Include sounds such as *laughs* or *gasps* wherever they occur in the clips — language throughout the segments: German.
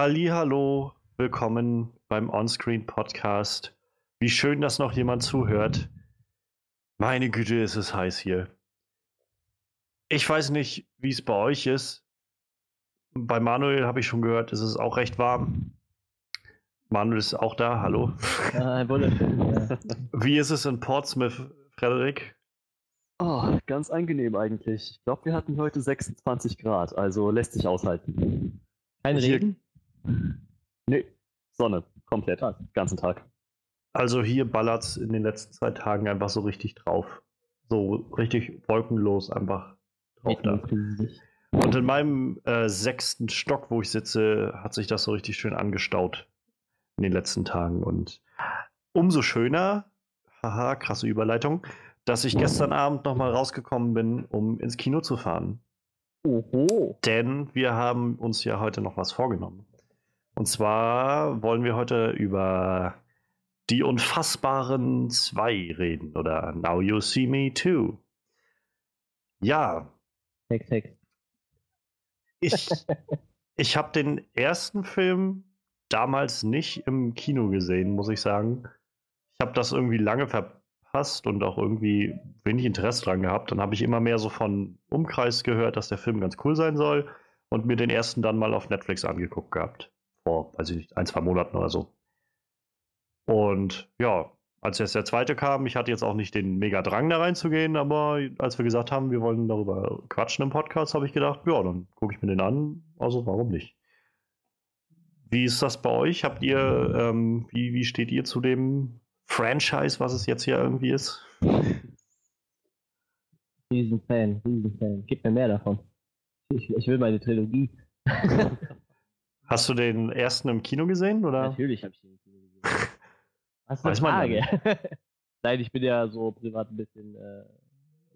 Hallo, willkommen beim Onscreen Podcast. Wie schön, dass noch jemand zuhört. Meine Güte, ist es heiß hier. Ich weiß nicht, wie es bei euch ist. Bei Manuel habe ich schon gehört, ist es auch recht warm. Manuel ist auch da, hallo. Ja, wunderschön. *laughs* Wie ist es in Portsmouth, Frederik? Oh, ganz angenehm eigentlich. Ich glaube, wir hatten heute 26 Grad, also lässt sich aushalten. Kein Regen? Nee, Sonne, komplett, Krass. ganzen Tag. Also hier ballert es in den letzten zwei Tagen einfach so richtig drauf. So richtig wolkenlos einfach drauf da. Und in meinem äh, sechsten Stock, wo ich sitze, hat sich das so richtig schön angestaut in den letzten Tagen. Und umso schöner, haha, krasse Überleitung, dass ich gestern Abend nochmal rausgekommen bin, um ins Kino zu fahren. Oho. Denn wir haben uns ja heute noch was vorgenommen. Und zwar wollen wir heute über die Unfassbaren 2 reden oder Now You See Me Too. Ja, Hex, Hex. ich, *laughs* ich habe den ersten Film damals nicht im Kino gesehen, muss ich sagen. Ich habe das irgendwie lange verpasst und auch irgendwie wenig Interesse dran gehabt. Dann habe ich immer mehr so von Umkreis gehört, dass der Film ganz cool sein soll und mir den ersten dann mal auf Netflix angeguckt gehabt. Vor, weiß ich nicht, ein, zwei Monaten oder so. Und ja, als jetzt der zweite kam, ich hatte jetzt auch nicht den mega Drang da reinzugehen, aber als wir gesagt haben, wir wollen darüber quatschen im Podcast, habe ich gedacht, ja, dann gucke ich mir den an. Also warum nicht? Wie ist das bei euch? Habt ihr, ähm, wie, wie steht ihr zu dem Franchise, was es jetzt hier irgendwie ist? Riesenfan, Riesenfan. Gib mir mehr davon. Ich, ich will meine Trilogie. *laughs* Hast du den ersten im Kino gesehen? Oder? Natürlich habe ich den im Kino gesehen. *laughs* Was ist eine Frage? *laughs* Nein, ich bin ja so privat ein bisschen. Äh,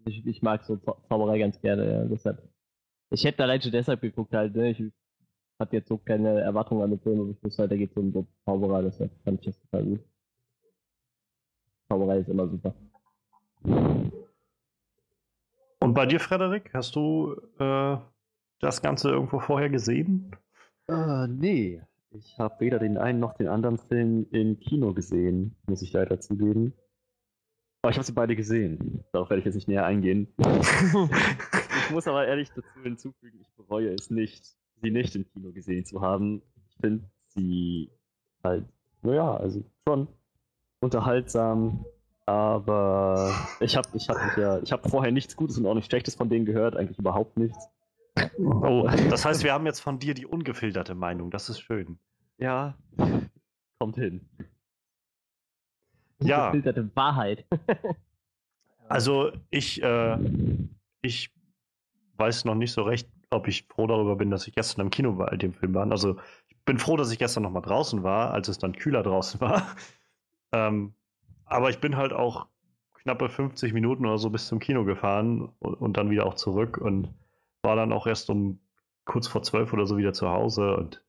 ich, ich mag so Zau- Zauberei ganz gerne, ja, deshalb. Ich hätte allein schon deshalb geguckt, halt, ne? Ich hatte jetzt so keine Erwartungen an den Film, aber ich wusste halt, da geht es um so Zauberer, deshalb fand ich das total gut. Zauberei ist immer super. Und bei dir, Frederik, hast du äh, das Ganze irgendwo vorher gesehen? Äh, nee, ich habe weder den einen noch den anderen Film im Kino gesehen, muss ich leider zugeben. Aber ich habe sie beide gesehen. Darauf werde ich jetzt nicht näher eingehen. *laughs* ich muss aber ehrlich dazu hinzufügen, ich bereue es nicht, sie nicht im Kino gesehen zu haben. Ich finde sie halt, naja, also schon unterhaltsam, aber ich habe ich hab ja, ich habe vorher nichts Gutes und auch nichts Schlechtes von denen gehört, eigentlich überhaupt nichts. Oh, das heißt, wir haben jetzt von dir die ungefilterte Meinung. Das ist schön. Ja, kommt hin. Ja. Gefilterte Wahrheit. *laughs* Also ich, äh, ich weiß noch nicht so recht, ob ich froh darüber bin, dass ich gestern im Kino bei dem Film war. Also ich bin froh, dass ich gestern noch mal draußen war, als es dann kühler draußen *laughs* war. Ähm, aber ich bin halt auch knappe 50 Minuten oder so bis zum Kino gefahren und, und dann wieder auch zurück und war dann auch erst um kurz vor zwölf oder so wieder zu Hause. Und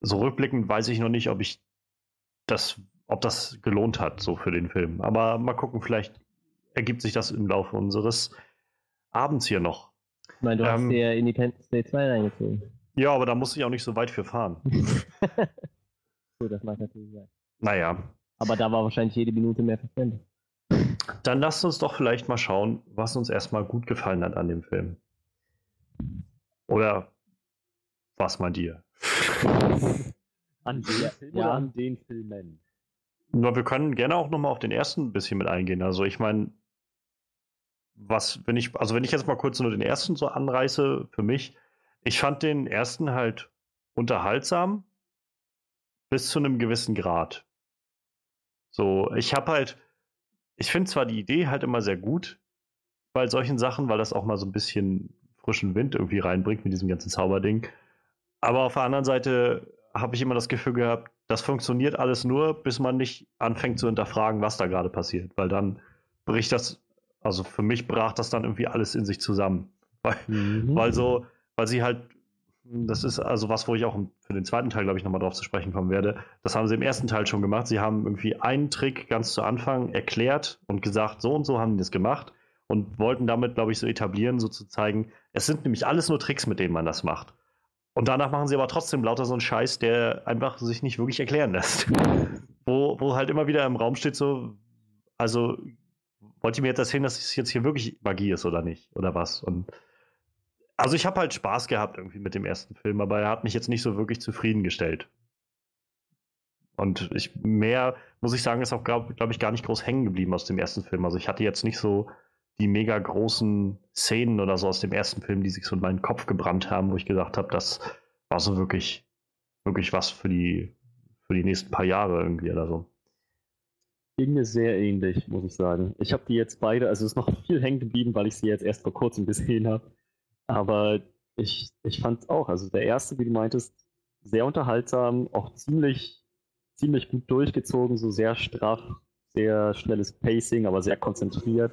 so rückblickend weiß ich noch nicht, ob ich das, ob das gelohnt hat, so für den Film. Aber mal gucken, vielleicht ergibt sich das im Laufe unseres Abends hier noch. Ich meine, du Ähm, hast dir Independence Day 2 reingezogen. Ja, aber da muss ich auch nicht so weit für fahren. *laughs* Gut, das mag natürlich sein. naja, Aber da war wahrscheinlich jede Minute mehr verschwendet. dann lasst uns doch vielleicht mal schauen, was uns erstmal gut gefallen hat an dem Film. Oder was mal dir? An den *laughs* Ja, Film ja. oder an den Filmen? Na, wir können gerne auch nochmal auf den ersten ein bisschen mit eingehen. Also ich meine, was, wenn ich, also wenn ich jetzt mal kurz nur den ersten so anreiße, für mich, ich fand den ersten halt unterhaltsam bis zu einem gewissen Grad. So, ich habe halt, ich finde zwar die Idee halt immer sehr gut bei solchen Sachen, weil das auch mal so ein bisschen frischen Wind irgendwie reinbringt mit diesem ganzen Zauberding. Aber auf der anderen Seite habe ich immer das Gefühl gehabt, das funktioniert alles nur, bis man nicht anfängt zu hinterfragen, was da gerade passiert. Weil dann bricht das, also für mich brach das dann irgendwie alles in sich zusammen. *laughs* Weil, Mhm. weil so, weil sie halt, das ist also was, wo ich auch für den zweiten Teil, glaube ich, nochmal drauf zu sprechen kommen werde. Das haben sie im ersten Teil schon gemacht. Sie haben irgendwie einen Trick ganz zu Anfang erklärt und gesagt, so und so haben die das gemacht und wollten damit, glaube ich, so etablieren, so zu zeigen, es sind nämlich alles nur Tricks, mit denen man das macht. Und danach machen sie aber trotzdem lauter so einen Scheiß, der einfach sich nicht wirklich erklären lässt. *laughs* wo, wo halt immer wieder im Raum steht, so, also wollt ihr mir jetzt erzählen, dass es jetzt hier wirklich Magie ist oder nicht? Oder was? Und also ich habe halt Spaß gehabt irgendwie mit dem ersten Film, aber er hat mich jetzt nicht so wirklich zufriedengestellt. Und ich mehr, muss ich sagen, ist auch, glaube glaub ich, gar nicht groß hängen geblieben aus dem ersten Film. Also ich hatte jetzt nicht so die mega großen Szenen oder so aus dem ersten Film, die sich so in meinen Kopf gebrannt haben, wo ich gesagt habe, das war so wirklich, wirklich was für die, für die nächsten paar Jahre irgendwie oder so. Ging mir sehr ähnlich, muss ich sagen. Ich habe die jetzt beide, also es ist noch *laughs* viel hängen geblieben, weil ich sie jetzt erst vor kurzem gesehen habe. Aber ich, ich fand auch, also der erste, wie du meintest, sehr unterhaltsam, auch ziemlich, ziemlich gut durchgezogen, so sehr straff, sehr schnelles Pacing, aber sehr konzentriert.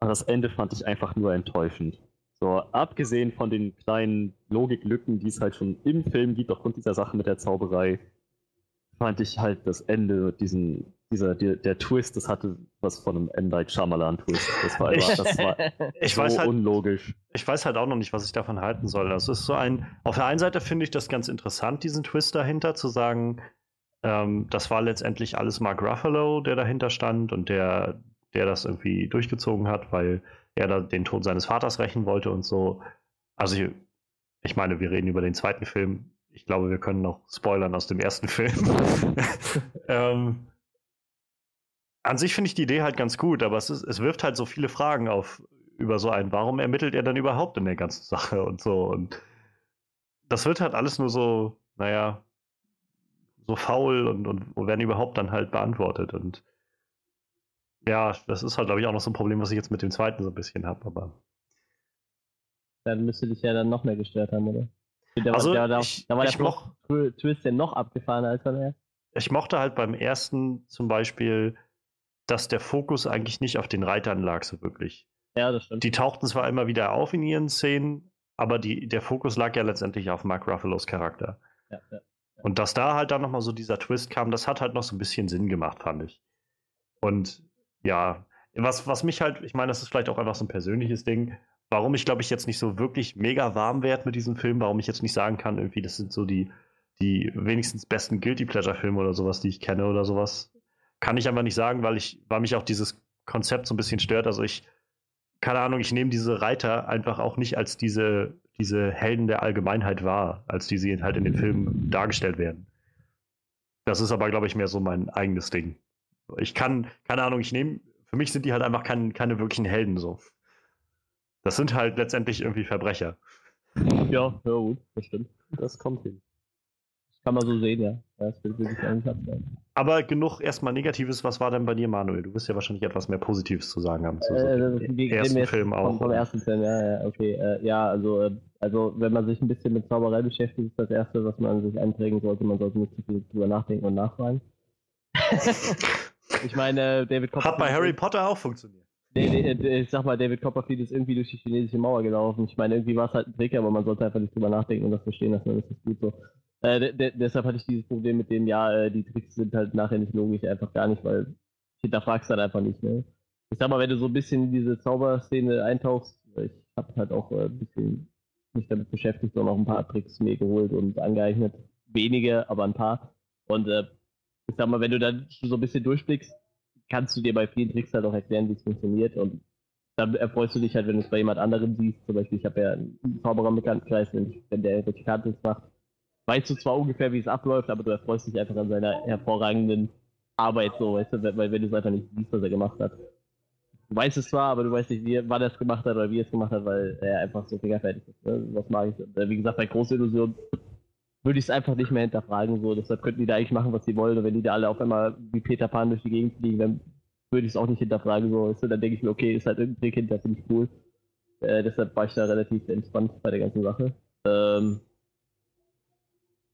Aber das Ende fand ich einfach nur enttäuschend. So, abgesehen von den kleinen Logiklücken, die es halt schon im Film gibt, aufgrund dieser Sache mit der Zauberei, fand ich halt das Ende, diesen, dieser, der, der Twist, das hatte was von einem M. Night Shyamalan Twist. Das war, einfach, das war *laughs* ich so weiß halt, unlogisch. Ich weiß halt auch noch nicht, was ich davon halten soll. Das ist so ein, auf der einen Seite finde ich das ganz interessant, diesen Twist dahinter, zu sagen, ähm, das war letztendlich alles Mark Ruffalo, der dahinter stand und der, der das irgendwie durchgezogen hat, weil er da den Tod seines Vaters rächen wollte und so. Also ich, ich meine, wir reden über den zweiten Film. Ich glaube, wir können noch spoilern aus dem ersten *laughs* Film. *laughs* ähm, an sich finde ich die Idee halt ganz gut, aber es, ist, es wirft halt so viele Fragen auf über so einen. Warum ermittelt er dann überhaupt in der ganzen Sache und so? Und das wird halt alles nur so, naja, so faul und, und werden überhaupt dann halt beantwortet. Und ja, das ist halt, glaube ich, auch noch so ein Problem, was ich jetzt mit dem zweiten so ein bisschen habe, aber. Dann müsste dich ja dann noch mehr gestört haben, oder? Da also, war, da, ich, da war ich der moch, Twist ja noch abgefahrener als beim ersten. Ich mochte halt beim ersten zum Beispiel, dass der Fokus eigentlich nicht auf den Reitern lag, so wirklich. Ja, das stimmt. Die tauchten zwar immer wieder auf in ihren Szenen, aber die, der Fokus lag ja letztendlich auf Mark Ruffalos Charakter. Ja, ja, ja. Und dass da halt dann nochmal so dieser Twist kam, das hat halt noch so ein bisschen Sinn gemacht, fand ich. Und ja, was, was mich halt, ich meine, das ist vielleicht auch einfach so ein persönliches Ding, warum ich glaube ich jetzt nicht so wirklich mega warm werde mit diesem Film, warum ich jetzt nicht sagen kann, irgendwie, das sind so die, die wenigstens besten Guilty Pleasure Filme oder sowas, die ich kenne oder sowas. Kann ich einfach nicht sagen, weil ich, weil mich auch dieses Konzept so ein bisschen stört. Also ich, keine Ahnung, ich nehme diese Reiter einfach auch nicht als diese, diese Helden der Allgemeinheit wahr, als die sie halt in den Filmen dargestellt werden. Das ist aber, glaube ich, mehr so mein eigenes Ding. Ich kann, keine Ahnung, ich nehme, für mich sind die halt einfach kein, keine wirklichen Helden so. Das sind halt letztendlich irgendwie Verbrecher. Ja, ja gut, das stimmt. Das kommt hin. Das kann man so sehen, ja. Das will abstellen. Aber genug erstmal Negatives. Was war denn bei dir, Manuel? Du wirst ja wahrscheinlich etwas mehr Positives zu sagen haben. Zu so äh, ersten Film auch. Vom, vom ersten Film, ja, ja, okay. Äh, ja, also, äh, also, wenn man sich ein bisschen mit Zauberei beschäftigt, ist das Erste, was man sich einprägen sollte. Man sollte nicht zu viel drüber nachdenken und nachfragen. *laughs* Ich meine, David Copperfield. Hat bei Harry Potter auch funktioniert. Ich sag mal, David Copperfield ist irgendwie durch die chinesische Mauer gelaufen. Ich meine, irgendwie war es halt ein Trick, aber man sollte einfach nicht drüber nachdenken und das verstehen lassen, das ist gut so. Äh, deshalb hatte ich dieses Problem mit dem, ja, äh, die Tricks sind halt nachher nicht logisch, einfach gar nicht, weil ich hinterfrag's dann einfach nicht, ne? Ich sag mal, wenn du so ein bisschen in diese Zauberszene eintauchst, ich habe halt auch äh, ein bisschen mich damit beschäftigt und auch ein paar Tricks mir geholt und angeeignet. Wenige, aber ein paar. Und äh, ich sag mal, wenn du dann so ein bisschen durchblickst, kannst du dir bei vielen Tricks halt auch erklären, wie es funktioniert. Und dann erfreust du dich halt, wenn du es bei jemand anderem siehst. Zum Beispiel, ich habe ja einen Zauberer im Bekanntenkreis, wenn der irgendwelche Karten macht, weißt du zwar ungefähr, wie es abläuft, aber du erfreust dich einfach an seiner hervorragenden Arbeit so, weißt du, weil wenn du es einfach nicht siehst, was er gemacht hat. Du weißt es zwar, aber du weißt nicht, wie, wann er es gemacht hat oder wie er es gemacht hat, weil er einfach so fingerfertig ist. Ne? Was mag ich? Wie gesagt, bei Große Illusion würde ich es einfach nicht mehr hinterfragen. So. Deshalb könnten die da eigentlich machen, was sie wollen. Und wenn die da alle auf einmal wie Peter Pan durch die Gegend fliegen, dann würde ich es auch nicht hinterfragen. So. Also, dann denke ich mir, okay, ist halt irgendein Trick hinter, finde ich cool. Äh, deshalb war ich da relativ entspannt bei der ganzen Sache. Ähm,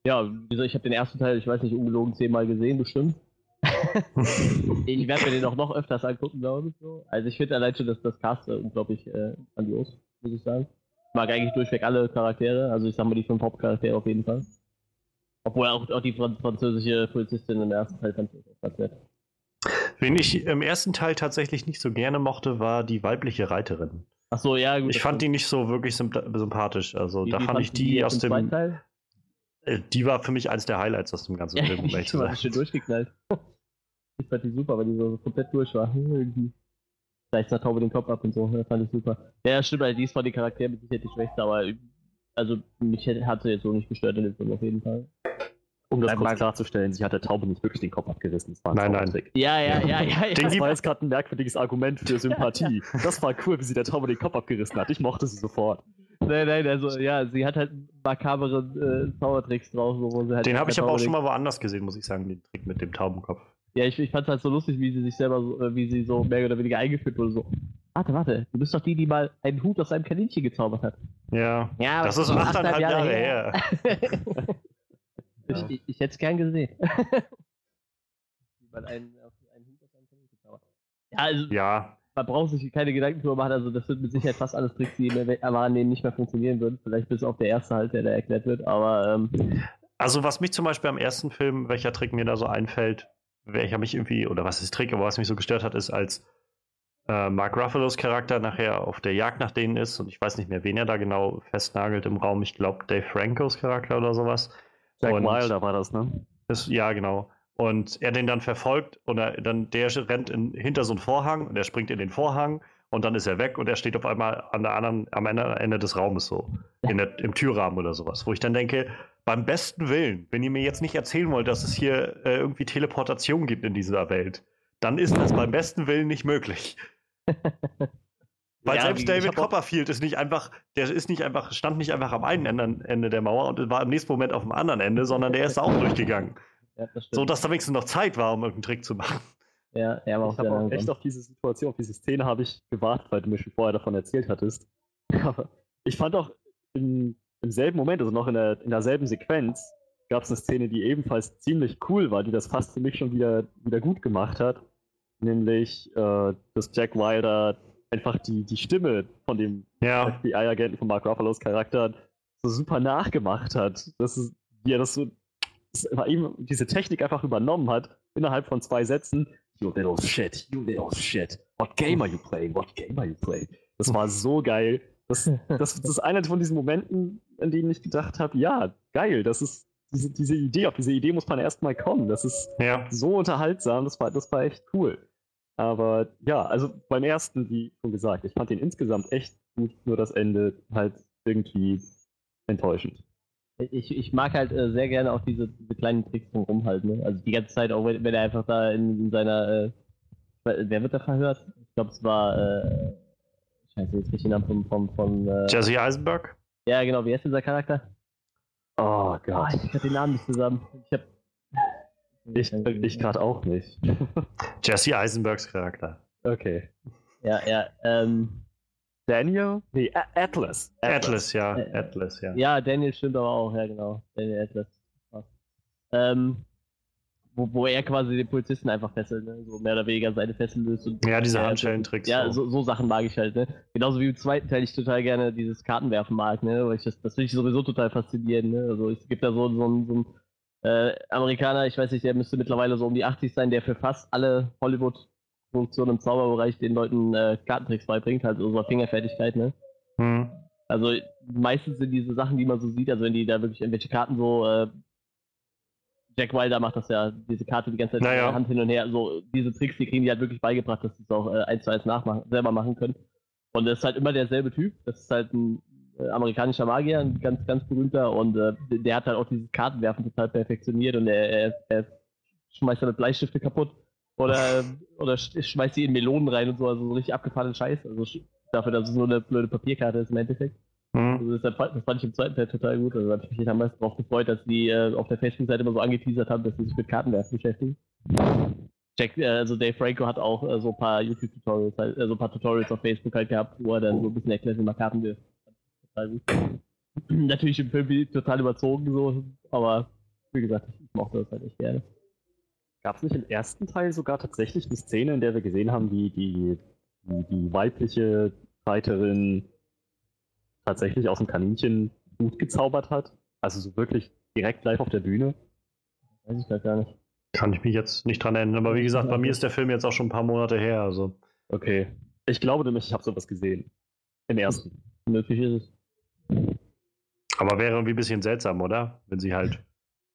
ja, ich habe den ersten Teil, ich weiß nicht, ungelogen zehnmal gesehen, bestimmt. *laughs* ich werde mir den auch noch öfters angucken, glaube ich. So. Also ich finde allein schon, dass das Cast unglaublich äh, grandios, muss ich sagen. Ich mag eigentlich durchweg alle Charaktere, also ich sag mal die fünf Hauptcharaktere auf jeden Fall. Obwohl auch, auch die französische Polizistin im ersten Teil fand ich ganz nett. Wen ich im ersten Teil tatsächlich nicht so gerne mochte, war die weibliche Reiterin. Ach so, ja, gut. Ich fand stimmt. die nicht so wirklich symp- sympathisch. Also Wie- da fand ich die jetzt aus dem. Teil? Äh, die war für mich eins der Highlights aus dem ganzen Ja, *laughs* Film, um ehrlich ich zu sein. schön durchgeknallt. *laughs* Ich fand die super, weil die so komplett durch war. *laughs* Gleich einer Taube den Kopf ab und so. Das fand ich super. Ja, stimmt, also die ist von den Charakteren mit Sicherheit die schwächste, aber also mich hätte- hat sie jetzt so nicht gestört in dem Film auf jeden Fall. Um das Beim kurz klarzustellen, sie hat der Taube nicht wirklich den Kopf abgerissen. Das war ein Nein, nein. Ja, ja, ja, ja. ja. Den Das war jetzt gerade ein merkwürdiges Argument für Sympathie. Das war cool, wie sie der Taube den Kopf abgerissen hat. Ich mochte sie sofort. Nein, nein, also ja, sie hat halt makabere äh, Zaubertricks drauf, so, wo sie halt. Den habe ich aber auch schon mal woanders gesehen, muss ich sagen, den Trick mit dem Taubenkopf. Ja, ich, ich fand es halt so lustig, wie sie sich selber so, äh, wie sie so mehr oder weniger eingeführt wurde. So, warte, warte, du bist doch die, die mal einen Hut aus einem Kaninchen gezaubert hat. Ja. Ja, Das ist achteinhalb Jahre her. Ja. *laughs* ich ich, ich hätte es gern gesehen. *laughs* Wie man einen, Hut aus einem Kaninchen zaubert. Ja, also Ja. man braucht sich keine Gedanken drüber machen. Also das sind mit Sicherheit fast alles Tricks, die im erwarten nicht mehr funktionieren würden. Vielleicht bis auf der erste halt, der da erklärt wird. Aber ähm, Also, was mich zum Beispiel am ersten Film, welcher Trick mir da so einfällt, welcher mich irgendwie, oder was ist Trick, aber was mich so gestört hat, ist, als äh, Mark Ruffalos Charakter nachher auf der Jagd nach denen ist, und ich weiß nicht mehr, wen er da genau festnagelt im Raum, ich glaube Dave Francos Charakter oder sowas. Jack Und- Wilder war das, ne? Das, ja, genau. Und er den dann verfolgt und er, dann der rennt in, hinter so einen Vorhang und er springt in den Vorhang und dann ist er weg und er steht auf einmal an der anderen, am anderen Ende des Raumes so, in der, im Türrahmen oder sowas, wo ich dann denke, beim besten Willen, wenn ihr mir jetzt nicht erzählen wollt, dass es hier äh, irgendwie Teleportation gibt in dieser Welt, dann ist das beim besten Willen nicht möglich. *laughs* Weil Ja, selbst David auch- Copperfield ist nicht einfach, der ist nicht einfach, stand nicht einfach am einen Ende, der Mauer und war im nächsten Moment auf dem anderen Ende, sondern der ist da auch durchgegangen. ja, das. So, dass da wenigstens noch Zeit war, um irgendeinen Trick zu machen. ja, er war auch Ich auch langsam. echt auf diese Situation, auf diese Szene habe ich gewartet, weil du mir schon vorher davon erzählt hattest. *laughs* Aber ich fand auch im, im selben Moment, also noch in, der, in derselben Sequenz, gab es eine Szene, die ebenfalls ziemlich cool war, die das fast für mich schon wieder, wieder gut gemacht hat. Nämlich, äh, dass Jack Wilder einfach die, die Stimme von dem Ja, FBI-Agenten von Mark Ruffalos Charakter so super nachgemacht hat. Das ist, wie er das so, war ihm diese Technik einfach übernommen hat, innerhalb von zwei Sätzen. You little shit, you little shit. What game are you playing? What game are you playing? Das war so geil. Das, das, das ist einer von diesen Momenten, an denen ich gedacht habe, ja, geil, das ist diese, diese Idee, auf diese Idee muss man erstmal kommen. Das ist ja. so unterhaltsam, das war, das war echt cool. Aber ja, also beim ersten, wie schon gesagt, ich fand den insgesamt echt gut, nur das Ende halt irgendwie enttäuschend. Ich, ich mag halt äh, sehr gerne auch diese, diese kleinen Tricks drumherum halt, ne? Also die ganze Zeit, auch wenn, wenn er einfach da in, in seiner, äh, wer wird da verhört? Ich glaube, es war, äh, scheiße, jetzt richtig den Namen von, von, von äh, Jesse Eisenberg? ja genau, wie heißt dieser Charakter? Oh Gott. ich hab den Namen nicht zusammen. Ich hab, Ich, ich gerade auch nicht. *laughs* Jesse Eisenbergs Charakter. okay. Ja, ja, ähm, Daniel? Nee, A Atlas. Atlas, ja. Äh, Atlas, ja. ja, Daniel stimmt aber auch, ja genau, Daniel Atlas. Ähm, wo, wo er quasi den Polizisten einfach fesselt, ne? so mehr oder weniger seine Fessel löst. Und Ja, diese Handschellentricks. Ja, so. so, so Sachen mag ich halt, ne? Genauso wie im zweiten Teil ich total gerne dieses Kartenwerfen mag, ne? Weil ich das, das finde ich sowieso total faszinierend, ne? Also es gibt da so, so, so einen äh, Amerikaner, ich weiß nicht, der müsste mittlerweile so um die 80 sein, der für fast alle Hollywood-Produktionen im Zauberbereich den Leuten äh, Kartentricks beibringt, halt so Fingerfertigkeit, ne? Hm. Also meistens sind diese Sachen, die man so sieht, also wenn die da wirklich irgendwelche Karten so, äh, Jack Wilder macht das ja, diese Karte die ganze Zeit Naja. mit der Hand hin und her, so diese Tricks, die kriegen die halt wirklich beigebracht, dass sie es auch äh, eins zu eins nachmachen, selber machen können. Und das ist halt immer derselbe Typ, das ist halt ein amerikanischer Magier, ein ganz, ganz berühmter und äh, der hat halt auch dieses Kartenwerfen total perfektioniert und er, er, er schmeißt damit Bleistifte kaputt oder, *laughs* oder sch- schmeißt sie in Melonen rein und so, also so richtig abgefahrenen Scheiß, also dafür, dass es nur eine blöde Papierkarte ist im Endeffekt. Hm. Also das, das fand ich im zweiten Teil total gut. Also habe ich mich am meisten drauf gefreut, dass die äh, auf der Facebook-Seite immer so angeteasert haben, dass sie sich mit Kartenwerfen beschäftigen. Jack, äh, also Dave Franco hat auch äh, so ein paar YouTube-Tutorials, halt, äh, so ein paar Tutorials auf Facebook halt gehabt, wo er dann so ein bisschen erklärt, wie man Karten wirft. Gut. *clears throat* Natürlich im Film wie total überzogen so, aber wie gesagt, ich, mochte das halt echt gerne. Gab es nicht im ersten Teil sogar tatsächlich eine Szene, in der wir gesehen haben, wie die, die, die weibliche Reiterin tatsächlich aus dem Kaninchen gut gezaubert hat? Also so wirklich direkt live auf der Bühne? Weiß ich gar nicht. Kann ich mich jetzt nicht dran erinnern. Aber wie gesagt, bei mir ist der Film jetzt auch schon ein paar Monate her. Also. Okay. Ich glaube nämlich, ich habe sowas gesehen. Im ersten. Möglich ist es. Aber wäre irgendwie ein bisschen seltsam, oder? Wenn sie halt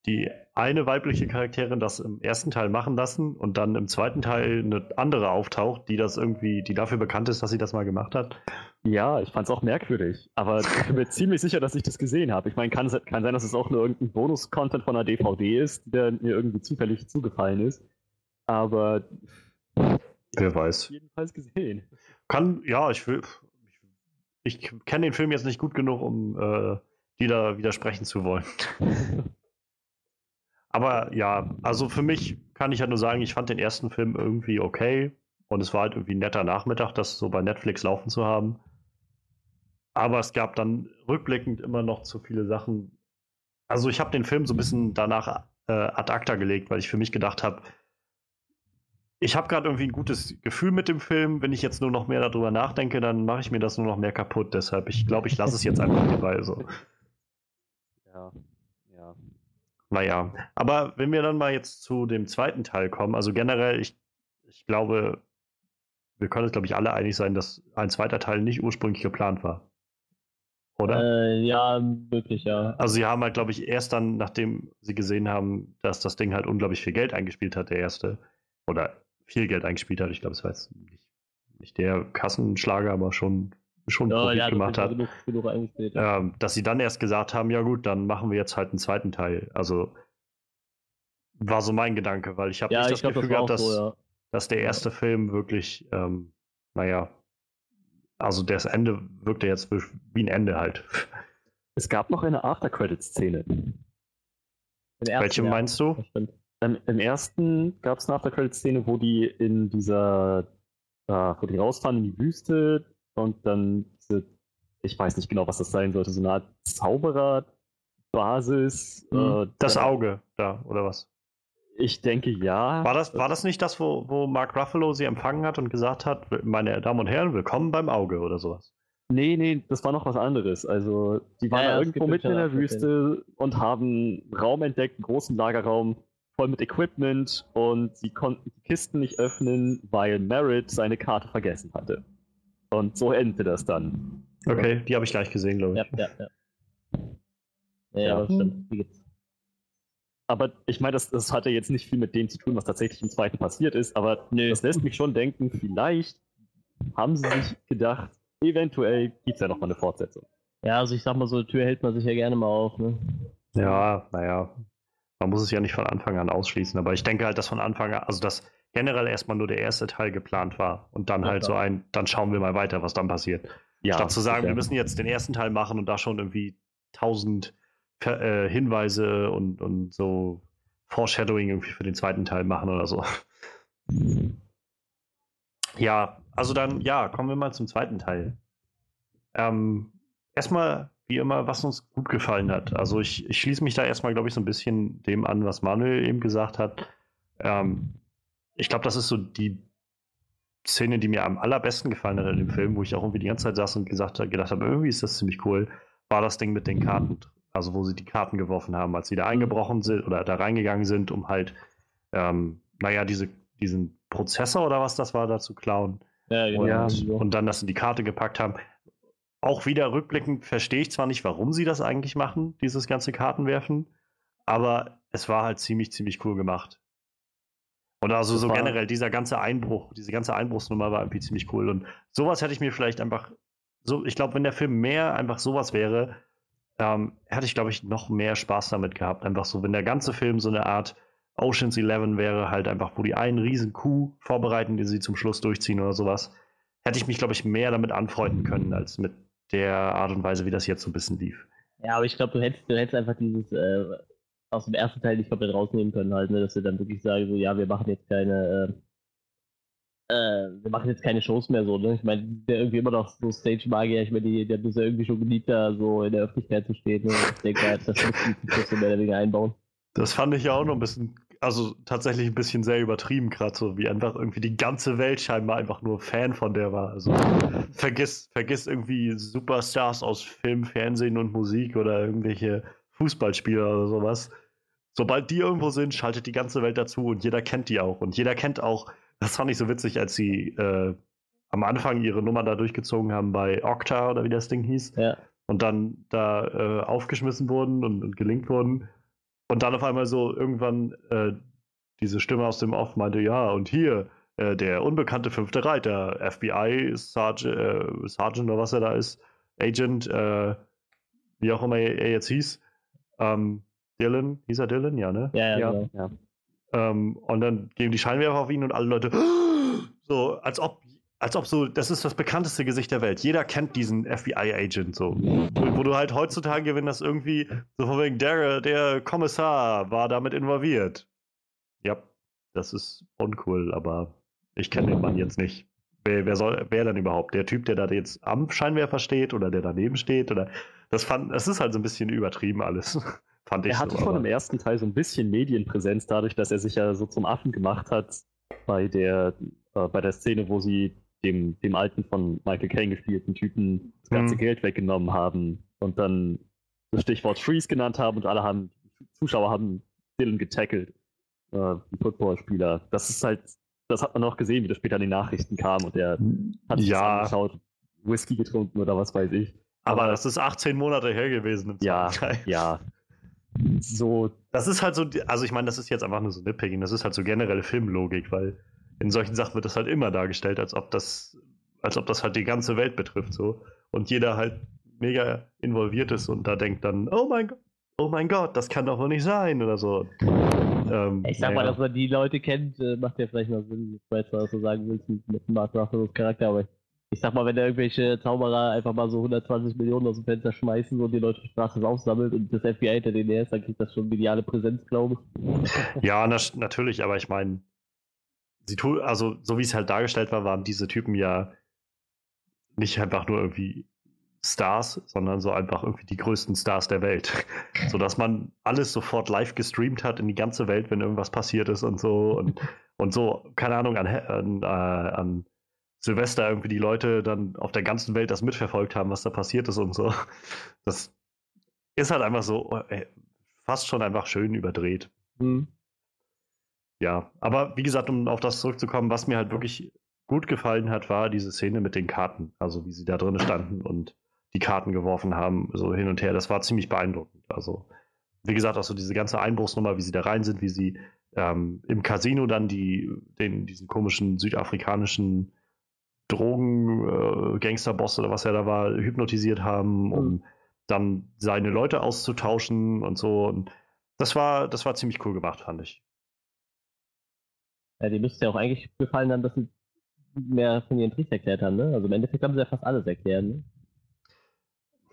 die eine weibliche Charakterin das im ersten Teil machen lassen und dann im zweiten Teil eine andere auftaucht, die das irgendwie, die dafür bekannt ist, dass sie das mal gemacht hat. Ja, ich fand es auch merkwürdig, aber ich bin mir ziemlich sicher, dass ich das gesehen habe. Ich meine, kann, kann sein, dass es auch nur irgendein Bonus-Content von einer DVD ist, der mir irgendwie zufällig zugefallen ist. Aber wer weiß. Jedenfalls gesehen. Kann, ja, ich will. Ich, ich kenne den Film jetzt nicht gut genug, um äh, die da widersprechen zu wollen. Aber ja, also für mich kann ich ja nur sagen, ich fand den ersten Film irgendwie okay. Und es war halt irgendwie ein netter Nachmittag, das so bei Netflix laufen zu haben. Aber es gab dann rückblickend immer noch zu viele Sachen. Also ich habe den Film so ein bisschen danach äh, ad acta gelegt, weil ich für mich gedacht habe, ich habe gerade irgendwie ein gutes Gefühl mit dem Film. Wenn ich jetzt nur noch mehr darüber nachdenke, dann mache ich mir das nur noch mehr kaputt. Deshalb, ich glaube, ich lasse es jetzt einfach dabei. So. Ja, ja. Naja, aber wenn wir dann mal jetzt zu dem zweiten Teil kommen, also generell, ich, ich glaube, wir können uns, glaube ich, alle einig sein, dass ein zweiter Teil nicht ursprünglich geplant war. Oder? Äh, ja, wirklich, ja. Also sie haben halt, glaube ich, erst dann, nachdem sie gesehen haben, dass das Ding halt unglaublich viel Geld eingespielt hat, der erste, oder viel Geld eingespielt hat, ich glaube, es war jetzt nicht, nicht der Kassenschlager, aber schon schon ja, Profit ja, gemacht hat, genug, genug eingespielt, ja. ähm, dass sie dann erst gesagt haben, ja gut, dann machen wir jetzt halt einen zweiten Teil. Also war so mein Gedanke, weil ich habe ja, nicht ich das glaub, Gefühl das gehabt, dass, so, ja. dass der erste Film wirklich, ähm, naja, also das Ende wirkte jetzt wie ein Ende halt. Es gab noch eine After-Credit-Szene. Im Welche meinst du? Stimmt. Ähm, Im ersten gab es eine After-Credit-Szene, wo die in dieser, äh, wo die rausfahren in die Wüste und dann diese, ich weiß nicht genau, was das sein sollte, so eine Art Zauberer-Basis. Äh, Das Auge da, oder was? Ich denke ja. War das, war das nicht das, wo, wo Mark Ruffalo sie empfangen hat und gesagt hat, meine Damen und Herren, willkommen beim Auge oder sowas? Nee, nee, das war noch was anderes. Also, die waren Ja, irgendwo mitten in der Wüste und haben Raum entdeckt, einen großen Lagerraum, voll mit Equipment und sie konnten die Kisten nicht öffnen, weil Merritt seine Karte vergessen hatte. Und so endete das dann. Okay, die habe ich gleich gesehen, glaube Ja, ich. ja, ja. Ja, Ja. ja, das stimmt. Die gibt's. Aber ich meine, das, das hatte jetzt nicht viel mit dem zu tun, was tatsächlich im zweiten passiert ist, aber Nö. das lässt mich schon denken, vielleicht haben sie sich gedacht, eventuell gibt es ja noch mal eine Fortsetzung. Ja, also ich sag mal, so eine Tür hält man sich ja gerne mal auf, ne? Ja, naja. Man muss es ja nicht von Anfang an ausschließen, aber ich denke halt, dass von Anfang an, also dass generell erstmal nur der erste Teil geplant war und dann Ja, halt so klar. ein, dann schauen wir mal weiter, was dann passiert. Ja, Statt zu sagen, sicher. wir müssen jetzt den ersten Teil machen und da schon irgendwie tausend äh, Hinweise und, und so Foreshadowing irgendwie für den zweiten Teil machen oder so. Ja, also dann, ja, kommen wir mal zum zweiten Teil. Ähm, erstmal, wie immer, was uns gut gefallen hat. Also ich, ich schließe mich da erstmal, glaube ich, so ein bisschen dem an, was Manuel eben gesagt hat. Ähm, ich glaube, das ist so die Szene, die mir am allerbesten gefallen hat in dem Film, wo ich auch irgendwie die ganze Zeit saß und gesagt, gedacht habe, irgendwie ist das ziemlich cool, war das Ding mit den Karten. Also wo sie die Karten geworfen haben, als sie da eingebrochen sind oder da reingegangen sind, um halt, ähm, naja, diese, diesen Prozessor oder was das war, da zu klauen. Ja, genau. Und, Ja. und dann, dass sie die Karte gepackt haben. Auch wieder rückblickend verstehe ich zwar nicht, warum sie das eigentlich machen, dieses ganze Kartenwerfen, aber es war halt ziemlich, ziemlich cool gemacht. Und also Das so war- generell, dieser ganze Einbruch, diese ganze Einbruchsnummer war irgendwie ziemlich cool. Und sowas hätte ich mir vielleicht einfach, so, ich glaube, wenn der Film mehr einfach sowas wäre, ähm, hätte ich, glaube ich, noch mehr Spaß damit gehabt. Einfach so, wenn der ganze Film so eine Art Oceans 11 wäre, halt einfach, wo die einen riesen Coup vorbereiten, die sie zum Schluss durchziehen oder sowas, hätte ich mich, glaube ich, mehr damit anfreunden können, als mit der Art und Weise, wie das jetzt so ein bisschen lief. Ja, aber ich glaube, du hättest, du hättest einfach dieses äh, aus dem ersten Teil nicht komplett rausnehmen können, halt, ne, dass wir dann wirklich sagen, so, ja, wir machen jetzt keine, äh, äh, wir machen jetzt keine Shows mehr so, ne? Ich meine, der irgendwie immer noch so Stage-Magier, ich meine, der das ja irgendwie schon geliebt, da so in der Öffentlichkeit zu stehen, ne? Ich denke halt, das muss so mehr oder einbauen. Das fand ich ja auch noch ein bisschen, also tatsächlich ein bisschen sehr übertrieben, gerade so, wie einfach irgendwie die ganze Welt scheinbar einfach nur Fan von der war. Also vergiss, vergiss irgendwie Superstars aus Film, Fernsehen und Musik oder irgendwelche Fußballspieler oder sowas. Sobald die irgendwo sind, schaltet die ganze Welt dazu und jeder kennt die auch. Und jeder kennt auch, das fand ich so witzig, als sie äh, am Anfang ihre Nummer da durchgezogen haben bei Okta oder wie das Ding hieß. Ja. Und dann da äh, aufgeschmissen wurden und, und gelingt wurden. Und dann auf einmal so irgendwann äh, diese Stimme aus dem Off meinte, ja, und hier, äh, der unbekannte fünfte Reiter, FBI, Sergeant, äh, Sergeant oder was er da ist, Agent, äh, wie auch immer er, er jetzt hieß, ähm, Dylan, hieß er Dylan? Ja, ne? Ja, ja, Ja, genau. ja. Ähm, und dann geben die Scheinwerfer auf ihn und alle Leute *gasps* so, als ob, als ob so, das ist das bekannteste Gesicht der Welt. Jeder kennt diesen FBI-Agent so. Wo, wo du halt heutzutage, wenn das irgendwie so von wegen, der, der Kommissar war damit involviert. Ja, das ist uncool, aber ich kenne den Mann jetzt nicht. Wer, wer soll, wer denn überhaupt? Der Typ, der da jetzt am Scheinwerfer steht oder der daneben steht oder das fand, das ist halt so ein bisschen übertrieben alles. *laughs* Fand ich Er hatte so, schon aber- im ersten Teil so ein bisschen Medienpräsenz, dadurch, dass er sich ja so zum Affen gemacht hat bei der, äh, bei der Szene, wo sie dem, dem alten von Michael Caine gespielten Typen das ganze Mhm. Geld weggenommen haben und dann das Stichwort Freeze genannt haben und alle haben, Zuschauer haben Dylan getackelt, äh, die Footballspieler. Das ist halt, das hat man auch gesehen, wie das später in den Nachrichten kam und er hat sich ja, angeschaut, Whisky getrunken oder was weiß ich. aber das ist 18 Monate her gewesen im Ja, Teil. ja. So, Das ist halt so, die- also ich meine, das ist jetzt einfach nur so Nitpicking, das ist halt so generelle Filmlogik, weil in solchen Sachen wird das halt immer dargestellt, als ob das, als ob das halt die ganze Welt betrifft so und jeder halt mega involviert ist und da denkt dann, oh mein Gott, oh mein Gott, das kann doch wohl nicht sein oder so. Ähm, Ich sag mal, naja. dass man die Leute kennt, äh, macht ja vielleicht noch Sinn, ich weiß nicht, was du sagen willst mit, mit Mark Ruffalos Charakter, aber ich, ich sag mal, wenn da irgendwelche Zauberer einfach mal so 120 Millionen aus dem Fenster schmeißen und die Leute auf der Straße aufsammelt und das FBI hinter denen her ist, dann kriegt das schon mediale Präsenz, glaube ich. *laughs* Ja, na, natürlich, aber ich meine, sie tun, also so wie es halt dargestellt war, waren diese Typen ja nicht einfach nur irgendwie Stars, sondern so einfach irgendwie die größten Stars der Welt. *laughs* so dass man alles sofort live gestreamt hat in die ganze Welt, wenn irgendwas passiert ist und so. Und, *laughs* und so, keine Ahnung, an, an, äh, an Silvester irgendwie die Leute dann auf der ganzen Welt das mitverfolgt haben, was da passiert ist und so. Das ist halt einfach so äh, fast schon einfach schön überdreht. Hm. Ja, aber wie gesagt, um auf das zurückzukommen, was mir halt wirklich gut gefallen hat, war diese Szene mit den Karten. Also wie sie da drin standen und die Karten geworfen haben, so hin und her. Das war ziemlich beeindruckend. Also, wie gesagt, auch so diese ganze Einbruchsnummer, wie sie da rein sind, wie sie ähm, im Casino dann die, den, diesen komischen südafrikanischen Drogen-Gangsterboss oder was er da war, hypnotisiert haben, um Mhm. dann seine Leute auszutauschen und so. Und das war, das war ziemlich cool gemacht, fand ich. Ja, die müsste ja auch eigentlich gefallen haben, dass sie mehr von ihren Tricks erklärt haben, ne? Also im Endeffekt haben sie ja fast alles erklärt, ne?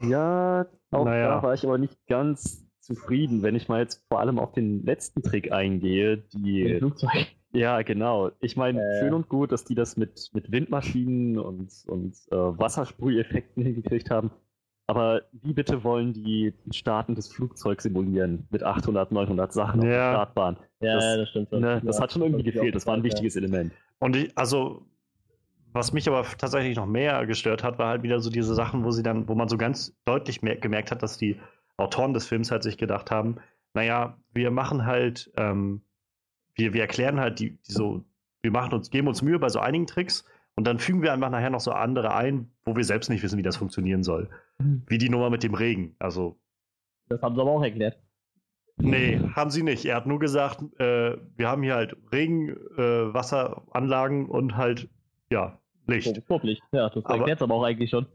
Ja, auch Naja. da war ich aber nicht ganz zufrieden, wenn ich mal jetzt vor allem auf den letzten Trick eingehe, die. Flugzeug. Ja, genau. Ich meine, Äh. schön und gut, dass die das mit, mit Windmaschinen und, und äh, Wassersprüheffekten hingekriegt haben. Aber wie bitte wollen die Starten des Flugzeugs simulieren mit 800, 900 Sachen auf Ja. der Startbahn? Ja, Das- ja, das stimmt schon. Ne, das Ja, hat schon irgendwie gefehlt. Das war ein wichtiges Element. Und ich, also, was mich aber tatsächlich noch mehr gestört hat, war halt wieder so diese Sachen, wo sie dann, wo man so ganz deutlich mer gemerkt hat, dass die Autoren des Films halt sich gedacht haben, naja, wir machen halt, ähm, wir, wir erklären halt die, die so, wir machen uns, geben uns Mühe bei so einigen Tricks und dann fügen wir einfach nachher noch so andere ein, wo wir selbst nicht wissen, wie das funktionieren soll. Mhm. Wie die Nummer mit dem Regen. Also, Das haben sie aber auch erklärt. Nee, haben sie nicht. Er hat nur gesagt, äh, wir haben hier halt Regenwasseranlagen äh, und halt, ja, Licht. Vorpflicht. Ja, das Aber- erklärt aber auch eigentlich schon.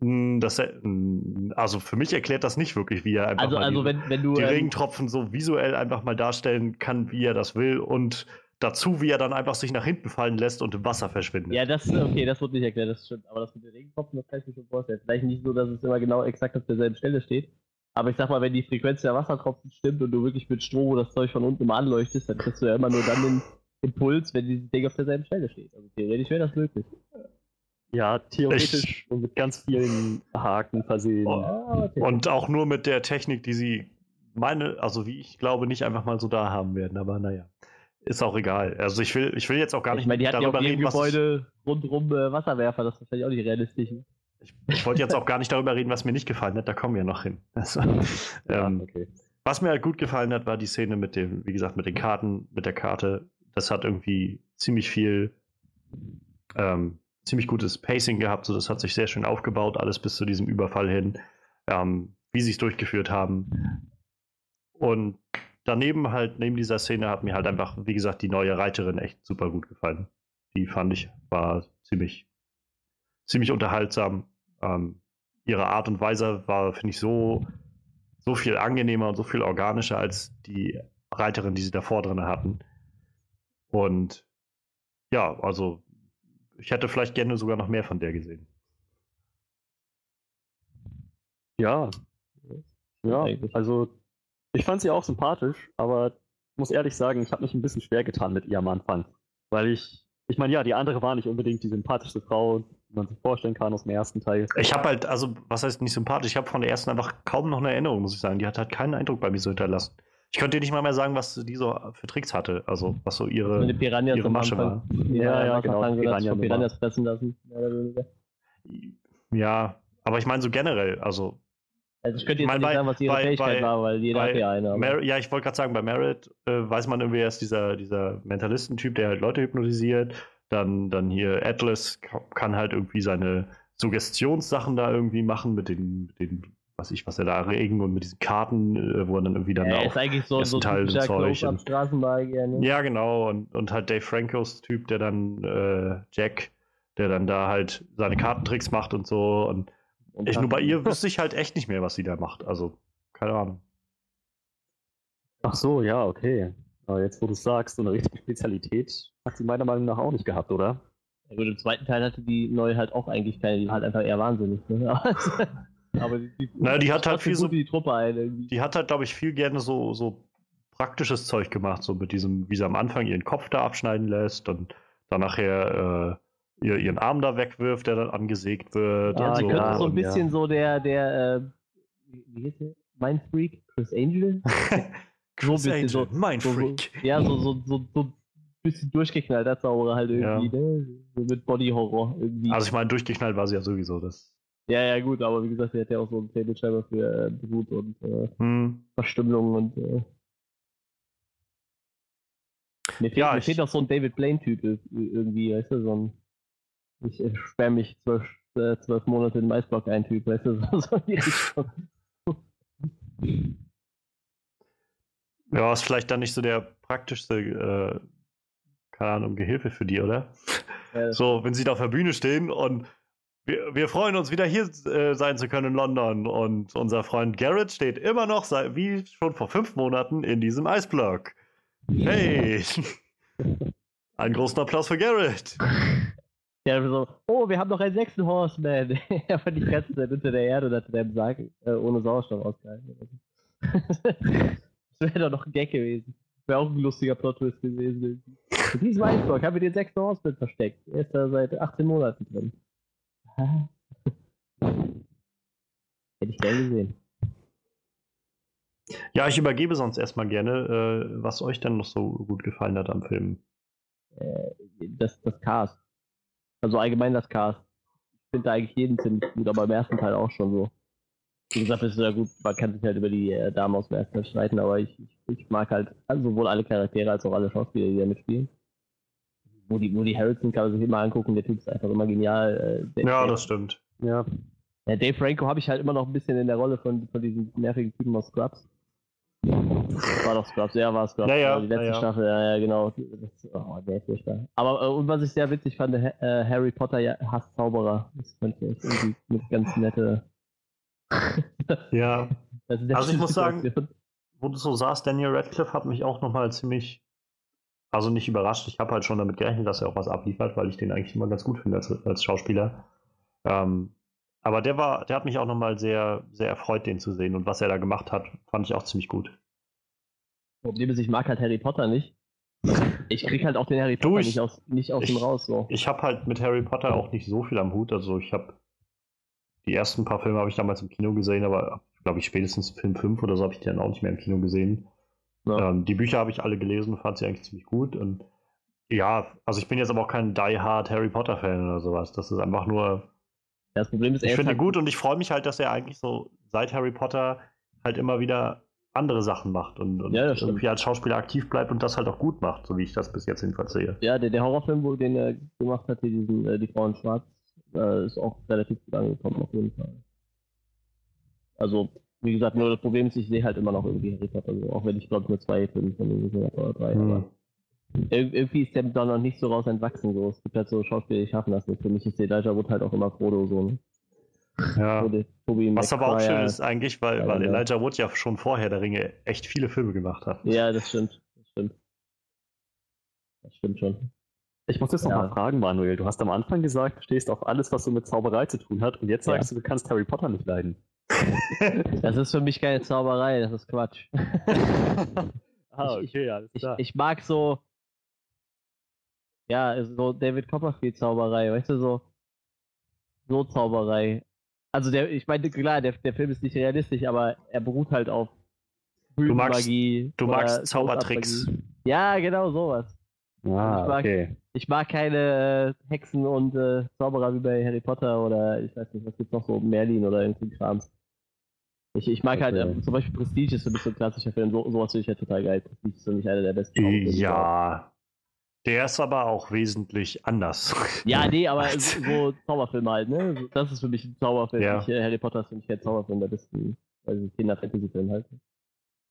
Mm, Das, äh, mm, also für mich erklärt das nicht wirklich, wie er einfach Also, mal also die, wenn, wenn du. die ähm, Regentropfen so visuell einfach mal darstellen kann, wie er das will und dazu, wie er dann einfach sich nach hinten fallen lässt und im Wasser verschwindet. Ja, das, okay, das wird nicht erklärt, das stimmt. Aber das mit den Regentropfen, das kann ich mir schon vorstellen. Vielleicht nicht so, dass es immer genau exakt auf derselben Stelle steht. Aber ich sag mal, wenn die Frequenz der Wassertropfen stimmt und du wirklich mit Strom das Zeug von unten mal anleuchtest, dann kriegst du ja immer nur dann den Impuls, wenn dieses Ding auf derselben Stelle steht. Also theoretisch wäre das möglich. Ja, theoretisch und mit ganz vielen Haken versehen. Oh. Ah, okay. Und auch nur mit der Technik, die sie meine, also wie ich glaube, nicht einfach mal so da haben werden. Aber naja, ist auch egal. Also ich will, ich will jetzt auch gar nicht ich meine, die hatten ja jedem reden, was ich, Gebäude rundherum äh, Wasserwerfer, das ist wahrscheinlich auch nicht realistisch. ich, ich wollte jetzt auch gar nicht darüber reden, was mir nicht gefallen hat. Da kommen wir noch hin. *laughs* Also, Ja, ähm, okay. Was mir halt gut gefallen hat, war die Szene mit dem, wie gesagt, mit den Karten, mit der Karte. Das hat irgendwie ziemlich viel, ähm, ziemlich gutes Pacing gehabt, so das hat sich sehr schön aufgebaut, alles bis zu diesem Überfall hin, ähm, wie sie es durchgeführt haben. Und daneben halt, neben dieser Szene hat mir halt einfach, wie gesagt, die neue Reiterin echt super gut gefallen. Die fand ich, war ziemlich, ziemlich unterhaltsam. Ähm, ihre Art und Weise war, finde ich, so, so viel angenehmer und so viel organischer als die Reiterin, die sie davor drin hatten. Und ja, also ich hätte vielleicht gerne sogar noch mehr von der gesehen. Ja. Ja, also ich fand sie auch sympathisch, aber ich muss ehrlich sagen, ich habe mich ein bisschen schwer getan mit ihr am Anfang. Weil ich, ich meine, ja, die andere war nicht unbedingt die sympathischste Frau, die man sich vorstellen kann aus dem ersten Teil. Ich habe halt, also, was heißt nicht sympathisch? Ich habe von der ersten einfach kaum noch eine Erinnerung, muss ich sagen. Die hat halt keinen Eindruck bei mir so hinterlassen. Ich könnte dir nicht mal mehr sagen, was die so für Tricks hatte, also was so ihre, Meine Piranhas ihre Masche Anfang. war. Ja, ja, genau, Sagen, Piranha. Piranhas fressen lassen. Ja, aber ich meine so generell, also Also ich könnte Ich jetzt mein, nicht bei- sagen, was ihre bei- Fähigkeit bei- war, weil jeder bei hat ja eine. Mer ja, ich wollte gerade sagen, bei Merit äh, weiß man irgendwie, er ist dieser, dieser Mentalistentyp, der halt Leute hypnotisiert. Dann, dann hier Atlas ka- kann halt irgendwie seine Suggestionssachen da irgendwie machen mit den, mit den was ich, was er da regen und mit diesen Karten, äh, wo er dann irgendwie dann er auch. ist eigentlich so, so Teil typischer Zeug und- Close-Up-Straßenmagier. Ne? Ja, genau. Und, und halt Dave Francos Typ, der dann äh, Jack, der dann da halt seine Kartentricks macht und so. Und Und ich nur bei ihr wüsste ich halt echt nicht mehr, was sie da macht. Also, keine Ahnung. Ach so, ja, okay. Aber jetzt, wo du sagst, so eine richtige Spezialität hat sie meiner Meinung nach auch nicht gehabt, oder? Ja, gut, im zweiten Teil hatte die neue halt auch eigentlich keine, die war halt einfach eher wahnsinnig. Ne? *laughs* Aber die, die, Naja, die hat halt viel so- die Truppe ein. Irgendwie. Die hat halt, glaube ich, viel gerne so, so praktisches Zeug gemacht, so mit diesem, wie sie am Anfang ihren Kopf da abschneiden lässt und dann nachher äh, ihr, ihren Arm da wegwirft, der dann angesägt wird. Ja, und sie so. könnte so ein Und bisschen so der, der, äh, wie hieß der? Mindfreak? Chris Angel? *laughs* so ein bisschen so. mein so, so Freak. ja, so, so, so, so ein bisschen durchgeknallter Zauberer halt irgendwie, ne? So mit Body-Horror irgendwie. Also ich meine, durchgeknallt war sie ja sowieso. Das. Ja, ja, gut, aber wie gesagt, sie hat ja auch so einen Faible für äh, Blut und äh, Hm. Verstümmelung und äh, mir fehlt, Ja, mir ich- fehlt auch so ein David Blaine-Typ ir- irgendwie, weißt du, so ein ich äh, sperre mich zwölf, äh, zwölf Monate in den Eisblock ein Typ, weißt du, *laughs* so, so in die Richtung. Ja, ist vielleicht dann nicht so der praktischste, äh, keine Ahnung, Gehilfe für die, oder? Ja, So, wenn sie da auf der Bühne stehen und wir, wir freuen uns wieder hier äh, sein zu können in London und unser Freund Garrett steht immer noch sei- wie schon vor fünf Monaten in diesem Eisblock. Hey! *laughs* Einen großen Applaus für Garrett! *laughs* Ja, so, oh, wir haben noch einen sechsten Horseman. *laughs* er war die ganze Zeit unter der Erde und hatte den Sarg äh, ohne Sauerstoff ausgehalten. das wäre doch noch ein Gag gewesen. Wäre auch ein lustiger Plot-Twist gewesen. In diesem Eisblock haben wir den sechsten Horseman versteckt. Er ist da seit 18 Monaten drin. *laughs* Hätte ich gern gesehen. Ja, ich übergebe sonst erstmal gerne, äh, was euch denn noch so gut gefallen hat am Film. Äh, das, das Cast. Also allgemein das Cast. Ich finde da eigentlich jeden ziemlich gut, aber im ersten Teil auch schon so. Wie gesagt, ist ja gut, man kann sich halt über die äh, Damen aus dem ersten Teil streiten, aber ich, ich, ich mag halt sowohl alle Charaktere als auch alle Schauspieler, die da mitspielen. Woody, Woody Harrelson kann man sich immer angucken, der Typ ist einfach immer genial. Äh, Ja, das stimmt. Ja. ja, Dave Franco habe ich halt immer noch ein bisschen in der Rolle von, von diesem nervigen Typen aus Scrubs. War doch Scrubs, ja, war Scrubs. Ja, ja, die letzte ja, ja. Staffel, ja, ja, genau. Das, oh, der ist furchtbar. Aber, äh, und was ich sehr witzig fand, äh, Harry Potter ja, hasst Zauberer. Das fand ich echt irgendwie eine ganz nette. *laughs* Ja. Also ich muss sagen, wo du so sagst, Daniel Radcliffe hat mich auch nochmal ziemlich, also nicht überrascht. Ich habe halt schon damit gerechnet, dass er auch was abliefert, weil ich den eigentlich immer ganz gut finde als, als Schauspieler. Ähm, aber der war, der hat mich auch nochmal sehr, sehr erfreut, den zu sehen. Und was er da gemacht hat, fand ich auch ziemlich gut. Problem ist, ich mag halt Harry Potter nicht. Ich krieg halt auch den Harry Potter Du, ich- nicht aus, nicht aus ich- ihm raus. So. Ich habe halt mit Harry Potter auch nicht so viel am Hut. Also ich habe die ersten paar Filme habe ich damals im Kino gesehen, aber glaube ich spätestens Film 5 oder so habe ich die dann auch nicht mehr im Kino gesehen. Ja. Ähm, die Bücher habe ich alle gelesen, fand sie eigentlich ziemlich gut. Und ja, also ich bin jetzt aber auch kein Die Hard Harry Potter Fan oder sowas. Das ist einfach nur, Das Problem ist, ich finde halt, gut und ich freue mich halt, dass er eigentlich so seit Harry Potter halt immer wieder andere Sachen macht und, und Ja, irgendwie als Schauspieler aktiv bleibt und das halt auch gut macht, so wie ich das bis jetzt jedenfalls sehe. Ja, der, der Horrorfilm, wo den er gemacht hat, hier diesen, äh, die Frau in Schwarz, äh, ist auch relativ gut angekommen, auf jeden Fall. Also, wie gesagt, nur das Problem ist, ich sehe halt immer noch irgendwie Harry Potter, also, auch wenn ich glaube nur zwei Filme von ihm gesehen habe oder drei, Hm. aber ir irgendwie ist der da noch nicht so raus entwachsen, so. Es gibt halt so Schauspieler, die schaffen das nicht. Für mich ist Elijah Wood halt auch immer Frodo, so. Ne? Ja. Frodo, Was aber auch schön ist eigentlich, weil, Ja, weil ja. Elijah Wood ja schon vorher der Ringe echt viele Filme gemacht hat. Ja, das stimmt. Das stimmt. Das stimmt schon. Ich muss jetzt noch Ja. mal fragen, Manuel. Du hast am Anfang gesagt, du stehst auf alles, was so mit Zauberei zu tun hat, und jetzt Ja. sagst du, du kannst Harry Potter nicht leiden. Das ist für mich keine Zauberei, das ist Quatsch. *laughs* ah, Ich- okay, alles Ich, klar. ich mag so. Ja, also so David Copperfield Zauberei, weißt du, so. So Zauberei. Also der, ich meine, klar, der, der Film ist nicht realistisch, aber er beruht halt auf Du magst- Magie. Du magst Zaubertricks. Ja, genau, sowas. ah, ich mag- okay. Ich mag keine äh, Hexen und äh, Zauberer wie bei Harry Potter oder ich weiß nicht, was gibt's noch so, Merlin oder irgendwie Krams. Ich, ich mag halt, Okay. ähm, zum Beispiel Prestige ist für mich so ein klassischer Film, so, sowas finde ich ja total geil. Prestige ist für mich einer der besten Zauberfilme. Ja. Der ist aber auch wesentlich anders. Ja, *laughs* nee, aber so, so Zauberfilme halt, ne? Das ist für mich ein Zauberfilm. Ja. Nicht, äh, Harry Potter ist für mich kein Zauberfilm, ist ein also ein Kinder-Fantasy-Film halt.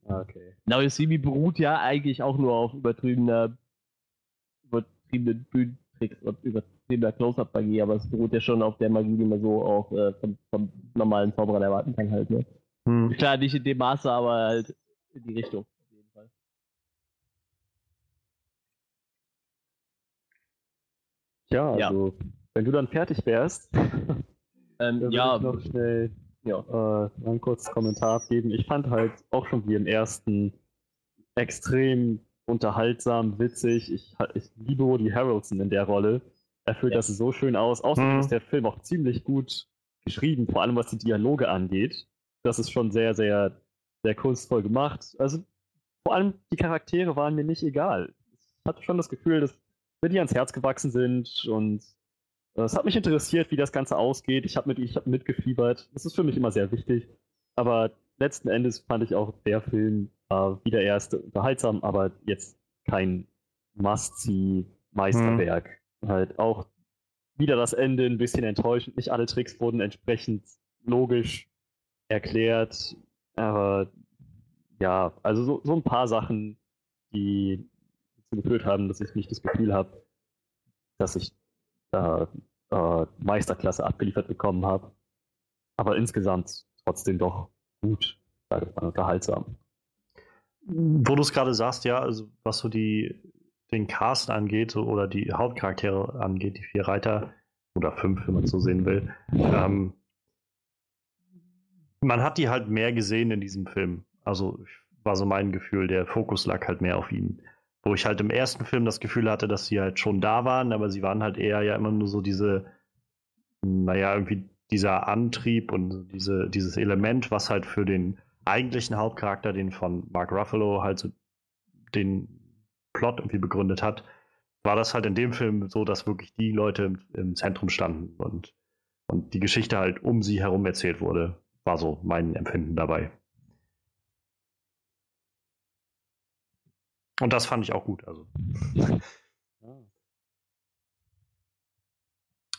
Ah, okay. Now You See Me beruht ja eigentlich auch nur auf übertriebener, übertriebenen Bühnentricks und übertriebener Close-Up-Magie, aber es beruht ja schon auf der Magie, die man so auch äh, vom, vom normalen Zauberer erwarten kann halt, ne? Hm. Klar, nicht in dem Maße, aber halt in die Richtung. Auf jeden Fall. Ja, Ja. also, wenn du dann fertig wärst, *laughs* Ähm, dann ja, ich noch schnell ja. äh, einen kurzen Kommentar abgeben. Ich fand halt auch schon wie im ersten extrem unterhaltsam, witzig. Ich, ich liebe Woody Harrelson in der Rolle. Er füllt Ja. das so schön aus. Außerdem Mhm. ist der Film auch ziemlich gut geschrieben, vor allem was die Dialoge angeht. Das ist schon sehr, sehr, sehr kunstvoll gemacht. Also vor allem die Charaktere waren mir nicht egal. Ich hatte schon das Gefühl, dass mir die ans Herz gewachsen sind und äh, es hat mich interessiert, wie das Ganze ausgeht. Ich habe mit, ich hab mitgefiebert. Das ist für mich immer sehr wichtig. Aber letzten Endes fand ich auch der Film äh, wie der erste unterhaltsam, aber jetzt kein Must-See-Meisterwerk. Halt auch wieder das Ende ein bisschen enttäuschend. Nicht alle Tricks wurden entsprechend logisch erklärt. Aber ja, also so, so ein paar Sachen, die dazu geführt haben, dass ich nicht das Gefühl habe, dass ich da äh, Meisterklasse abgeliefert bekommen habe. Aber insgesamt trotzdem doch gut. Sage mal, unterhaltsam. Wo du es gerade sagst, ja, also was so die, den Cast angeht oder die Hauptcharaktere angeht, die vier Reiter oder fünf, wenn man so sehen will, ähm, man hat die halt mehr gesehen in diesem Film. Also war so mein Gefühl, der Fokus lag halt mehr auf ihnen. Wo ich halt im ersten Film das Gefühl hatte, dass sie halt schon da waren, aber sie waren halt eher ja immer nur so diese, naja, irgendwie dieser Antrieb und diese, dieses Element, was halt für den eigentlichen Hauptcharakter, den von Mark Ruffalo halt so den Plot irgendwie begründet hat, war das halt in dem Film so, dass wirklich die Leute im, im Zentrum standen und, und die Geschichte halt um sie herum erzählt wurde. War so mein Empfinden dabei. Und das fand ich auch gut. Also. *laughs*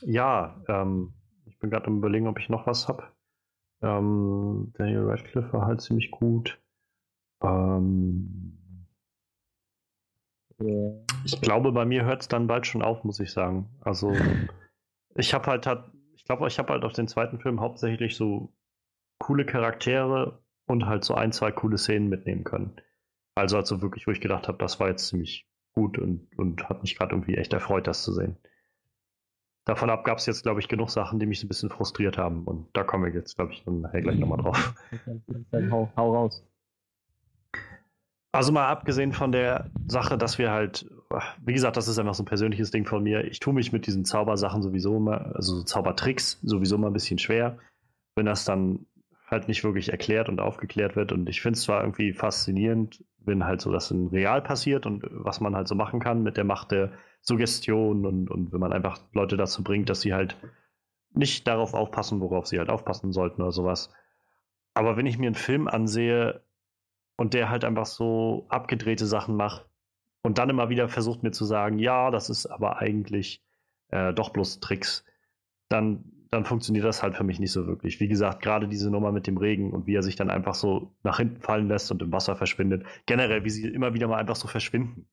Ja, ähm, ich bin gerade am überlegen, ob ich noch was habe. Ähm, Daniel Radcliffe war halt ziemlich gut. Ähm, ich glaube, bei mir hört es dann bald schon auf, muss ich sagen. Also, *laughs* ich habe halt, ich glaube, ich habe halt auf den zweiten Film hauptsächlich so coole Charaktere und halt so ein, zwei coole Szenen mitnehmen können. Also, also wirklich, wo ich gedacht habe, das war jetzt ziemlich gut und, und hat mich gerade irgendwie echt erfreut, das zu sehen. Davon ab gab es jetzt, glaube ich, genug Sachen, die mich so ein bisschen frustriert haben. Und da kommen wir jetzt, glaube ich, dann nachher gleich nochmal drauf. Hau, hau raus. Also mal abgesehen von der Sache, dass wir halt, wie gesagt, das ist einfach so ein persönliches Ding von mir. Ich tue mich mit diesen Zaubersachen sowieso immer, also so Zaubertricks sowieso mal ein bisschen schwer, wenn das dann halt nicht wirklich erklärt und aufgeklärt wird. Und ich finde es zwar irgendwie faszinierend, wenn halt so das in real passiert und was man halt so machen kann mit der Macht der Suggestion und, und wenn man einfach Leute dazu bringt, dass sie halt nicht darauf aufpassen, worauf sie halt aufpassen sollten oder sowas. Aber wenn ich mir einen Film ansehe, und der halt einfach so abgedrehte Sachen macht und dann immer wieder versucht mir zu sagen, ja, das ist aber eigentlich äh, doch bloß Tricks, dann, dann funktioniert das halt für mich nicht so wirklich. Wie gesagt, gerade diese Nummer mit dem Regen und wie er sich dann einfach so nach hinten fallen lässt und im Wasser verschwindet. Generell, wie sie immer wieder mal einfach so verschwinden.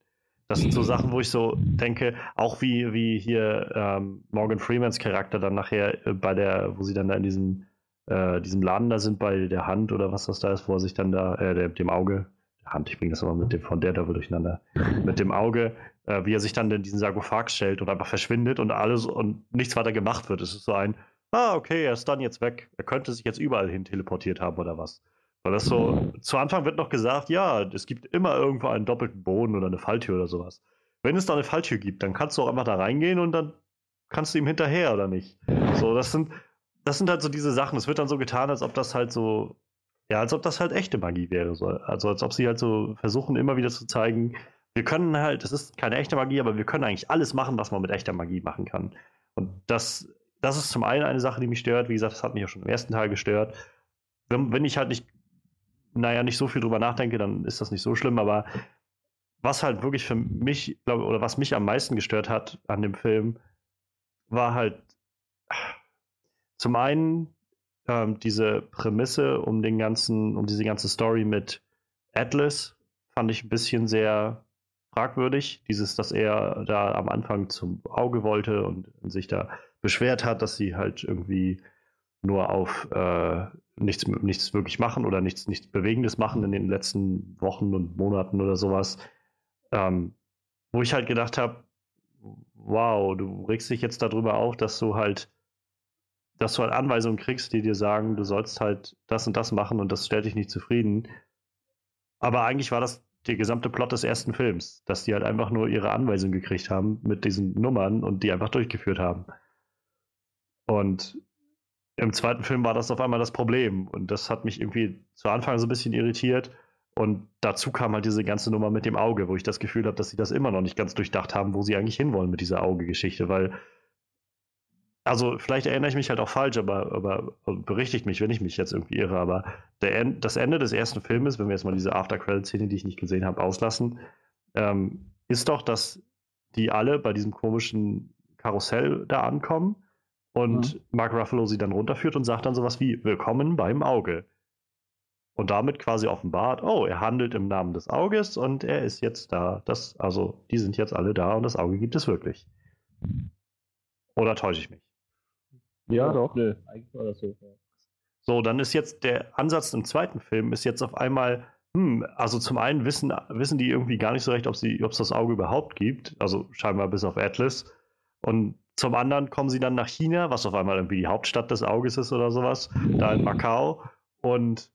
Das sind so Sachen, wo ich so denke, auch wie, wie hier ähm, Morgan Freemans Charakter dann nachher äh, bei der, wo sie dann da in diesem, äh, diesem Laden da sind, bei der Hand oder was das da ist, wo er sich dann da, äh, dem Auge, Hand, ich bringe das immer mit dem von der Devil durcheinander, mit dem Auge, äh, wie er sich dann in diesen Sarkophag stellt und einfach verschwindet und alles und nichts weiter gemacht wird. Es ist so ein, ah, okay, er ist dann jetzt weg. Er könnte sich jetzt überall hin teleportiert haben oder was. Weil das so, zu Anfang wird noch gesagt, ja, es gibt immer irgendwo einen doppelten Boden oder eine Falltür oder sowas. Wenn es da eine Falltür gibt, dann kannst du auch einfach da reingehen und dann kannst du ihm hinterher oder nicht. So, das sind, das sind halt so diese Sachen. Es wird dann so getan, als ob das halt so, ja, als ob das halt echte Magie wäre. So. Also als ob sie halt so versuchen, immer wieder zu zeigen, wir können halt, das ist keine echte Magie, aber wir können eigentlich alles machen, was man mit echter Magie machen kann. Und das, das ist zum einen eine Sache, die mich stört. Wie gesagt, das hat mich auch schon im ersten Teil gestört. Wenn, wenn ich halt nicht naja, nicht so viel drüber nachdenke, dann ist das nicht so schlimm, aber was halt wirklich für mich, glaube oder was mich am meisten gestört hat an dem Film, war halt zum einen ähm, diese Prämisse um den ganzen, um diese ganze Story mit Atlas, fand ich ein bisschen sehr fragwürdig. Dieses, dass er da am Anfang zum Auge wollte und sich da beschwert hat, dass sie halt irgendwie nur auf äh, nichts, nichts wirklich machen oder nichts, nichts Bewegendes machen in den letzten Wochen und Monaten oder sowas. Ähm, wo ich halt gedacht habe, wow, du regst dich jetzt darüber auf, dass du halt, dass du halt Anweisungen kriegst, die dir sagen, du sollst halt das und das machen und das stellt dich nicht zufrieden. Aber eigentlich war das der gesamte Plot des ersten Films, dass die halt einfach nur ihre Anweisungen gekriegt haben mit diesen Nummern und die einfach durchgeführt haben. Und im zweiten Film war das auf einmal das Problem. Und das hat mich irgendwie zu Anfang so ein bisschen irritiert. Und dazu kam halt diese ganze Nummer mit dem Auge, wo ich das Gefühl habe, dass sie das immer noch nicht ganz durchdacht haben, wo sie eigentlich hinwollen mit dieser Auge-Geschichte, weil, also vielleicht erinnere ich mich halt auch falsch, aber, aber berichtigt mich, wenn ich mich jetzt irgendwie irre, aber der, das Ende des ersten Filmes, wenn wir jetzt mal diese After-Credit-Szene, die ich nicht gesehen habe, auslassen, ähm, ist doch, dass die alle bei diesem komischen Karussell da ankommen und mhm. Mark Ruffalo sie dann runterführt und sagt dann sowas wie Willkommen beim Auge. Und damit quasi offenbart, oh, er handelt im Namen des Auges und er ist jetzt da. Das, also, die sind jetzt alle da und das Auge gibt es wirklich. Oder täusche ich mich? Ja, doch. Nö, eigentlich war das so. So, dann ist jetzt der Ansatz im zweiten Film ist jetzt auf einmal, hm, also zum einen wissen, wissen die irgendwie gar nicht so recht, ob es das Auge überhaupt gibt, also scheinbar bis auf Atlas. Und zum anderen kommen sie dann nach China, was auf einmal irgendwie die Hauptstadt des Auges ist oder sowas, da in Macau. Und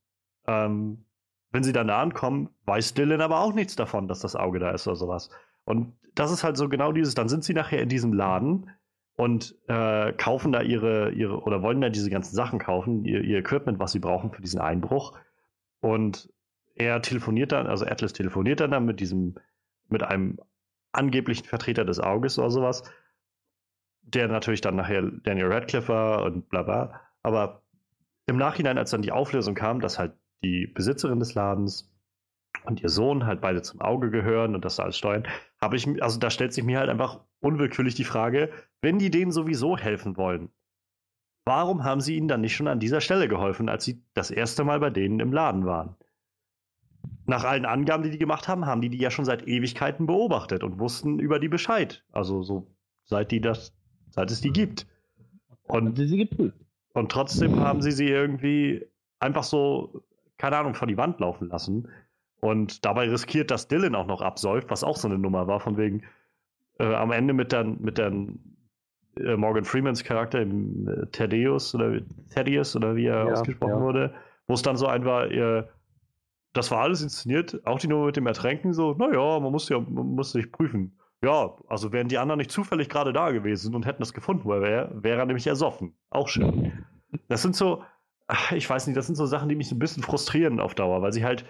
ähm, wenn sie dann da ankommen, weiß Dylan aber auch nichts davon, dass das Auge da ist oder sowas. Und das ist halt so genau dieses, dann sind sie nachher in diesem Laden und äh, kaufen da ihre, ihre, oder wollen da diese ganzen Sachen kaufen, ihr, ihr Equipment, was sie brauchen für diesen Einbruch. Und er telefoniert dann, also Atlas telefoniert dann mit diesem, mit einem angeblichen Vertreter des Auges oder sowas der natürlich dann nachher Daniel Radcliffe war und bla bla. Aber im Nachhinein, als dann die Auflösung kam, dass halt die Besitzerin des Ladens und ihr Sohn halt beide zum Auge gehören und das alles steuern, habe ich, also da stellt sich mir halt einfach unwillkürlich die Frage, wenn die denen sowieso helfen wollen, warum haben sie ihnen dann nicht schon an dieser Stelle geholfen, als sie das erste Mal bei denen im Laden waren? Nach allen Angaben, die die gemacht haben, haben die die ja schon seit Ewigkeiten beobachtet und wussten über die Bescheid. Also so seit die das seit es die gibt. Und, sie geprüft. und trotzdem haben sie sie irgendwie einfach so, keine Ahnung, vor die Wand laufen lassen. Und dabei riskiert, dass Dylan auch noch absäuft, was auch so eine Nummer war, von wegen äh, am Ende mit dann mit dann äh, Morgan Freemans Charakter im äh, Thaddeus oder Thaddeus oder wie er ja, ausgesprochen ja. wurde, wo es dann so ein war, ihr, das war alles inszeniert, auch die Nummer mit dem Ertränken, so, naja, man muss ja, man muss sich prüfen. Ja, also wären die anderen nicht zufällig gerade da gewesen und hätten es gefunden, er wäre, wäre er nämlich ersoffen. Auch schön. Das sind so, ich weiß nicht, das sind so Sachen, die mich ein bisschen frustrieren auf Dauer, weil sie halt,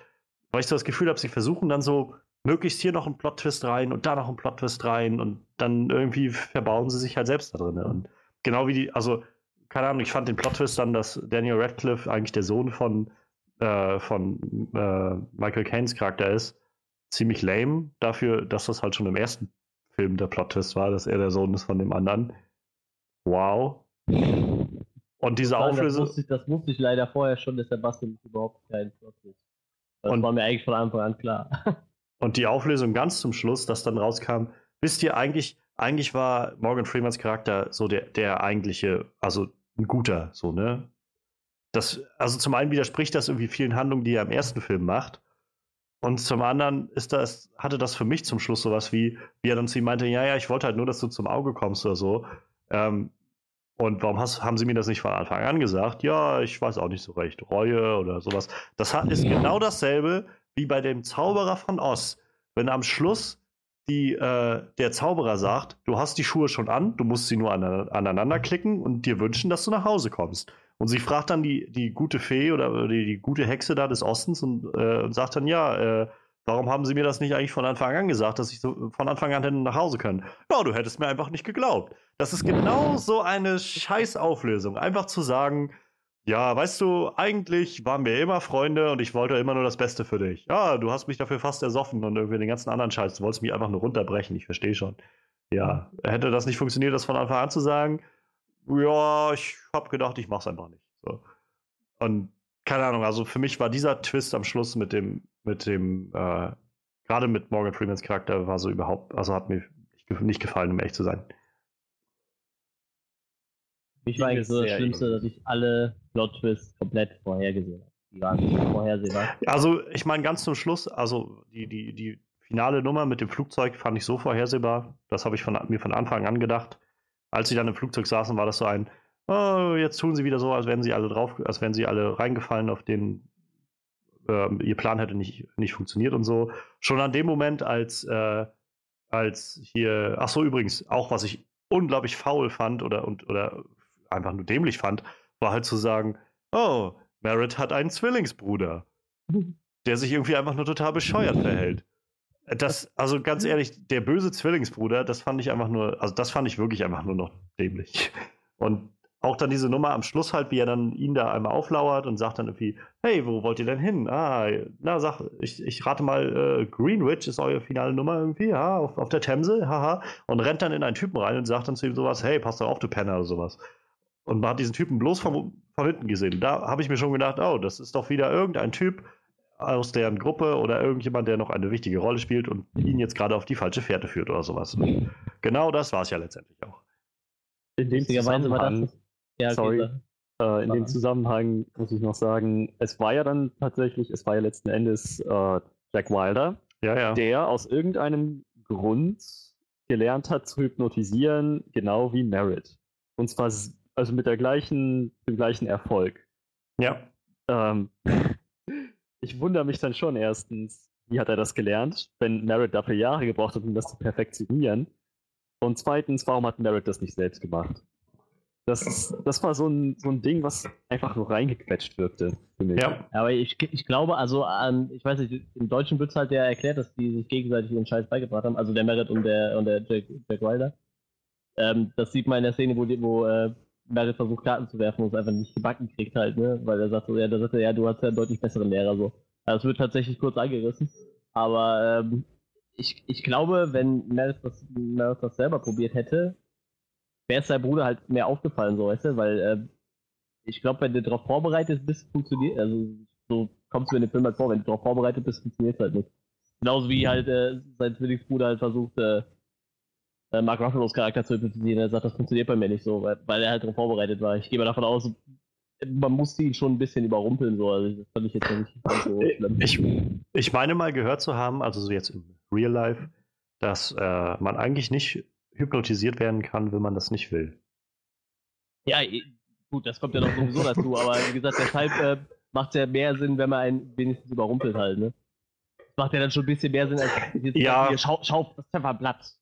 weil ich so das Gefühl habe, sie versuchen dann so möglichst hier noch einen Plot-Twist rein und da noch einen Plot-Twist rein und dann irgendwie verbauen sie sich halt selbst da drin. Und genau wie die, also, keine Ahnung, ich fand den Plot-Twist dann, dass Daniel Radcliffe eigentlich der Sohn von äh, von äh, Michael Caines Charakter ist, ziemlich lame dafür, dass das halt schon im ersten Film der Plot-Twist war, dass er der Sohn ist von dem anderen. Wow. Und diese Sagen, das, Auflösung. wusste ich, das wusste ich leider vorher schon, dass der Bastian überhaupt kein Plot ist. Das Und- war mir eigentlich von Anfang an klar. *laughs* Und die Auflösung ganz zum Schluss, dass dann rauskam, wisst ihr eigentlich, eigentlich war Morgan Freemans Charakter so der, der eigentliche, also ein guter, so, ne? Das, also zum einen widerspricht das irgendwie vielen Handlungen, die er im ersten Film macht. Und zum anderen ist das, hatte das für mich zum Schluss sowas wie, wie er dann zu ihm meinte, ja, ja, ich wollte halt nur, dass du zum Auge kommst oder so. Ähm, und warum hast, haben sie mir das nicht von Anfang an gesagt? Ja, ich weiß auch nicht so recht. Reue oder sowas. Das hat, ist genau dasselbe wie bei dem Zauberer von Oz. Wenn am Schluss die, äh, der Zauberer sagt, du hast die Schuhe schon an, du musst sie nur an, aneinander klicken und dir wünschen, dass du nach Hause kommst. Und sie fragt dann die, die gute Fee oder die, die gute Hexe da des Ostens und, äh, sagt dann, ja, äh, warum haben sie mir das nicht eigentlich von Anfang an gesagt, dass ich so von Anfang an hätte nach Hause können? Ja, du hättest mir einfach nicht geglaubt. Das ist genau so eine Scheißauflösung. Einfach zu sagen, ja, weißt du, eigentlich waren wir immer Freunde und ich wollte immer nur das Beste für dich. Ja, du hast mich dafür fast ersoffen und irgendwie den ganzen anderen Scheiß. Du wolltest mich einfach nur runterbrechen, ich verstehe schon. Ja, hätte das nicht funktioniert, das von Anfang an zu sagen, ja, ich hab gedacht, ich mach's einfach nicht. So. Und keine Ahnung, also für mich war dieser Twist am Schluss mit dem, mit dem, äh, gerade mit Morgan Freemans Charakter war so überhaupt, also hat mir nicht ge- nicht gefallen, um ehrlich zu sein. Mich war eigentlich so das Schlimmste, dass ich alle Plot-Twists komplett vorhergesehen habe. Die waren nicht vorhersehbar. Also, ich meine, ganz zum Schluss, also die, die, die finale Nummer mit dem Flugzeug fand ich so vorhersehbar. Das habe ich von, mir von Anfang an gedacht. Als sie dann im Flugzeug saßen, war das so ein, oh, jetzt tun sie wieder so, als wären sie alle drauf, als wären sie alle reingefallen, auf den ähm, ihr Plan hätte nicht, nicht funktioniert und so. Schon an dem Moment, als, äh, als hier, ach so, übrigens, auch was ich unglaublich faul fand oder, und, oder einfach nur dämlich fand, war halt zu sagen, oh, Merritt hat einen Zwillingsbruder der sich irgendwie einfach nur total bescheuert verhält. Das, also ganz ehrlich, der böse Zwillingsbruder, das fand ich einfach nur, also das fand ich wirklich einfach nur noch dämlich. Und auch dann diese Nummer am Schluss halt, wie er dann ihn da einmal auflauert und sagt dann irgendwie, hey, wo wollt ihr denn hin? Ah, na, sag, ich, ich rate mal, äh, Greenwich ist eure finale Nummer irgendwie, ja, auf, auf der Themse, haha, und rennt dann in einen Typen rein und sagt dann zu ihm sowas, hey, pass doch auf, du Penner oder sowas. Und man hat diesen Typen bloß von, von hinten gesehen. Da habe ich mir schon gedacht, oh, das ist doch wieder irgendein Typ aus deren Gruppe oder irgendjemand, der noch eine wichtige Rolle spielt und ihn jetzt gerade auf die falsche Fährte führt oder sowas. Und genau das war es ja letztendlich auch. In dem Lustigerweise war Zusammenhang, das. Ja, okay, Sorry. sag. äh, in dem. Zusammenhang muss ich noch sagen, es war ja dann tatsächlich, es war ja letzten Endes äh, Jack Wilder, Ja, ja. der aus irgendeinem Grund gelernt hat zu hypnotisieren, genau wie Merritt. Und zwar also mit der gleichen, dem gleichen Erfolg. ja. Ähm, ich wundere mich dann schon erstens, wie hat er das gelernt, wenn Merritt dafür Jahre gebraucht hat, um das zu perfektionieren. Und zweitens, warum hat Merritt das nicht selbst gemacht? Das, ist, das war so ein, so ein Ding, was einfach nur reingequetscht wirkte für mich. Ja. Aber ich, ich glaube, also, ähm, ich weiß nicht, im Deutschen wird es halt ja erklärt, dass die sich gegenseitig den Scheiß beigebracht haben, also der Merritt und der, und der Jack, Jack Wilder. Ähm, das sieht man in der Szene, wo, die, wo äh, Merritt versucht, Karten zu werfen und es einfach nicht gebacken kriegt halt, ne? Weil er sagt so, ja, da sagt er, ja, du hast ja einen deutlich besseren Lehrer so. Es wird tatsächlich kurz angerissen. Aber ähm, ich, ich glaube, wenn Merritt das, Merritt das selber probiert hätte, wäre es sein Bruder halt mehr aufgefallen, so, weißt du? Weil äh, ich glaube, wenn du darauf vorbereitet bist, funktioniert, also so kommst du in dem Film halt vor, wenn du darauf vorbereitet bist, funktioniert es halt nicht. Genauso wie halt äh, sein Zwillingsbruder halt versucht, äh, Mark Ruffalos Charakter zu hypnotisieren. Er sagt, das funktioniert bei mir nicht so, weil, weil er halt darauf vorbereitet war. Ich gehe mal davon aus, man musste ihn schon ein bisschen überrumpeln, so. Also das fand ich jetzt nicht so schlimm. Ich, ich meine mal gehört zu haben, also so jetzt im Real Life, dass äh, man eigentlich nicht hypnotisiert werden kann, wenn man das nicht will. Ja, gut, das kommt ja noch sowieso dazu, aber wie gesagt, deshalb äh, macht es ja mehr Sinn, wenn man einen wenigstens überrumpelt halt, ne? Macht ja dann schon ein bisschen mehr Sinn, als jetzt Ja. hier, schau, schau das Pfefferblatt.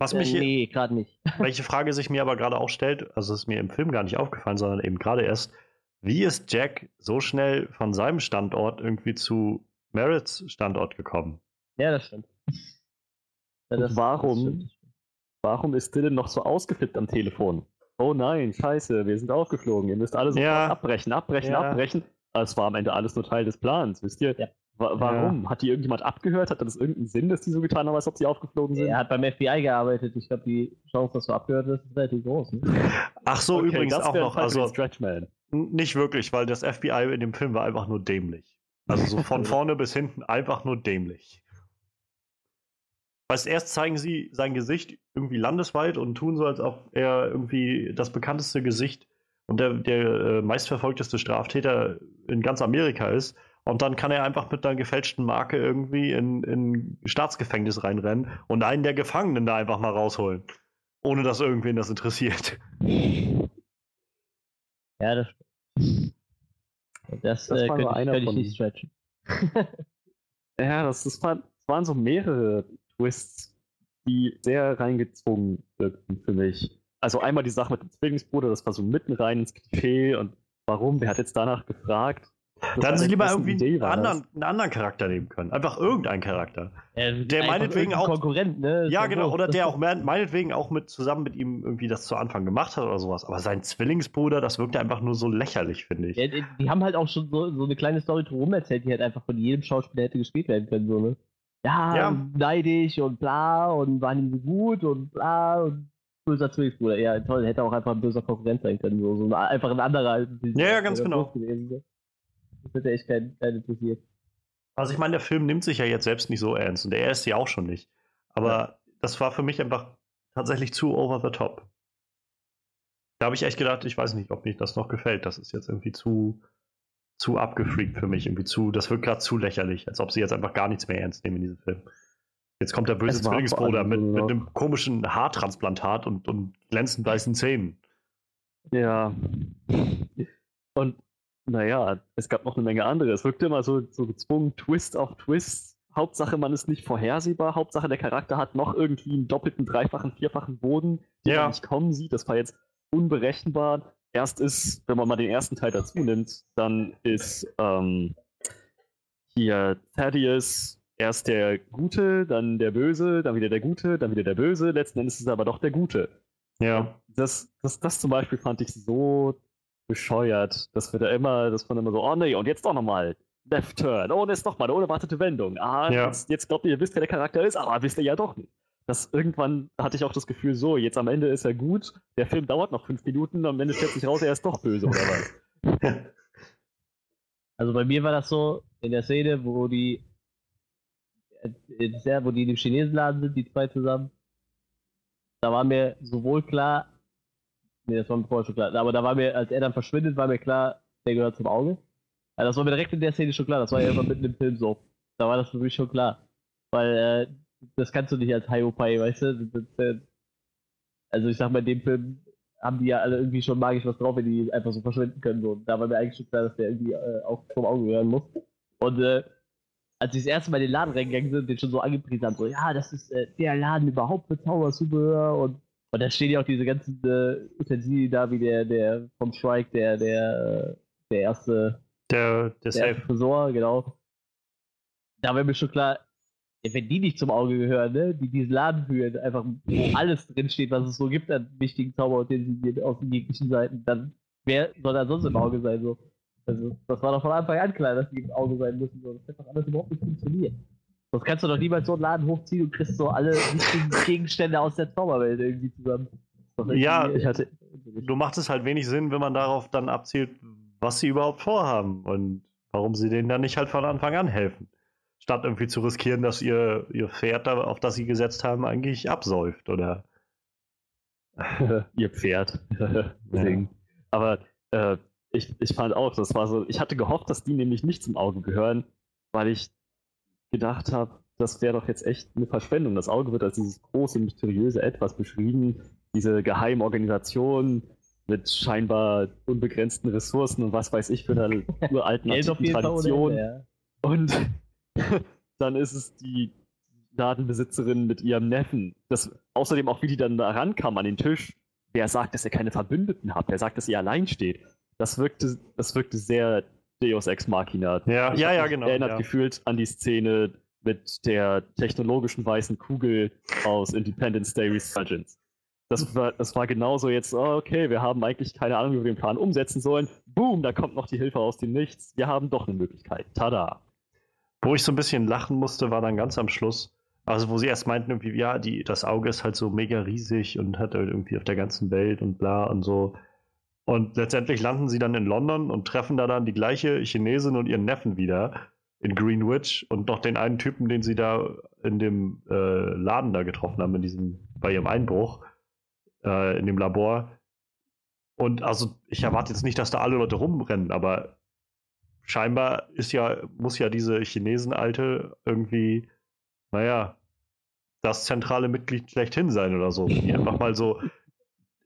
Was Äh, mich, nee, gerade nicht. *laughs* welche Frage sich mir aber gerade auch stellt, also ist mir im Film gar nicht aufgefallen, sondern eben gerade erst, wie ist Jack so schnell von seinem Standort irgendwie zu Merritts Standort gekommen? Ja, das stimmt. Ja, Und warum? stimmt. Warum ist Dylan noch so ausgeflippt am Telefon? Oh nein, scheiße, wir sind aufgeflogen. Ihr müsst alle sofort Ja. abbrechen, abbrechen, Ja. abbrechen. es war am Ende alles nur Teil des Plans, wisst ihr? Ja. Wa warum? Hat die irgendjemand abgehört? Hat das irgendeinen Sinn, dass die so getan haben, als ob sie aufgeflogen sind? Er hat beim FBI gearbeitet. Ich glaube, die Chance, dass du abgehört wirst, ist relativ groß. Ne? Ach so, Okay, übrigens das auch noch, also Stretchman. nicht wirklich, weil das FBI in dem Film war einfach nur dämlich. Also so von *laughs* vorne bis hinten einfach nur dämlich. Weißt erst zeigen sie sein Gesicht irgendwie landesweit und tun so, als ob er irgendwie das bekannteste Gesicht und der, der äh, meistverfolgteste Straftäter in ganz Amerika ist. Und dann kann er einfach mit einer gefälschten Marke irgendwie in, in Staatsgefängnis reinrennen und einen der Gefangenen da einfach mal rausholen. Ohne dass irgendwen das interessiert. Ja, das Das, Das äh, war könnte, einer könnte ich von- nicht stretchen. *laughs* Ja, das, das, waren, das waren so mehrere Twists, die sehr reingezwungen wirkten für mich. Also einmal die Sache mit dem Zwillingsbruder, das war so mitten rein ins Klischee und warum? Wer hat jetzt danach gefragt? Da hätten sie lieber irgendwie Idee, einen anderen, einen anderen Charakter nehmen können. Einfach irgendeinen Charakter. Äh, Der meinetwegen auch- Konkurrent, ne? Ja, genau. Oder der auch *laughs* mein- meinetwegen auch mit zusammen mit ihm irgendwie das zu Anfang gemacht hat oder sowas. Aber sein Zwillingsbruder, das wirkte einfach nur so lächerlich, finde ich. Ja, die, die haben halt auch schon so, so eine kleine Story drumherum erzählt, die halt einfach von jedem Schauspieler hätte gespielt werden können, so, ne? Ja, Ja. neidisch und bla und waren ihm so gut und bla und böser Zwillingsbruder. Ja, toll, hätte auch einfach ein böser Konkurrent sein können, so, so ein, einfach ein anderer. als dieser- Ja, ja, ganz genau. Gewesen. Das hätte echt keinen keinen interessiert. Also ich meine, der Film nimmt sich ja jetzt selbst nicht so ernst und er ist ja auch schon nicht. Aber das war für mich einfach tatsächlich zu over the top. Da habe ich echt gedacht, ich weiß nicht, ob mir das noch gefällt. Das ist jetzt irgendwie zu, zu abgefreakt für mich. Irgendwie zu, das wirkt gerade zu lächerlich, als ob sie jetzt einfach gar nichts mehr ernst nehmen in diesem Film. Jetzt kommt der böse Zwillingsbruder mit, mit noch- einem komischen Haartransplantat und, und glänzend weißen Zähnen. Ja. Und naja, es gab noch eine Menge andere. Es wirkte immer so, so gezwungen, Twist auf Twist. Hauptsache, man ist nicht vorhersehbar. Hauptsache, der Charakter hat noch irgendwie einen doppelten, dreifachen, vierfachen Boden, den Ja. man nicht kommen sieht. Das war jetzt unberechenbar. Erst ist, wenn man mal den ersten Teil dazu nimmt, dann ist ähm, hier Thaddeus erst der Gute, dann der Böse, dann wieder der Gute, dann wieder der Böse. Letzten Endes ist er aber doch der Gute Ja. das, das, das zum Beispiel fand ich so bescheuert, dass wir da immer, dass man immer so, oh nee, und jetzt doch nochmal. Left Turn, oh, und jetzt nochmal, ohne wartete Wendung. Ah, Ja. jetzt, jetzt glaubt ihr, ihr wisst, wer der Charakter ist, aber wisst ihr ja doch nicht. Das irgendwann hatte ich auch das Gefühl, so, jetzt am Ende ist er gut, der Film dauert noch fünf Minuten, am Ende stellt sich raus, er ist doch böse oder was. *laughs* Also bei mir war das so, in der Szene, wo die, in der, Szene, wo die in dem Chinesenladen sind, die zwei zusammen, da war mir sowohl klar, nee, das war mir vorher schon klar, aber da war mir, als er dann verschwindet, war mir klar, der gehört zum Auge. Also das war mir direkt in der Szene schon klar, das war ja immer mitten im Film so. Da war das für mich schon klar. Weil, äh, das kannst du nicht als Hiopai, weißt du? Das, das, äh, also ich sag mal, in dem Film haben die ja alle irgendwie schon magisch was drauf, wenn die einfach so verschwinden können. So. Da war mir eigentlich schon klar, dass der irgendwie äh, auch vom Auge gehören muss. Und äh, als sie das erste Mal in den Laden reingegangen sind, den schon so angepriesen haben, so, ja, das ist äh, der Laden überhaupt für Zauberzubehör und und da stehen ja auch diese ganzen äh, Utensilien da, wie der, der vom Strike, der, der, der erste, Der, der der erste Tresor, genau. Da wäre mir schon klar, wenn die nicht zum Auge gehören, ne, die diesen Laden führen, einfach wo alles drinsteht, was es so gibt an wichtigen Zauberutensilien auf den jeglichen Seiten, dann wer soll da sonst im Auge sein? So? Also, das war doch von Anfang an klar, dass die im Auge sein müssen. So. Das hat doch alles überhaupt nicht funktioniert. Sonst kannst du doch niemals so einen Laden hochziehen und kriegst so alle wichtigen *laughs* Gegenstände aus der Zauberwelt irgendwie zusammen. Ja, ich hatte-. Du macht es halt wenig Sinn, wenn man darauf dann abzielt, was sie überhaupt vorhaben und warum sie denen dann nicht halt von Anfang an helfen. Statt irgendwie zu riskieren, dass ihr, ihr Pferd, auf das sie gesetzt haben, eigentlich absäuft oder. *laughs* Ihr Pferd. *laughs* Deswegen. Aber äh, ich, ich fand auch, das war so, ich hatte gehofft, dass die nämlich nicht zum Auge gehören, weil ich gedacht habe, das wäre doch jetzt echt eine Verschwendung. Das Auge wird als dieses große, mysteriöse Etwas beschrieben, diese geheime Organisation mit scheinbar unbegrenzten Ressourcen und was weiß ich für eine *laughs* uralten Tradition. Ja. Und *laughs* dann ist es die Ladenbesitzerin mit ihrem Neffen. Das, außerdem auch, wie die dann da rankam an den Tisch. Wer sagt, dass er keine Verbündeten hat? Wer sagt, dass er allein steht? Das wirkte, das wirkte sehr Deus Ex Machina. Ja, Ich ja, ja, genau. Erinnert Ja. gefühlt an die Szene mit der technologischen weißen Kugel aus Independence Day Resurgence. Das war, das war genauso jetzt, oh, okay, wir haben eigentlich keine Ahnung, wie wir den Plan umsetzen sollen. boom, da kommt noch die Hilfe aus dem Nichts. Wir haben doch eine Möglichkeit. Tada. Wo ich so ein bisschen lachen musste, war dann ganz am Schluss, also wo sie erst meinten, irgendwie, ja, die, das Auge ist halt so mega riesig und hat halt irgendwie auf der ganzen Welt und bla und so. Und letztendlich landen sie dann in London und treffen da dann die gleiche Chinesin und ihren Neffen wieder in Greenwich und noch den einen Typen, den sie da in dem äh, Laden da getroffen haben, in diesem, bei ihrem Einbruch, äh, in dem Labor. Und also ich erwarte jetzt nicht, dass da alle Leute rumrennen, aber scheinbar ist ja, muss ja diese Chinesen-Alte irgendwie, naja, das zentrale Mitglied schlechthin sein oder so. Die einfach mal so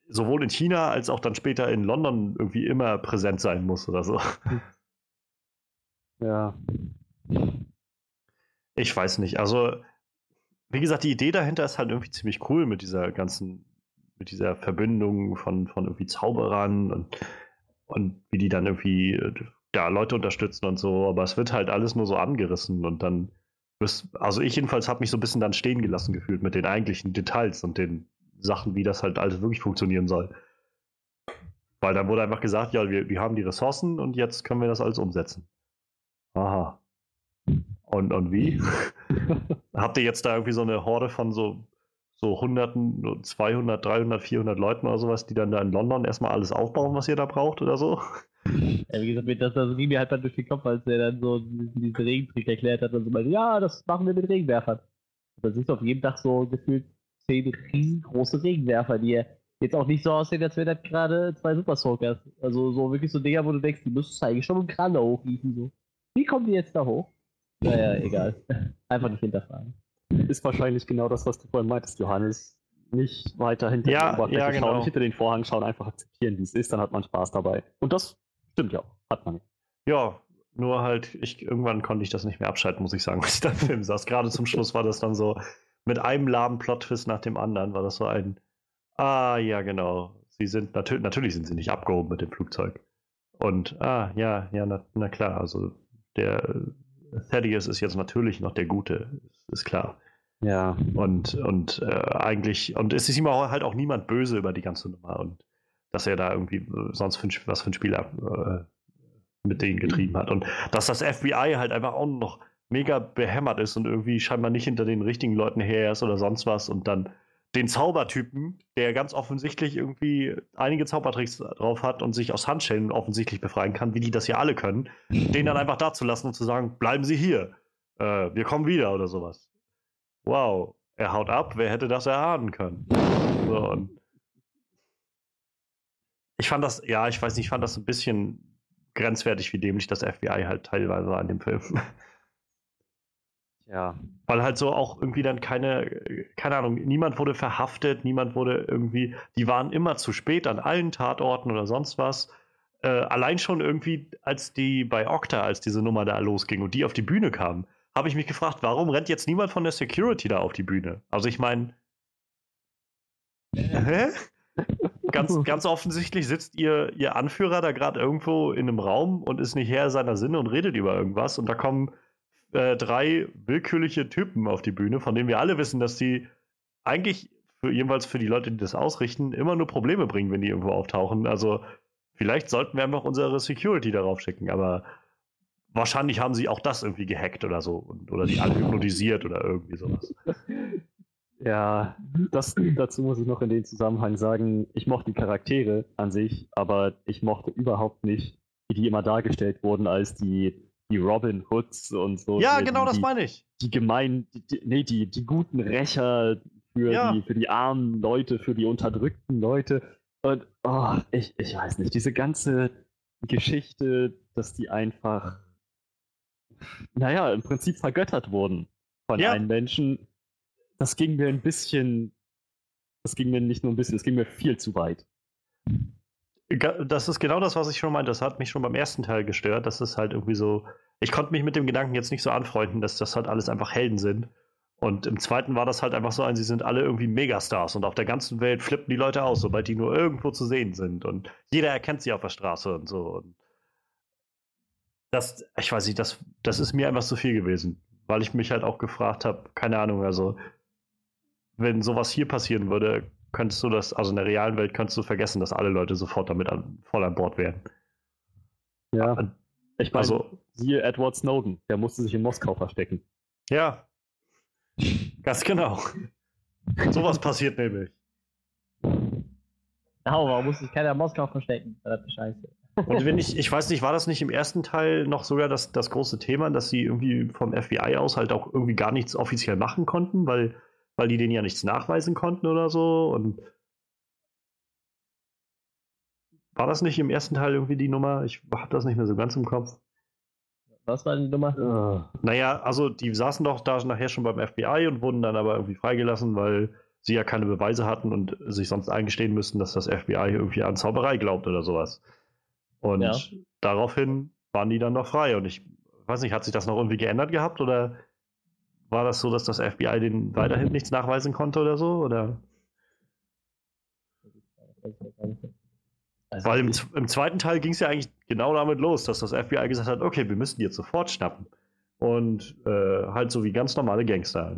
sowohl in China als auch dann später in London irgendwie immer präsent sein muss oder so. Ja. Ich weiß nicht. Also, wie gesagt, die Idee dahinter ist halt irgendwie ziemlich cool mit dieser ganzen, mit dieser Verbindung von, von irgendwie Zauberern und, und wie die dann irgendwie ja, Leute unterstützen und so, aber es wird halt alles nur so angerissen und dann also ich jedenfalls habe mich so ein bisschen dann stehen gelassen gefühlt mit den eigentlichen Details und den Sachen, wie das halt alles wirklich funktionieren soll. Weil dann wurde einfach gesagt, ja, wir, wir haben die Ressourcen und jetzt können wir das alles umsetzen. Aha. Und, und wie? *laughs* Habt ihr jetzt da irgendwie so eine Horde von so, so Hunderten, 200, 300, 400 Leuten oder sowas, die dann da in London erstmal alles aufbauen, was ihr da braucht oder so? *laughs* Ja, wie gesagt, das, das ging mir halt dann durch den Kopf, als er dann so diesen Regentrick erklärt hat und so meinte, ja, das machen wir mit Regenwerfern. Und da siehst du auf jedem Dach so gefühlt zehn riesengroße Regenwerfer, die jetzt auch nicht so aussehen, als wären das gerade zwei Super Soakers. Also so wirklich so Dinger, wo du denkst, die müssten eigentlich schon im Kran da hochliefen. So. Wie kommen die jetzt da hoch? Naja, egal. *laughs* Einfach nicht hinterfragen. Ist wahrscheinlich genau das, was du vorhin meintest, Johannes. Nicht weiter hinter ja, die Oberfläche ja, genau. schauen, nicht hinter den Vorhang schauen, einfach akzeptieren, wie es ist, dann hat man Spaß dabei. Und das stimmt ja auch, hat man. Ja, nur halt, ich, irgendwann konnte ich das nicht mehr abschalten, muss ich sagen, als ich da im Film saß. Gerade zum Schluss war das dann so, mit einem lahmen Plot-Twist nach dem anderen, war das so ein, ah, ja, genau. Sie sind, natürlich, natürlich sind sie nicht abgehoben mit dem Flugzeug. Und, ah, ja, ja, na, na klar, also der Thaddeus ist jetzt natürlich noch der Gute, ist, klar. Ja. Und, und äh, eigentlich, und es ist ihm halt auch niemand böse über die ganze Nummer und dass er da irgendwie äh, sonst für was für ein Spieler äh, mit denen getrieben hat. Und dass das FBI halt einfach auch noch mega behämmert ist und irgendwie scheinbar nicht hinter den richtigen Leuten her ist oder sonst was und dann den Zaubertypen, der ganz offensichtlich irgendwie einige Zaubertricks drauf hat und sich aus Handschellen offensichtlich befreien kann, wie die das ja alle können, den dann einfach da zu lassen und zu sagen, bleiben Sie hier, äh, wir kommen wieder oder sowas. Wow, er haut ab, wer hätte das erahnen können? So, und ich fand das, ja, ich weiß nicht, ich fand das ein bisschen grenzwertig, wie dämlich das FBI halt teilweise in dem Film. Ja. Weil halt so auch irgendwie dann keine, keine Ahnung, niemand wurde verhaftet, niemand wurde irgendwie, die waren immer zu spät an allen Tatorten oder sonst was. Äh, allein schon irgendwie, als die bei Okta, als diese Nummer da losging und die auf die Bühne kamen, habe ich mich gefragt, warum rennt jetzt niemand von der Security da auf die Bühne? Also ich meine, hä? ganz, ganz offensichtlich sitzt ihr, ihr Anführer da gerade irgendwo in einem Raum und ist nicht Herr seiner Sinne und redet über irgendwas und da kommen äh, drei willkürliche Typen auf die Bühne, von denen wir alle wissen, dass die eigentlich für, jedenfalls für die Leute, die das ausrichten, immer nur Probleme bringen, wenn die irgendwo auftauchen. Also vielleicht sollten wir einfach unsere Security darauf schicken, aber wahrscheinlich haben sie auch das irgendwie gehackt oder so oder die alle hypnotisiert oder irgendwie sowas. *laughs* Ja, das, dazu muss ich noch in dem Zusammenhang sagen, ich mochte die Charaktere an sich, aber ich mochte überhaupt nicht, wie die immer dargestellt wurden als die die Robin Hoods und so. Ja, die, genau die, das meine ich. Die gemeinen, die, die, nee, die, die guten Rächer für, Ja. die, für die armen Leute, für die unterdrückten Leute. Und oh, ich, ich weiß nicht, diese ganze Geschichte, dass die einfach, naja, im Prinzip vergöttert wurden von Ja. einem Menschen, das ging mir ein bisschen, das ging mir nicht nur ein bisschen, das ging mir viel zu weit. Das ist genau das, was ich schon meinte. Das hat mich schon beim ersten Teil gestört. Das ist halt irgendwie so. Ich konnte mich mit dem Gedanken jetzt nicht so anfreunden, dass das halt alles einfach Helden sind. Und im zweiten war das halt einfach so ein, sie sind alle irgendwie Megastars und auf der ganzen Welt flippen die Leute aus, sobald die nur irgendwo zu sehen sind. Und jeder erkennt sie auf der Straße und so. Und das, ich weiß nicht, das, das ist mir einfach zu viel gewesen. Weil ich mich halt auch gefragt habe, keine Ahnung, also wenn sowas hier passieren würde, könntest du das, also in der realen Welt könntest du vergessen, dass alle Leute sofort damit an, voll an Bord wären. Ja. Ich meine, Also, siehe Edward Snowden, der musste sich in Moskau verstecken. ja. Ganz genau. Sowas passiert nämlich. Au, warum muss sich keiner in Moskau verstecken? Verdammte Scheiße. Und wenn ich, ich weiß nicht, war das nicht im ersten Teil noch sogar das, das große Thema, dass sie irgendwie vom FBI aus halt auch irgendwie gar nichts offiziell machen konnten, weil, weil die denen ja nichts nachweisen konnten oder so? Und war das nicht im ersten Teil irgendwie die Nummer? Ich habe das nicht mehr so ganz im Kopf. Was war die Nummer? Naja, also die saßen doch da nachher schon beim FBI und wurden dann aber irgendwie freigelassen, weil sie ja keine Beweise hatten und sich sonst eingestehen müssten, dass das FBI irgendwie an Zauberei glaubt oder sowas. Und Ja. daraufhin waren die dann noch frei. Und ich weiß nicht, hat sich das noch irgendwie geändert gehabt oder war das so, dass das FBI denen weiterhin nichts nachweisen konnte oder so? Oder? Also, Weil im, im zweiten Teil ging es ja eigentlich genau damit los, dass das FBI gesagt hat, okay, wir müssen die jetzt sofort schnappen. Und äh, halt so wie ganz normale Gangster.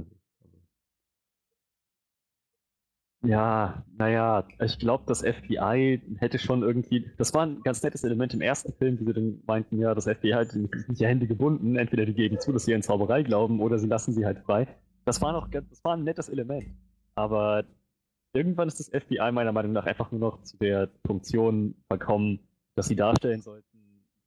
Ja, naja, ich glaube, das FBI hätte schon irgendwie. Das war ein ganz nettes Element im ersten Film, wie sie dann meinten, ja, das FBI hat nicht die Hände gebunden. Entweder die geben zu, dass sie an Zauberei glauben, oder sie lassen sie halt frei. Das war noch das war ein nettes Element. Aber irgendwann ist das FBI meiner Meinung nach einfach nur noch zu der Funktion verkommen, dass sie darstellen sollten,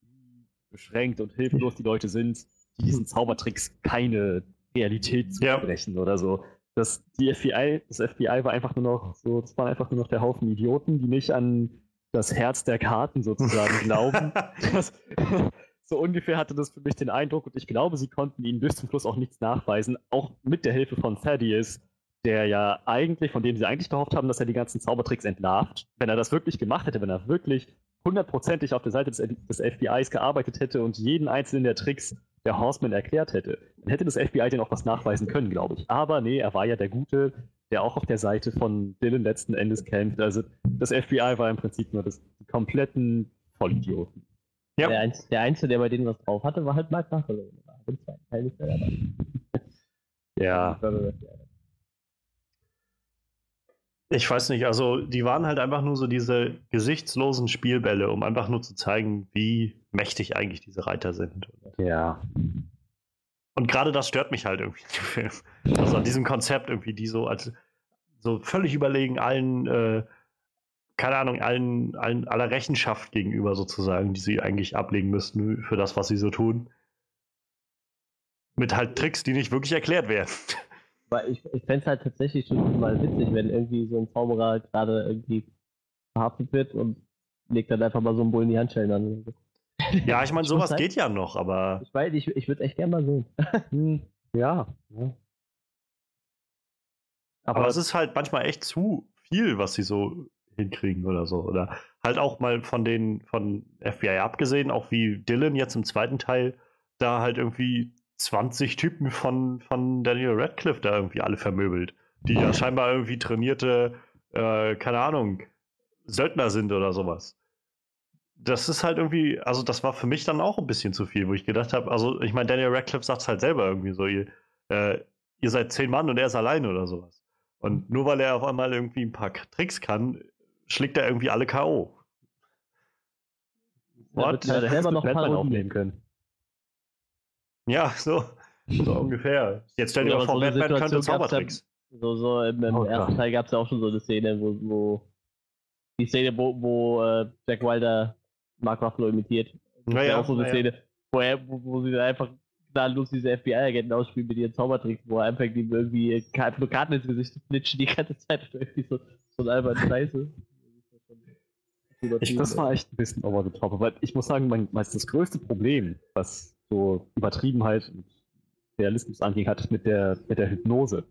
wie beschränkt und hilflos die Leute sind, die diesen Zaubertricks keine Realität Ja. zusprechen oder so. Das, die FBI, das FBI war einfach nur noch so, das waren einfach nur noch der Haufen Idioten, die nicht an das Herz der Karten sozusagen *laughs* glauben. Das, so ungefähr hatte das für mich den Eindruck und ich glaube, sie konnten ihnen bis zum Schluss auch nichts nachweisen, auch mit der Hilfe von Thaddeus, der ja eigentlich, von dem sie eigentlich gehofft haben, dass er die ganzen Zaubertricks entlarvt. Wenn er das wirklich gemacht hätte, wenn er wirklich hundertprozentig auf der Seite des, des FBIs gearbeitet hätte und jeden einzelnen der Tricks der Horseman erklärt hätte, dann hätte das FBI den auch was nachweisen können, glaube ich. Aber nee, er war ja der Gute, der auch auf der Seite von Dylan letzten Endes kämpft. Also das FBI war im Prinzip nur das, kompletten Vollidioten. Ja. Der, Einz der Einzige, der bei denen was drauf hatte, war halt Mark. Der war im zweiten Teil nicht mehr dabei. Ja. Ich weiß nicht, also die waren halt einfach nur so diese gesichtslosen Spielbälle, um einfach nur zu zeigen, wie mächtig eigentlich diese Reiter sind. Ja. Und gerade das stört mich halt irgendwie im *laughs* Film. Also an diesem Konzept irgendwie, die so als so völlig überlegen allen, äh, keine Ahnung, allen, allen aller Rechenschaft gegenüber sozusagen, die sie eigentlich ablegen müssten für das, was sie so tun. Mit halt Tricks, die nicht wirklich erklärt werden. *laughs* Weil ich, ich fände es halt tatsächlich schon mal witzig, wenn irgendwie so ein Zauberer gerade irgendwie verhaftet wird und legt dann einfach mal so einen Bullen die Handschellen an. Ja, ich meine, sowas halt- geht ja noch, aber Ich weiß, ich, ich würde echt gerne mal sehen. *laughs* Hm, ja. ja. Aber es ist halt manchmal echt zu viel, was sie so hinkriegen oder so. Oder halt auch mal von den von FBI abgesehen, auch wie Dylan jetzt im zweiten Teil da halt irgendwie 20 Typen von, von Daniel Radcliffe da irgendwie alle vermöbelt. Die ja scheinbar irgendwie trainierte, äh, keine Ahnung, Söldner sind oder sowas. Das ist halt irgendwie, also das war für mich dann auch ein bisschen zu viel, wo ich gedacht habe, also ich meine, Daniel Radcliffe sagt es halt selber irgendwie so, ihr, äh, ihr seid zehn Mann und er ist alleine oder sowas. Und nur weil er auf einmal irgendwie ein paar Tricks kann, schlägt er irgendwie alle K.O. What? wird halt selber noch Batman Parodien. aufnehmen können. Ja, so, so ungefähr. Jetzt stell dir mal vor, so eine Batman könnte Zaubertricks. So, so im, im Oh ersten. Teil gab es ja auch schon so eine Szene, wo, wo die Szene, wo, wo äh, Jack Wilder Mark Ruffalo imitiert. Das Ja, ist ja ja, auch so eine ja, ja. Szene, wo, er, wo, wo sie dann einfach gnadenlos diese FBI-Agenten ausspielen mit ihren Zaubertricks, wo er einfach ihm irgendwie Ka- einfach nur Karten ins Gesicht flitschen die ganze Zeit. und Irgendwie so, so ein albern Scheiße. Ich, das war echt ein bisschen over the top. Aber ich muss sagen, mein, mein, das größte Problem, was so Übertriebenheit und Realismus anging, hat mit der, mit der Hypnose.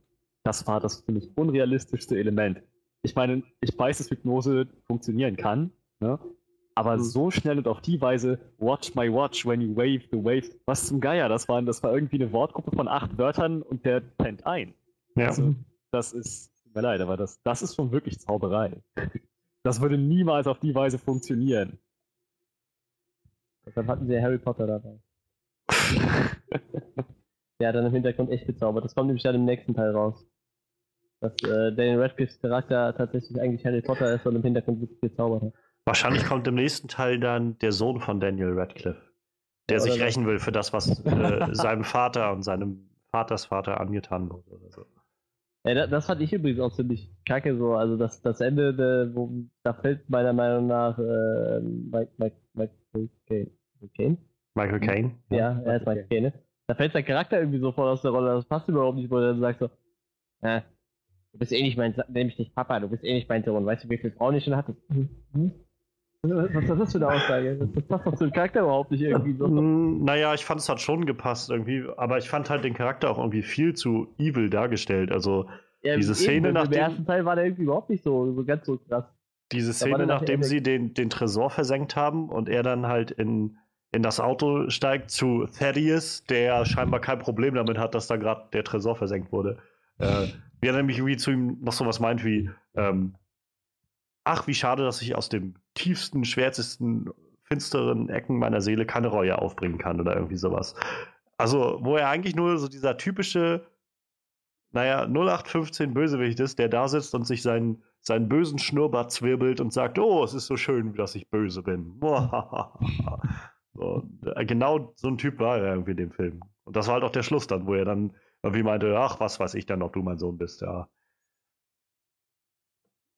Das war das für mich unrealistischste Element. Ich meine, ich weiß, dass Hypnose funktionieren kann, ne? aber Mhm. so schnell und auf die Weise, watch my watch when you wave the wave, was zum Geier, das war, das war irgendwie eine Wortgruppe von acht Wörtern und der pennt ein. Ja. Also, das ist, tut mir leid, aber das, das ist schon wirklich Zauberei. *laughs* Das würde niemals auf die Weise funktionieren. Deshalb hatten sie ja Harry Potter dabei. *laughs* Der hat dann im Hintergrund echt gezaubert. Das kommt nämlich dann im nächsten Teil raus. Dass äh, Daniel Radcliffes Charakter tatsächlich eigentlich Harry Potter ist und im Hintergrund wirklich gezaubert hat. Wahrscheinlich kommt im nächsten Teil dann der Sohn von Daniel Radcliffe, der ja, sich rächen will für das, was äh, seinem Vater und seinem Vatersvater angetan wurde. Oder so. Ja, das, das, fand ich übrigens auch ziemlich kacke so. Also das, das Ende, de, wo, da fällt meiner Meinung nach äh, Mike, Mike, Michael Caine. Michael Caine? Ja, er ist Michael Caine. Da fällt sein Charakter irgendwie so voll aus der Rolle. Das passt überhaupt nicht, wo er dann sagt so, äh, du bist eh nicht mein, nämlich nicht Papa, du bist eh nicht mein Sohn. Weißt du, wie viele Frauen ich schon hatte? Hm? Was ist das für eine Aussage? Das passt doch zu dem Charakter überhaupt nicht irgendwie so. Hm, *laughs* naja, ich fand es hat schon gepasst irgendwie, aber ich fand halt den Charakter auch irgendwie viel zu evil dargestellt. Also ja, diese Szene nach dem. Ersten Teil war der irgendwie überhaupt nicht so, so ganz so krass. Diese Szene, nachdem sie den, den Tresor versenkt haben und er dann halt in, in das Auto steigt zu Thaddeus, der scheinbar kein Problem damit hat, dass da gerade der Tresor versenkt wurde. Äh, wie er nämlich irgendwie zu ihm noch so was meint wie, ähm, ach, wie schade, dass ich aus dem tiefsten, schwärzesten, finsteren Ecken meiner Seele keine Reue aufbringen kann oder irgendwie sowas. Also, wo er eigentlich nur so dieser typische, naja, 0815 Bösewicht ist, der da sitzt und sich seinen, seinen bösen Schnurrbart zwirbelt und sagt, oh, es ist so schön, dass ich böse bin. *laughs* *laughs* so, äh, genau so ein Typ war er irgendwie in dem Film. Und das war halt auch der Schluss dann, wo er dann irgendwie meinte, ach, was weiß ich dann, ob du mein Sohn bist, ja.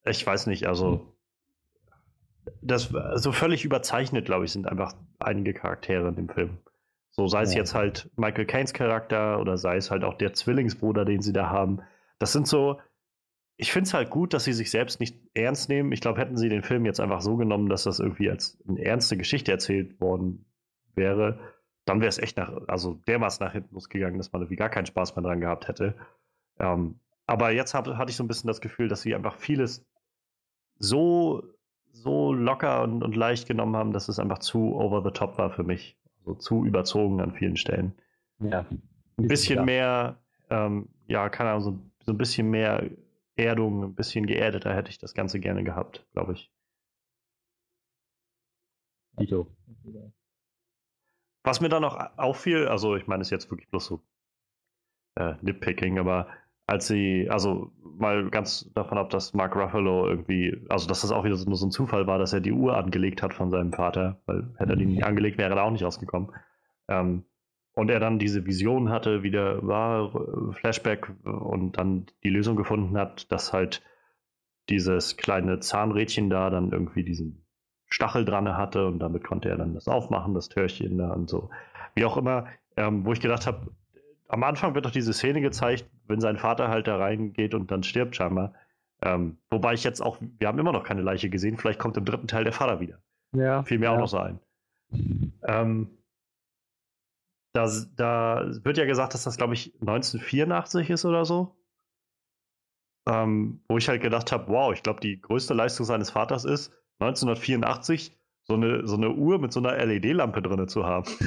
Ich weiß nicht, also das so also völlig überzeichnet, glaube ich, sind einfach einige Charaktere in dem Film. So sei es ja. jetzt halt Michael Caines Charakter oder sei es halt auch der Zwillingsbruder, den sie da haben. Das sind so, ich finde es halt gut, dass sie sich selbst nicht ernst nehmen. Ich glaube, hätten sie den Film jetzt einfach so genommen, dass das irgendwie als eine ernste Geschichte erzählt worden wäre, dann wäre es echt nach, also dermaßen nach hinten losgegangen, dass man irgendwie gar keinen Spaß mehr dran gehabt hätte. Ähm, aber jetzt hab, hatte ich so ein bisschen das Gefühl, dass sie einfach vieles so, so locker und, und leicht genommen haben, dass es einfach zu over the top war für mich. Also zu überzogen an vielen Stellen. Ja. Ein bisschen klar. mehr, ähm, ja, keine Ahnung, so, so ein bisschen mehr Erdung, ein bisschen geerdeter hätte ich das Ganze gerne gehabt, glaube ich. Dito. Was mir dann noch auffiel, also ich meine, es ist jetzt wirklich bloß so äh, Nitpicking, aber als sie, also mal ganz davon ab, dass Mark Ruffalo irgendwie, also dass das auch wieder so, nur so ein Zufall war, dass er die Uhr angelegt hat von seinem Vater, weil hätte er die nicht angelegt, wäre er auch nicht rausgekommen. Ähm, und er dann diese Vision hatte, wieder war, Flashback und dann die Lösung gefunden hat, dass halt dieses kleine Zahnrädchen da dann irgendwie diesen Stachel dran hatte und damit konnte er dann das aufmachen, das Türchen da und so. Wie auch immer, ähm, wo ich gedacht habe, am Anfang wird doch diese Szene gezeigt, wenn sein Vater halt da reingeht und dann stirbt scheinbar. Ähm, wobei ich jetzt auch, wir haben immer noch keine Leiche gesehen, vielleicht kommt im dritten Teil der Vater wieder. Ja. Fiel mir ja. auch noch so ein. Ähm, da, da wird ja gesagt, dass das, glaube ich, 1984 ist oder so. Ähm, wo ich halt gedacht habe, wow, ich glaube, die größte Leistung seines Vaters ist, 1984 so eine, so eine Uhr mit so einer LED-Lampe drin zu haben. *laughs*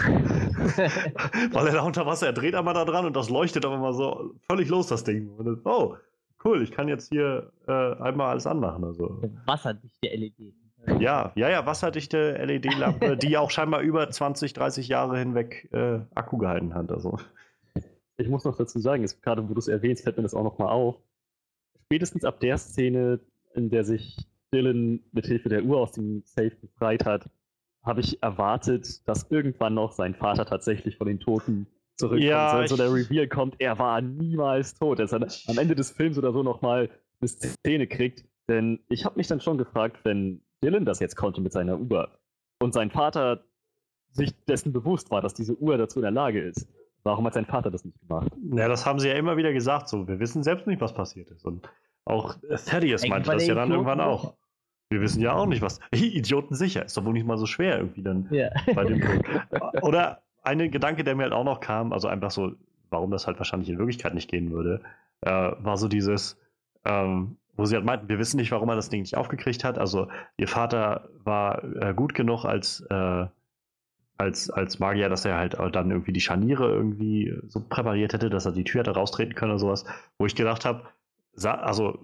Weil er da unter Wasser, er dreht einmal da dran und das leuchtet aber mal so völlig los, das Ding. Und, oh, cool, ich kann jetzt hier äh, einmal alles anmachen. Also. Wasserdichte LED. Ja, ja, ja, wasserdichte LED-Lampe, die auch scheinbar über 20, 30 Jahre hinweg äh, Akku gehalten hat. Also. Ich muss noch dazu sagen, jetzt, gerade wo du es erwähnst, fällt mir das auch nochmal auf. Spätestens ab der Szene, in der sich Dylan mit Hilfe der Uhr aus dem Safe befreit hat, habe ich erwartet, dass irgendwann noch sein Vater tatsächlich von den Toten zurückkommt. Ja, also der Reveal kommt, er war niemals tot. Dass er am Ende des Films oder so nochmal eine Szene kriegt. Denn ich habe mich dann schon gefragt, wenn Dylan das jetzt konnte mit seiner Uhr und sein Vater sich dessen bewusst war, dass diese Uhr dazu in der Lage ist, warum hat sein Vater das nicht gemacht? Ja, das haben sie ja immer wieder gesagt. So, wir wissen selbst nicht, was passiert ist. Und auch Thaddeus meinte das ja dann irgendwann auch. Wir wissen ja auch nicht, was. Idioten sicher. Ist doch wohl nicht mal so schwer irgendwie dann ja. bei dem *laughs* Punkt. Oder ein Gedanke, der mir halt auch noch kam, also einfach so, warum das halt wahrscheinlich in Wirklichkeit nicht gehen würde, äh, war so dieses, ähm, wo sie halt meinten, wir wissen nicht, warum er das Ding nicht aufgekriegt hat. Also ihr Vater war äh, gut genug als, äh, als, als Magier, dass er halt dann irgendwie die Scharniere irgendwie so präpariert hätte, dass er die Tür hätte raustreten können oder sowas, wo ich gedacht habe, also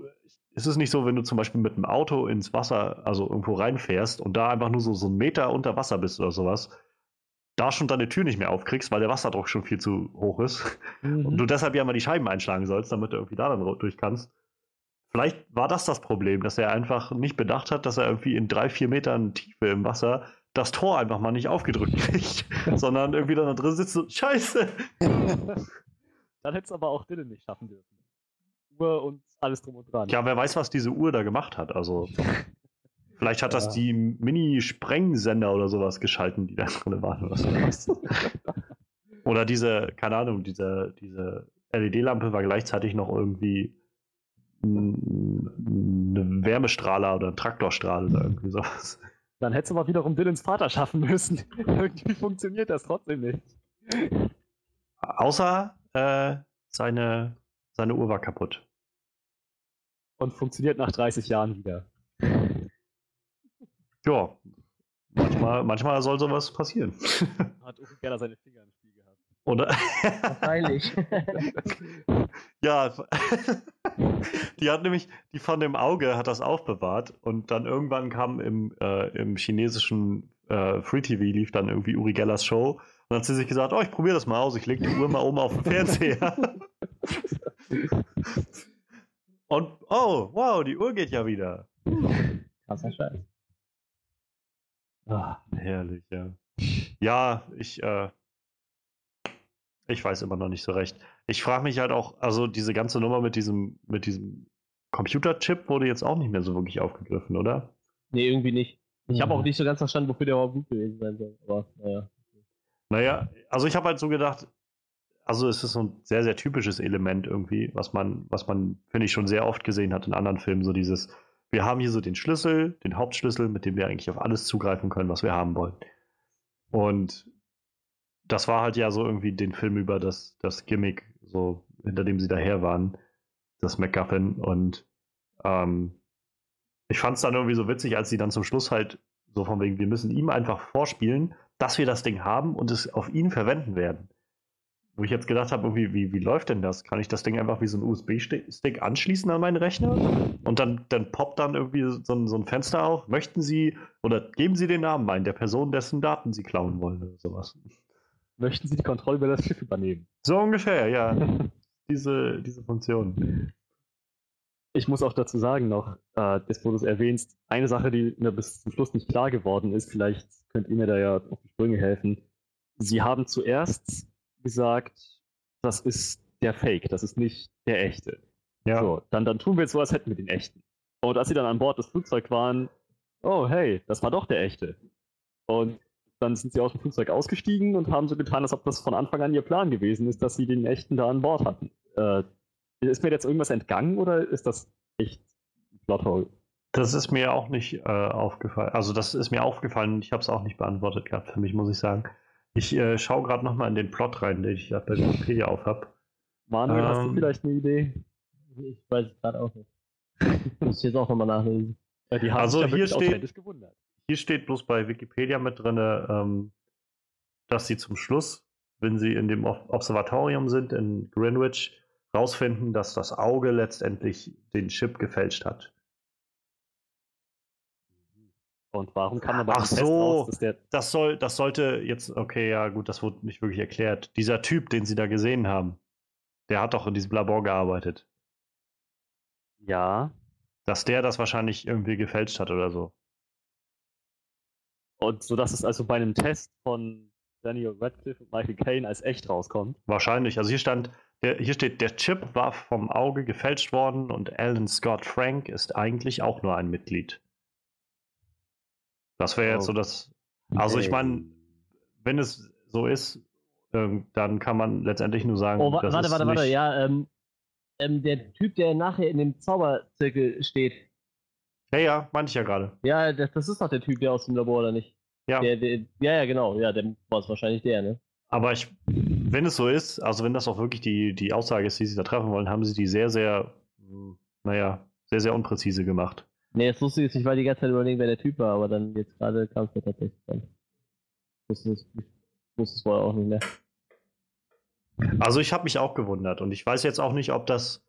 ist es nicht so, wenn du zum Beispiel mit einem Auto ins Wasser, also irgendwo reinfährst und da einfach nur so, so einen Meter unter Wasser bist oder sowas, da schon deine Tür nicht mehr aufkriegst, weil der Wasserdruck schon viel zu hoch ist mhm. und du deshalb ja mal die Scheiben einschlagen sollst, damit du irgendwie da dann durch kannst. Vielleicht war das das Problem, dass er einfach nicht bedacht hat, dass er irgendwie in drei, vier Metern Tiefe im Wasser das Tor einfach mal nicht aufgedrückt kriegt, *laughs* sondern irgendwie dann da drin sitzt und Scheiße. *laughs* Dann hätte es aber auch Dylan nicht schaffen dürfen. Uhr und alles drum und dran. Ja, wer weiß, was diese Uhr da gemacht hat. Also, vielleicht hat ja. das die Mini-Sprengsender oder sowas geschalten, die da drin waren. Oder, sowas. *laughs* oder diese, keine Ahnung, diese, diese LED-Lampe war gleichzeitig noch irgendwie ein Wärmestrahler oder ein Traktorstrahl oder irgendwie sowas. Dann hättest du mal wiederum Dylans Vater schaffen müssen. *laughs* irgendwie funktioniert das trotzdem nicht. Außer äh, seine, seine Uhr war kaputt. Und funktioniert nach 30 Jahren wieder. Ja, manchmal, manchmal soll sowas passieren. *laughs* Hat Uri Geller seine Finger im Spiel gehabt. Oder? Wahrscheinlich. *laughs* ja, die hat nämlich, die von dem Auge hat das aufbewahrt und dann irgendwann kam im, äh, im chinesischen äh, Free TV lief dann irgendwie Uri Gellers Show und dann hat sie sich gesagt, oh, ich probiere das mal aus, ich lege die Uhr mal oben auf den Fernseher. *laughs* und oh, wow, die Uhr geht ja wieder. Krasser Scheiß. Ah, herrlich, ja. Ja, ich, äh, ich weiß immer noch nicht so recht. Ich frage mich halt auch, also diese ganze Nummer mit diesem, mit diesem Computerchip wurde jetzt auch nicht mehr so wirklich aufgegriffen, oder? Nee, irgendwie nicht. Ich habe auch nicht so ganz verstanden, wofür der überhaupt gut gewesen sein soll. Aber naja. Naja, also ich habe halt so gedacht, also es ist so ein sehr, sehr typisches Element irgendwie, was man, was man, finde ich, schon sehr oft gesehen hat in anderen Filmen, so dieses, wir haben hier so den Schlüssel, den Hauptschlüssel, mit dem wir eigentlich auf alles zugreifen können, was wir haben wollen. Und das war halt ja so irgendwie den Film über das, das Gimmick, so hinter dem sie daher waren, das MacGuffin. Und ähm, ich fand es dann irgendwie so witzig, als sie dann zum Schluss halt so von wegen, wir müssen ihm einfach vorspielen, dass wir das Ding haben und es auf ihn verwenden werden. Wo ich jetzt gedacht habe, irgendwie, wie, wie läuft denn das? Kann ich das Ding einfach wie so ein USB-Stick anschließen an meinen Rechner? Und dann, dann poppt dann irgendwie so ein, so ein Fenster auf. Möchten Sie oder geben Sie den Namen ein, der Person, dessen Daten Sie klauen wollen oder sowas möchten Sie die Kontrolle über das Schiff übernehmen? So ungefähr, ja. *laughs* diese, diese Funktion. Ich muss auch dazu sagen noch, äh, das, wo du es erwähnst, eine Sache, die mir bis zum Schluss nicht klar geworden ist, vielleicht könnt ihr mir da ja auf die Sprünge helfen. Sie haben zuerst gesagt, das ist der Fake, das ist nicht der echte. Ja. So, dann, dann tun wir jetzt so, als hätten wir den echten. Und als sie dann an Bord des Flugzeugs waren, oh hey, das war doch der echte. Und dann sind sie aus dem Flugzeug ausgestiegen und haben so getan, als ob das von Anfang an ihr Plan gewesen ist, dass sie den echten da an Bord hatten. Äh, ist mir jetzt irgendwas entgangen oder ist das echt Plothole? Das ist mir auch nicht äh, aufgefallen. Also das ist mir aufgefallen und ich habe es auch nicht beantwortet gehabt für mich, muss ich sagen. Ich äh, schaue gerade nochmal in den Plot rein, den ich da bei Wikipedia auf habe. Manuel, ähm, hast du ähm, vielleicht eine Idee? Ich weiß es gerade auch nicht. Ich muss jetzt auch nochmal nachlesen. Ja, die haben also sich hier steht, gewundert. Hier steht bloß bei Wikipedia mit drin, ähm, dass sie zum Schluss, wenn sie in dem Observatorium sind in Greenwich, rausfinden, dass das Auge letztendlich den Chip gefälscht hat. Und warum kann man Ach so, raus, das soll, das sollte jetzt, okay, ja gut, das wurde nicht wirklich erklärt. Dieser Typ, den sie da gesehen haben, der hat doch in diesem Labor gearbeitet. Ja. Dass der das wahrscheinlich irgendwie gefälscht hat oder so. Und so dass es also bei einem Test von Daniel Radcliffe und Michael Caine als echt rauskommt. Wahrscheinlich. Also hier stand, hier steht, der Chip war vom Auge gefälscht worden und Alan Scott Frank ist eigentlich auch nur ein Mitglied. Das wäre jetzt so das. Also ich meine, wenn es so ist, ähm, dann kann man letztendlich nur sagen. Oh, wa warte, warte, warte, ja, ähm, ähm, der Typ, der nachher in dem Zauberzirkel steht, ja, ja, meinte ich ja gerade. Ja, das, das, ist doch der Typ, der aus dem Labor, oder nicht? Ja. Der, der, ja, ja, genau. Ja, der war es wahrscheinlich der, ne? Aber ich, wenn es so ist, also wenn das auch wirklich die, die Aussage ist, die sie da treffen wollen, haben sie die sehr, sehr, naja, sehr, sehr unpräzise gemacht. Nee, das lustige ist, ich war die ganze Zeit überlegen, wer der Typ war, aber dann jetzt gerade kam es mir tatsächlich dann. Ich wusste es vorher auch nicht mehr. Also ich habe mich auch gewundert und ich weiß jetzt auch nicht, ob das,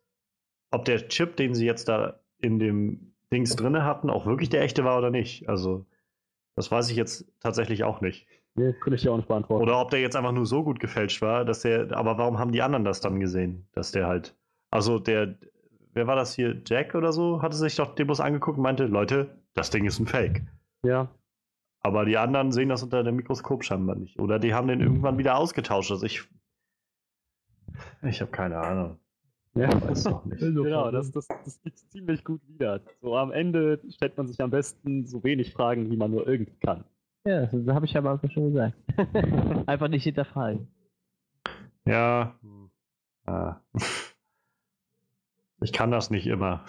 ob der Chip, den sie jetzt da in dem Dings drin hatten, auch wirklich der echte war oder nicht. Also, das weiß ich jetzt tatsächlich auch nicht. Nee, könnte ich ja auch nicht beantworten. Oder ob der jetzt einfach nur so gut gefälscht war, dass der, aber warum haben die anderen das dann gesehen? Dass der halt, also der, wer war das hier? Jack oder so? Hatte sich doch Demos angeguckt und meinte, Leute, das Ding ist ein Fake. Ja. Aber die anderen sehen das unter dem Mikroskop scheinbar nicht. Oder die haben den irgendwann wieder ausgetauscht. Also ich. Ich habe keine Ahnung. Ja, weiß doch nicht. genau, das, das, das gibt ziemlich gut wieder. So am Ende stellt man sich am besten so wenig Fragen, wie man nur irgendwie kann. Ja, das habe ich ja am Anfang schon gesagt. *laughs* Einfach nicht hinterfragen. Ja. Ah. Ich kann das nicht immer.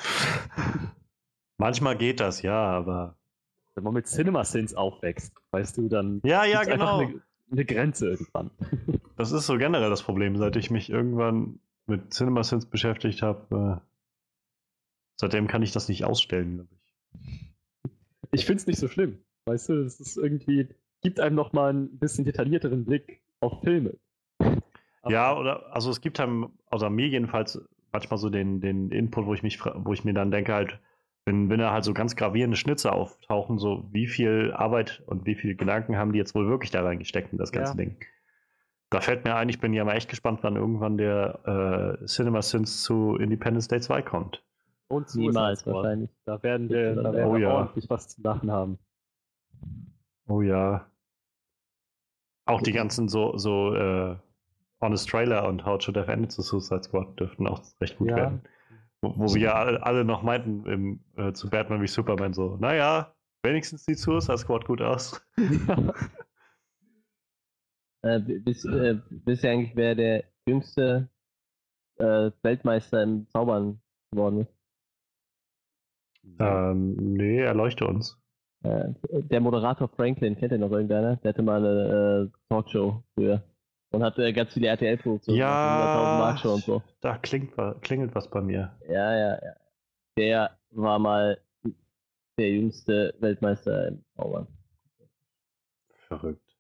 *laughs* Manchmal geht das, ja, aber. Wenn man mit CinemaSins aufwächst, weißt du, dann Ja, ja, genau. eine, eine Grenze irgendwann. *laughs* Das ist so generell das Problem, seit ich mich irgendwann mit CinemaSins beschäftigt habe. Äh, seitdem kann ich das nicht ausstellen, glaube ich. *laughs* Ich finde es nicht so schlimm. Weißt du, es ist irgendwie, gibt einem noch mal ein bisschen detaillierteren Blick auf Filme. *laughs* Ja, oder, also es gibt einem, außer mir jedenfalls, manchmal so den, den Input, wo ich mich, wo ich mir dann denke, halt, wenn, wenn da halt so ganz gravierende Schnitze auftauchen, so wie viel Arbeit und wie viel Gedanken haben die jetzt wohl wirklich da reingesteckt in das ganze Ja. Ding. Da fällt mir ein, ich bin ja mal echt gespannt, wann irgendwann der äh, Cinema Sins zu Independence Day 2 kommt. Und Niemals wahrscheinlich. Da werden wir, da werden Oh wir ja. ordentlich was zu lachen haben. Oh ja. Auch die ganzen so, so äh, Honest Trailer und How Should Have Ended zu Suicide Squad dürften auch recht gut Ja. werden. Wo, wo wir ja alle, alle noch meinten im, äh, zu Batman wie Superman so, naja, wenigstens sieht Suicide Squad gut aus. *laughs* *laughs* Äh, wisst, äh, wisst ihr eigentlich, wer der jüngste äh, Weltmeister im Zaubern geworden ist? Ähm, nee, erleuchte uns. Äh, der Moderator Franklin, kennt ihr noch irgendeiner? Der hatte mal eine äh, Talkshow früher. Und hat ganz viele RTL-Produktionen. Ja. 100.000 Mark schon und so. Da klingt, klingelt was bei mir. Ja, ja, ja. Der war mal der jüngste Weltmeister im Zaubern. Verrückt.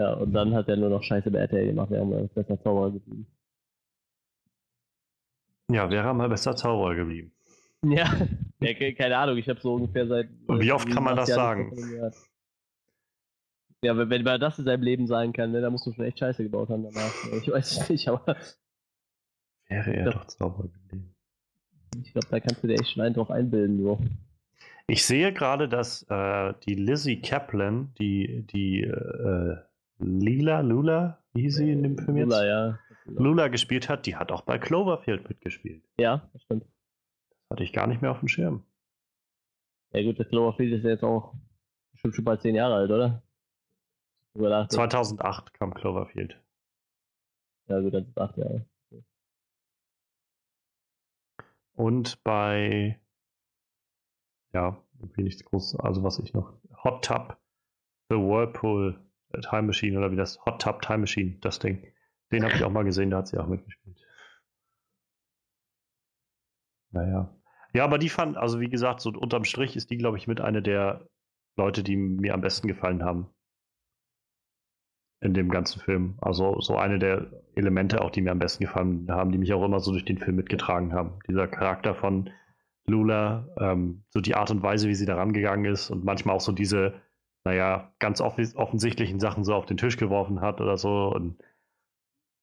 Ja, und dann hat er nur noch Scheiße bei RTL gemacht, während er besser Zauberer geblieben. Ja, wäre mal besser Zauberer geblieben. Ja, *laughs* ja ke- keine Ahnung, ich habe so ungefähr seit. Und wie oft kann man das Jahren sagen? Ja, wenn, wenn man das in seinem Leben sagen kann, ne, dann musst du schon echt Scheiße gebaut haben danach. ne? Ich weiß es nicht, aber *laughs* Wäre er doch Zauberer geblieben. ich glaube, da kannst du dir echt schon einen drauf einbilden, so. Ich sehe gerade, dass äh, die Lizzie Kaplan, die, die äh, Lila, Lula, wie hieß sie in dem Film jetzt? Lula, ja. Lula gespielt hat, die hat auch bei Cloverfield mitgespielt. Ja, das stimmt. Das hatte ich gar nicht mehr auf dem Schirm. Ja gut, das Cloverfield ist ja jetzt auch bestimmt schon bald zehn Jahre alt, oder? Drüber nachdenken. 2008 kam Cloverfield. Ja gut, das ist acht Jahre. Und bei, ja, irgendwie nichts groß, also was ich noch, Hot Tub, The Whirlpool äh, Time Machine oder wie das, Hot Tub Time Machine, das Ding. Den habe ich auch mal gesehen, da hat sie auch mitgespielt. Naja. Ja, aber die fand, also wie gesagt, so unterm Strich ist die, glaube ich, mit einer der Leute, die mir am besten gefallen haben. In dem ganzen Film. Also so eine der Elemente auch, die mir am besten gefallen haben, die mich auch immer so durch den Film mitgetragen haben. Dieser Charakter von Lula, ähm, so die Art und Weise, wie sie da rangegangen ist und manchmal auch so diese, naja, ganz offis- offensichtlichen Sachen so auf den Tisch geworfen hat oder so. Und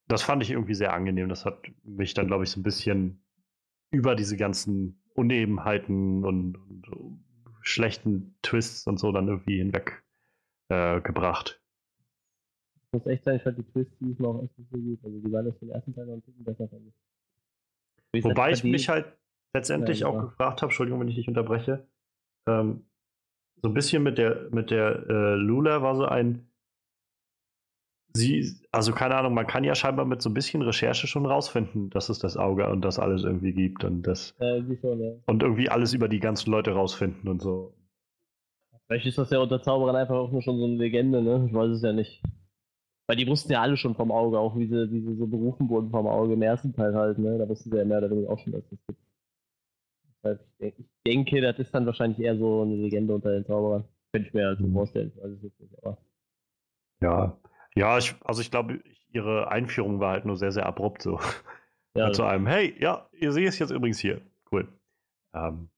das fand ich irgendwie sehr angenehm. Das hat mich dann, glaube ich, so ein bisschen über diese ganzen Unebenheiten und, und schlechten Twists und so dann irgendwie hinweg äh, gebracht. Ich muss echt sagen, ich fand die Twists diesmal auch echt nicht so gut. Also die waren jetzt im ersten Teil noch ein bisschen besser, fand ich. Wobei ich mich halt letztendlich Ja, auch ja. gefragt habe, Entschuldigung, wenn ich dich unterbreche, ähm, so ein bisschen mit der, mit der äh, Lula war so ein, sie, also keine Ahnung, man kann ja scheinbar mit so ein bisschen Recherche schon rausfinden, dass es das Auge und das alles irgendwie gibt und das Äh, schon, ja. und irgendwie alles über die ganzen Leute rausfinden und so. Vielleicht ist das ja unter Zauberern einfach auch nur schon so eine Legende, ne? Ich weiß es ja nicht. Weil die wussten ja alle schon vom Auge, auch wie sie, wie sie so berufen wurden vom Auge im ersten Teil halt, ne? Da wussten sie ja mehr oder weniger auch schon, dass es das gibt. Deshalb, ich, denk, ich denke, das ist dann wahrscheinlich eher so eine Legende unter den Zauberern. Könnte ich mir so Mhm. vorstellen. Jetzt nicht, aber. Ja, ja, ich, also ich glaube, ihre Einführung war halt nur sehr, sehr abrupt so. Ja, Halt zu einem, hey, ja, ihr seht es jetzt übrigens hier. Cool. Ähm,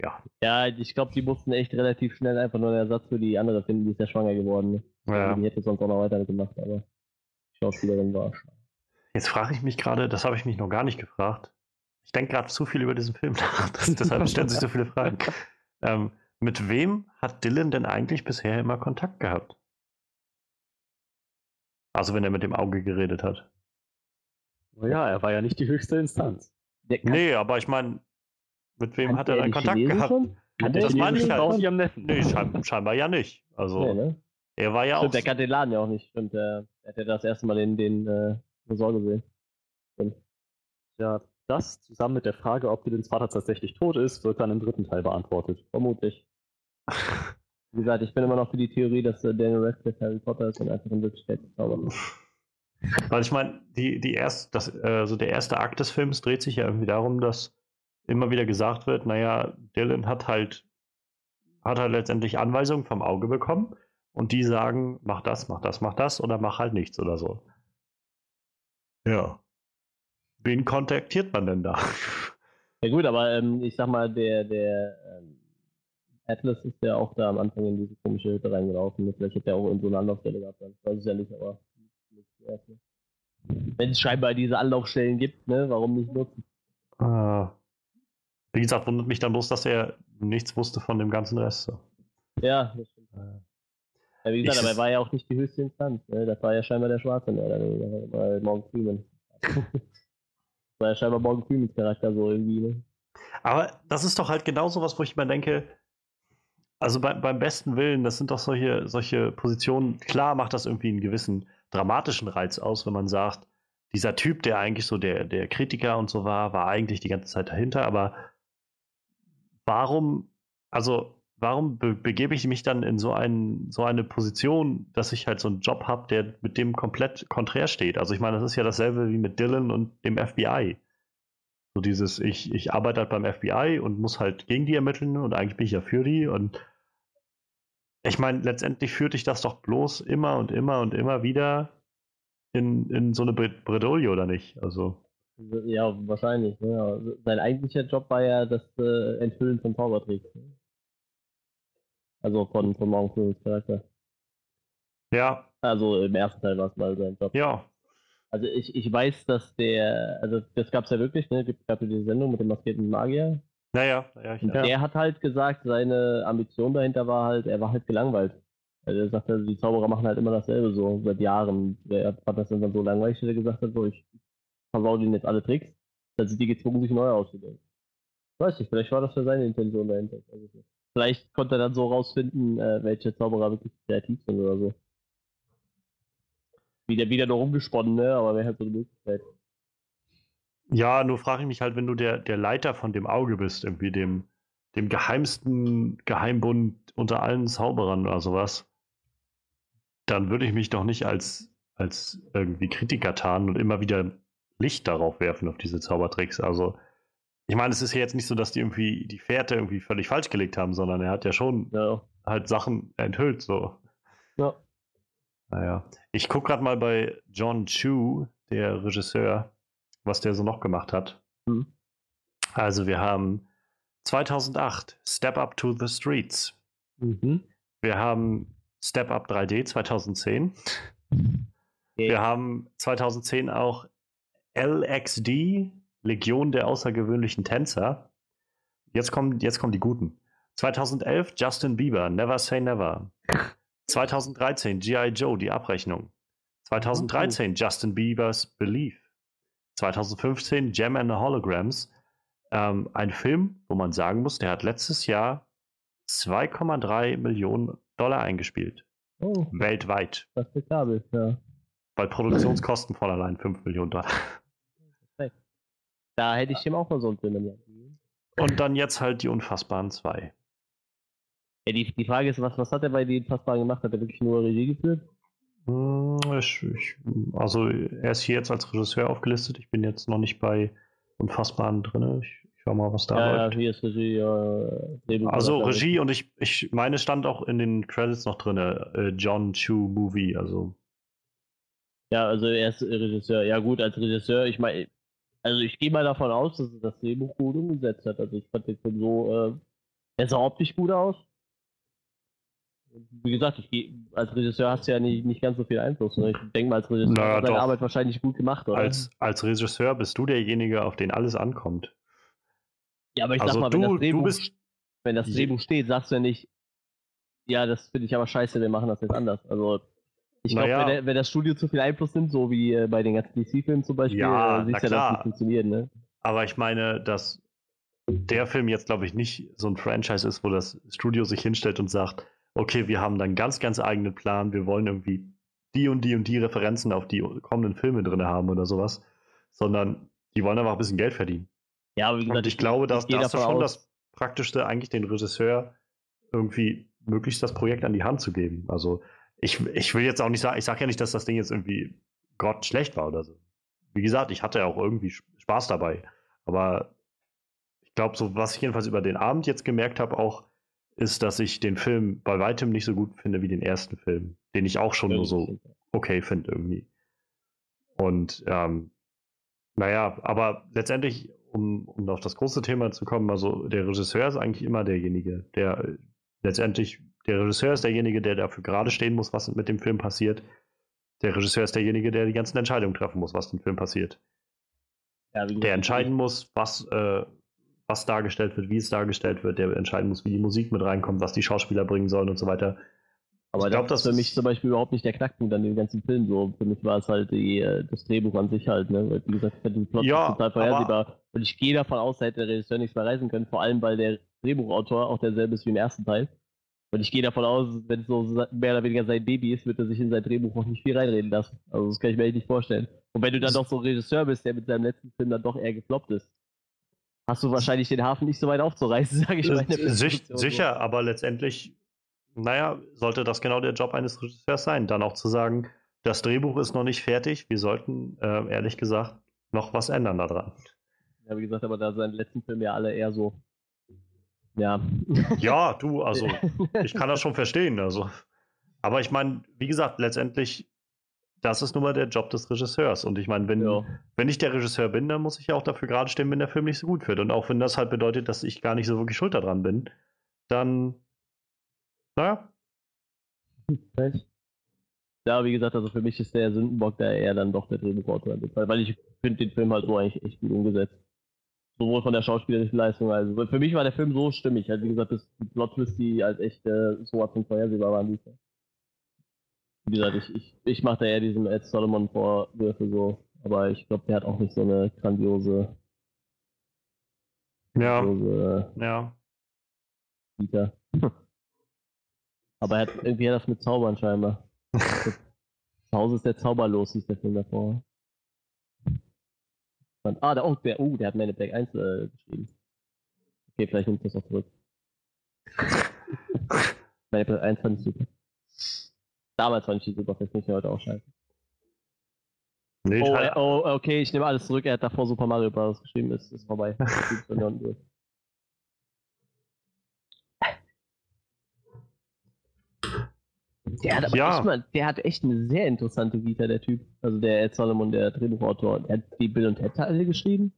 ja. ja ich glaube, die mussten echt relativ schnell einfach nur einen Ersatz für die andere finden, die ist ja schwanger geworden. Ne? ja. Die hätte sonst auch noch weiter gemacht, aber die Schauspielerin war schwanger. Jetzt frage ich mich gerade, das habe ich mich noch gar nicht gefragt. Ich denke gerade zu viel über diesen Film *laughs* nach. Das, deshalb stellen sich so viele Fragen. *laughs* Ähm, mit wem hat Dylan denn eigentlich bisher immer Kontakt gehabt? Also wenn er mit dem Auge geredet hat. Ja, er war ja nicht die höchste Instanz. Nee, aber ich meine, mit wem hat er dann Kontakt Chinesen gehabt? Schon? Kann Das meine ich halt. Nee, schein, scheinbar ja nicht. Also Nee, ne? er war ja Stimmt, auch. der kann den Laden ja auch nicht. Stimmt, der hat ja das erste Mal den, den äh, Resort gesehen. Stimmt. Ja, das zusammen mit der Frage, ob Dylans Vater tatsächlich tot ist, wird dann im dritten Teil beantwortet. Vermutlich. *laughs* Wie gesagt, ich bin immer noch für die Theorie, dass äh, Daniel Radcliffe Harry Potter ist und einfach in Wirklichkeit gezaubert hat. *laughs* Weil ich meine, die, die erst, das, äh, so der erste Akt des Films dreht sich ja irgendwie darum, dass immer wieder gesagt wird, naja, Dylan hat halt, hat halt letztendlich Anweisungen vom Auge bekommen und die sagen, mach das, mach das, mach das oder mach halt nichts oder so. Ja. Wen kontaktiert man denn da? Ja gut, aber ähm, ich sag mal, der, der ähm, Atlas ist ja auch da am Anfang in diese komische Hütte reingelaufen. Vielleicht hätte er auch in so eine Anlaufstelle gehabt. Dann. Ich weiß es ja nicht, aber wenn es scheinbar diese Anlaufstellen gibt, ne, warum nicht nutzen? Ah. Wie gesagt, wundert mich dann bloß, dass er nichts wusste von dem ganzen Rest. So. Ja, das stimmt. Ja, wie gesagt, Ich- aber er war ja auch nicht die höchste Instanz. Ne? Das war ja scheinbar der Schwarze, ne? oder Morgan Freeman. *laughs* war ja scheinbar Morgan Freemans Charakter so irgendwie. Ne? Aber das ist doch halt genau so was, wo ich mir denke, also bei, beim besten Willen, das sind doch solche, solche Positionen, klar macht das irgendwie einen gewissen dramatischen Reiz aus, wenn man sagt, dieser Typ, der eigentlich so der, der Kritiker und so war, war eigentlich die ganze Zeit dahinter, aber warum, also warum be begebe ich mich dann in so, ein, so eine Position, dass ich halt so einen Job habe, der mit dem komplett konträr steht? Also ich meine, das ist ja dasselbe wie mit Dylan und dem FBI. So dieses, ich, ich arbeite halt beim FBI und muss halt gegen die ermitteln und eigentlich bin ich ja für die und ich meine, letztendlich führt dich das doch bloß immer und immer und immer wieder in, in so eine Bred- Bredouille, oder nicht? Also, Ja, wahrscheinlich. Ne? Sein eigentlicher Job war ja das äh, Enthüllen von Zaubertricks. Ne? Also von, von Morgan Freemans Charakter. ja, Also im ersten Teil war es mal sein Job. ja, Also ich, ich weiß, dass der, also das gab es ja wirklich, ne? Es gab ja diese Sendung mit dem maskierten Magier. naja, Und ja. der hat halt gesagt, seine Ambition dahinter war halt, er war halt gelangweilt. Also er sagte, die Zauberer machen halt immer dasselbe so seit Jahren. Er fand das dann so langweilig, dass er gesagt hat, so ich versau denen jetzt alle Tricks. Dann sind die gezwungen, sich neu auszudenken. Weiß nicht, vielleicht war das ja seine Intention dahinter. Nicht. Vielleicht konnte er dann so rausfinden, äh, welche Zauberer wirklich kreativ sind oder so. Wieder, wieder nur rumgesponnen, ne? Aber wäre halt so eine Möglichkeit. Ja, nur frage ich mich halt, wenn du der, der Leiter von dem Auge bist, irgendwie dem, dem geheimsten Geheimbund unter allen Zauberern oder sowas, dann würde ich mich doch nicht als, als irgendwie Kritiker tarnen und immer wieder Licht darauf werfen, auf diese Zaubertricks. Also, ich meine, es ist ja jetzt nicht so, dass die irgendwie die Fährte irgendwie völlig falsch gelegt haben, sondern er hat ja schon Ja. halt Sachen enthüllt, so. ja. Naja. Ich gucke gerade mal bei John Chu, der Regisseur, was der so noch gemacht hat. Mhm. Also wir haben 2008 Step Up to the Streets. Mhm. Wir haben Step Up 3D 2010. Wir haben 2010 auch LXD, Legion der außergewöhnlichen Tänzer. Jetzt kommen, jetzt kommen die guten. 2011 Justin Bieber, Never Say Never. 2013 G.I. Joe, die Abrechnung. 2013 Justin Biebers Belief. 2015 Gem and the Holograms. Ähm, ein Film, wo man sagen muss, der hat letztes Jahr 2,3 Millionen Dollar eingespielt. Oh, Weltweit. respektabel, ja. Bei Produktionskosten von allein 5 Millionen Dollar. Da hätte ich dem auch mal so einen Film gegeben. Und dann jetzt halt die Unfassbaren 2. Ja, die, die Frage ist, was, was hat er bei den Fassbaren gemacht? Hat er wirklich nur Regie geführt? Hm, Ich, ich, also er ist hier jetzt als Regisseur aufgelistet. Ich bin jetzt noch nicht bei Unfassbaren drin. Ich, ich schau mal, was da ja, ja, läuft. hier ist Regie. Äh, Also Regie und ich, ich meine stand auch in den Credits noch drin, äh, John Chu Movie, also Ja, also er ist Regisseur. Ja gut, als Regisseur, ich meine, also ich gehe mal davon aus, dass er das Drehbuch gut umgesetzt hat. Also ich fand den Film so, äh, er sah optisch gut aus. Wie gesagt, ich geh, als Regisseur hast du ja nicht, nicht ganz so viel Einfluss. Ne? Ich denke mal, als Regisseur Naja, hat doch. Arbeit wahrscheinlich gut gemacht, oder? als, als Regisseur bist du derjenige, auf den alles ankommt. Ja, aber ich Also sag mal, wenn du- das Drehbuch, bist- wenn das Drehbuch steht, sagst du ja nicht, ja, das finde ich aber scheiße, wir machen das jetzt anders. Also ich glaube, Naja. wenn, wenn das Studio zu viel Einfluss nimmt, so wie äh, bei den ganzen DC-Filmen zum Beispiel, Ja, äh, siehst ja, dass die funktionieren, ne? Aber ich meine, dass der Film jetzt, glaube ich, nicht so ein Franchise ist, wo das Studio sich hinstellt und sagt, okay, wir haben dann ganz, ganz eigenen Plan, wir wollen irgendwie die und die und die Referenzen auf die kommenden Filme drin haben oder sowas, sondern die wollen einfach ein bisschen Geld verdienen. Ja, aber wie gesagt, Und ich glaube, dass das ist schon aus- das Praktischste, eigentlich den Regisseur irgendwie möglichst das Projekt an die Hand zu geben. Also ich, ich will jetzt auch nicht sagen, ich sage ja nicht, dass das Ding jetzt irgendwie Gott schlecht war oder so. Wie gesagt, ich hatte ja auch irgendwie Spaß dabei. Aber ich glaube, so was ich jedenfalls über den Abend jetzt gemerkt habe, auch, ist, dass ich den Film bei weitem nicht so gut finde wie den ersten Film, den ich auch schon nur so okay finde irgendwie. Und ähm, naja, aber letztendlich, um, um auf das große Thema zu kommen, also der Regisseur ist eigentlich immer derjenige, der letztendlich, der Regisseur ist derjenige, der dafür gerade stehen muss, was mit dem Film passiert. Der Regisseur ist derjenige, der die ganzen Entscheidungen treffen muss, was im Film passiert. Ja, Der entscheiden muss, was, äh, was dargestellt wird, wie es dargestellt wird, der entscheiden muss, wie die Musik mit reinkommt, was die Schauspieler bringen sollen und so weiter. Aber Ich glaub, das ist für mich zum Beispiel überhaupt nicht der Knackpunkt an dem ganzen Film. So, für mich war es halt die, äh, das Drehbuch an sich halt, ne? Weil, Wie gesagt, ich fand den Plot Ja, total vorhersehbar. Und ich gehe davon aus, da hätte der Regisseur nichts mehr reisen können, vor allem weil der Drehbuchautor auch derselbe ist wie im ersten Teil. Und ich gehe davon aus, wenn es so mehr oder weniger sein Baby ist, wird er sich in sein Drehbuch auch nicht viel reinreden lassen. Also das kann ich mir echt nicht vorstellen. Und wenn du dann doch so ein Regisseur bist, der mit seinem letzten Film dann doch eher gefloppt ist, hast du wahrscheinlich den Hafen nicht so weit aufzureißen, *laughs* sage ich mal. Äh, Sich, Filmproduktion so. sicher, aber letztendlich, naja, sollte das genau der Job eines Regisseurs sein, dann auch zu sagen, das Drehbuch ist noch nicht fertig, wir sollten, äh, ehrlich gesagt, noch was ändern daran. Ja, wie gesagt, aber da seine letzten Filme ja alle eher so. Ja. Ja, du, also, *laughs* ich kann das schon verstehen, also. Aber ich meine, wie gesagt, letztendlich, das ist nun mal der Job des Regisseurs. Und ich meine, wenn, ja. wenn ich der Regisseur bin, dann muss ich ja auch dafür gerade stehen, wenn der Film nicht so gut wird. Und auch wenn das halt bedeutet, dass ich gar nicht so wirklich schuld daran bin, dann, naja, Ja, wie gesagt, also für mich ist der Sündenbock da eher dann doch der Drehbuchautor weil ich finde den Film halt so eigentlich echt gut umgesetzt. Sowohl von der schauspielerischen Leistung, also für mich war der Film so stimmig, halt wie gesagt, das Plot Twists, die als echt äh, so ab und vorhersehbar waren. Wie gesagt. Wie gesagt, ich, ich, ich mache da eher diesem Ed Solomon Vorwürfe so, aber ich glaube, der hat auch nicht so eine grandiose, ja, grandiose ja. äh, Vita. aber er hat irgendwie hat das mit Zaubern scheinbar. *laughs* Zu Hause ist der Zauber los, hieß der Film davor. Und, ah, der, oh, der, oh, der hat Man in Black 1 äh, geschrieben. Okay, vielleicht nimmt das auch zurück. *laughs* Man in Black 1 fand ich super. Damals fand ich die super, vielleicht nicht mehr heute auch scheiße. Nee, ich Oh, halt- äh, oh, okay, ich nehme alles zurück, er hat davor Super Mario Bros. geschrieben, ist, ist vorbei. *laughs* Ist von da unten durch. Der hat aber Ja. echt mal, der hat echt eine sehr interessante Vita, der Typ. Also der Ed Solomon, der Drehbuchautor. Der hat die Bill und Ted Teile geschrieben.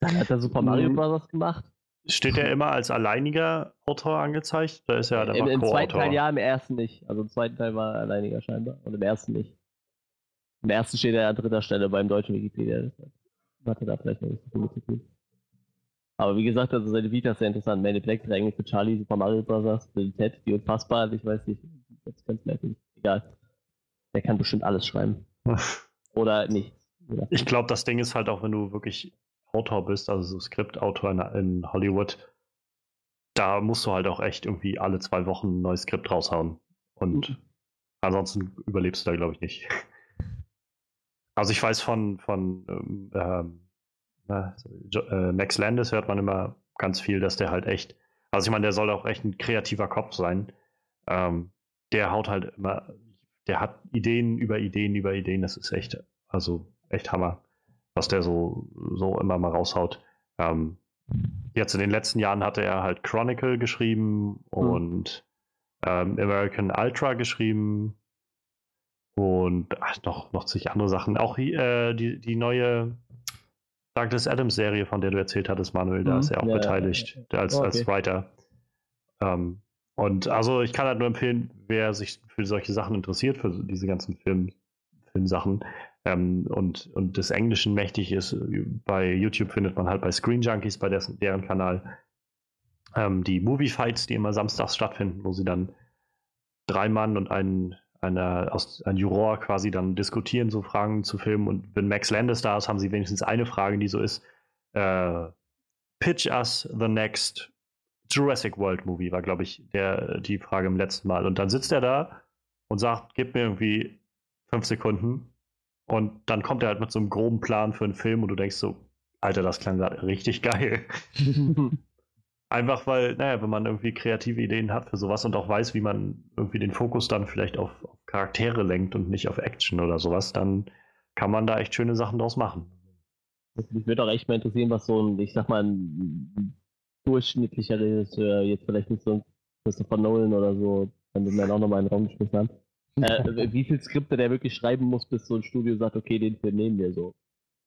Dann hat er Super Mario Mhm. Bros. gemacht. Steht er immer als alleiniger Autor angezeigt? Da ist er halt Im, Im zweiten. Teil ja, im ersten nicht. Also im zweiten Teil war er alleiniger scheinbar. Und im ersten nicht. Im ersten steht er an dritter Stelle beim deutschen Wikipedia. Deshalb Hatte da vielleicht noch nicht so viel zu tun. Aber wie gesagt, also seine Vita ist sehr interessant. Man in Black eigentlich für Charlie, Super Mario Bros., und Ted, die unfassbar, ich weiß nicht, das ist ganz merkwürdig. Egal. Der kann bestimmt alles schreiben. *laughs* Oder nicht. Oder Ich glaube, das Ding ist halt auch, wenn du wirklich Autor bist, also so Skriptautor in, in Hollywood, da musst du halt auch echt irgendwie alle zwei Wochen ein neues Skript raushauen. Und Mhm. ansonsten überlebst du da, glaube ich, nicht. Also ich weiß von, von ähm, ähm, äh, Max Landis hört man immer ganz viel, dass der halt echt, also ich meine, der soll auch echt ein kreativer Kopf sein. Ähm, der haut halt immer, der hat Ideen über Ideen über Ideen, das ist echt, also echt Hammer, was der so, so immer mal raushaut. Ähm, jetzt in den letzten Jahren hatte er halt Chronicle geschrieben und ähm, American Ultra geschrieben und ach, noch, noch zig andere Sachen. Auch äh, die, die neue Douglas Adams Serie, von der du erzählt hattest, Manuel, da Mhm. ist er auch Ja, ja, beteiligt ja, als, Oh, als okay. Writer. Ähm, und also ich kann halt nur empfehlen, wer sich für solche Sachen interessiert, für diese ganzen Film, Filmsachen, ähm, und, und des Englischen mächtig ist. Bei YouTube findet man halt bei Screen Junkies, bei dessen, deren Kanal, ähm, die Movie Fights, die immer samstags stattfinden, wo sie dann drei Mann und ein, eine, aus, ein Juror quasi dann diskutieren, so Fragen zu Filmen. Und wenn Max Landis da ist, haben sie wenigstens eine Frage, die so ist: äh, Pitch us the next Jurassic World Movie, war, glaube ich, der, die Frage im letzten Mal. Und dann sitzt er da und sagt: Gib mir irgendwie fünf Sekunden und dann kommt er halt mit so einem groben Plan für einen Film und du denkst so, Alter, das klang gerade richtig geil. *laughs* Einfach weil, naja, wenn man irgendwie kreative Ideen hat für sowas und auch weiß, wie man irgendwie den Fokus dann vielleicht auf Charaktere lenkt und nicht auf Action oder sowas, dann kann man da echt schöne Sachen draus machen. Mich würde auch echt mal interessieren, was so ein, ich sag mal, ein durchschnittlicher Regisseur, jetzt vielleicht nicht so ein Christopher Nolan oder so, wenn wir dann auch nochmal in den Raum geschmissen haben, äh, wie viel Skripte der wirklich schreiben muss, bis so ein Studio sagt, okay, den Film nehmen wir so.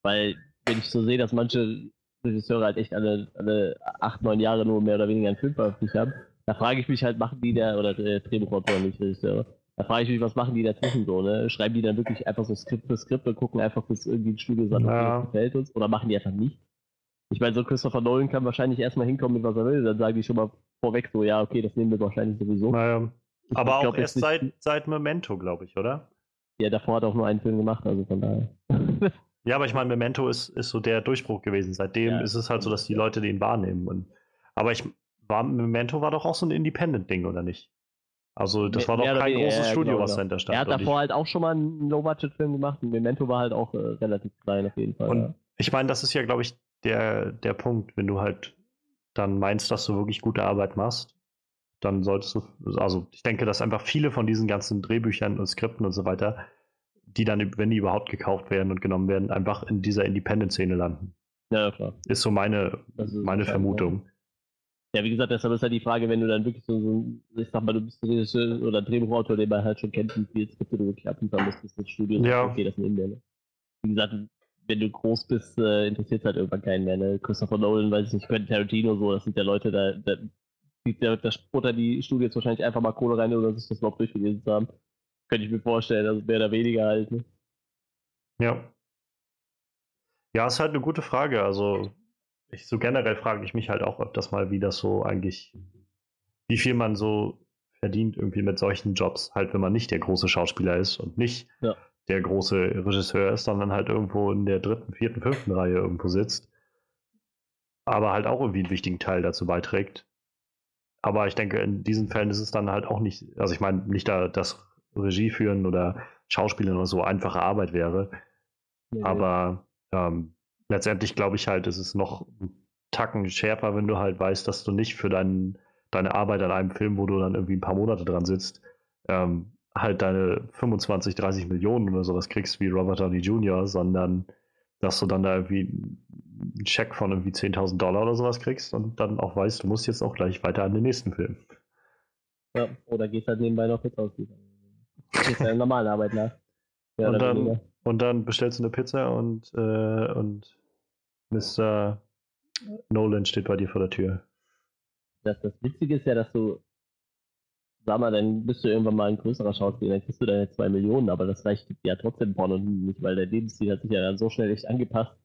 Weil, wenn ich so sehe, dass manche Regisseure halt echt alle, alle acht, neun Jahre nur mehr oder weniger einen Film veröffentlicht haben, da frage ich mich halt, machen die da, oder äh, Drehbuchautoren, nicht Regisseure, da frage ich mich, was machen die dazwischen so, ne? Schreiben die dann wirklich einfach so Skript für Skript und gucken einfach, bis irgendwie ein Studio sagt, ja. okay, das gefällt uns, oder machen die einfach nichts? Ich meine, so Christopher Nolan kann wahrscheinlich erstmal hinkommen mit was er will, dann sagen die schon mal vorweg so, ja, okay, das nehmen wir wahrscheinlich sowieso. Naja. Aber auch glaub, erst seit, seit Memento, glaube ich, oder? Ja, davor hat er auch nur einen Film gemacht, also von daher. *laughs* ja, aber ich meine, Memento ist, ist so der Durchbruch gewesen. Seitdem ja. ist es halt so, dass die Leute den wahrnehmen. Und, aber ich war, Memento war doch auch so ein Independent-Ding, oder nicht? Also, das war doch kein großes ja, Studio, genau, was dahinter stand. Er hat davor ich. halt auch schon mal einen Low-Budget-Film gemacht und Memento war halt auch äh, relativ klein auf jeden Fall. Und ja. ich meine, das ist ja, glaube ich, der, der Punkt, wenn du halt dann meinst, dass du wirklich gute Arbeit machst, dann solltest du, also ich denke, dass einfach viele von diesen ganzen Drehbüchern und Skripten und so weiter, die dann, wenn die überhaupt gekauft werden und genommen werden, einfach in dieser Independent-Szene landen. Ja, klar. Ist so meine, meine Vermutung. Ja. wie gesagt, deshalb ist halt die Frage, wenn du dann wirklich so, so ich sag mal, du bist Regisseur oder Drehbuchautor, den man halt schon kennt, wie viel Skripte du wirklich abliefern musst, bis das Studio ja. okay, das nehmen wir. Ne? Wie gesagt, wenn du groß bist, äh, interessiert halt irgendwann keinen mehr. Ne? Christopher Nolan, weiß ich nicht, Quentin Tarantino, so, das sind ja Leute, da, da der, der Butter die Studie jetzt wahrscheinlich einfach mal Kohle rein, oder sich das überhaupt durchgelesen zu haben. Könnte ich mir vorstellen, also mehr oder weniger halt. Ne? Ja. Ja, ist halt eine gute Frage. Also, ich, so generell frage ich mich halt auch öfters mal, wie das so eigentlich, wie viel man so verdient irgendwie mit solchen Jobs, halt wenn man nicht der große Schauspieler ist und nicht ja. der große Regisseur ist, sondern halt irgendwo in der dritten, vierten, fünften Reihe irgendwo sitzt, aber halt auch irgendwie einen wichtigen Teil dazu beiträgt, aber ich denke, in diesen Fällen ist es dann halt auch nicht, also ich meine, nicht da, dass Regie führen oder Schauspielen oder so einfache Arbeit wäre. Ja, aber ähm, letztendlich glaube ich halt, ist es noch ein Tacken schärfer, wenn du halt weißt, dass du nicht für dein, deine Arbeit an einem Film, wo du dann irgendwie ein paar Monate dran sitzt, ähm, halt deine 25, 30 Millionen oder sowas kriegst wie Robert Downey Jr., sondern dass du dann da irgendwie einen Check von irgendwie 10.000 Dollar oder sowas kriegst und dann auch weißt, du musst jetzt auch gleich weiter an den nächsten Film. Ja, oder gehst halt nebenbei noch Pizza ausliefern. Gehst deiner normalen Arbeit nach. Ja, und, dann, und dann bestellst du eine Pizza und, äh, und Mr. Nolan steht bei dir vor der Tür. Das, das Witzige ist ja, dass du sag mal, dann bist du irgendwann mal ein größerer Schauspieler, dann kriegst du deine zwei Millionen, aber das reicht ja trotzdem vorne und nicht, weil der Lebensstil hat sich ja dann so schnell echt angepasst,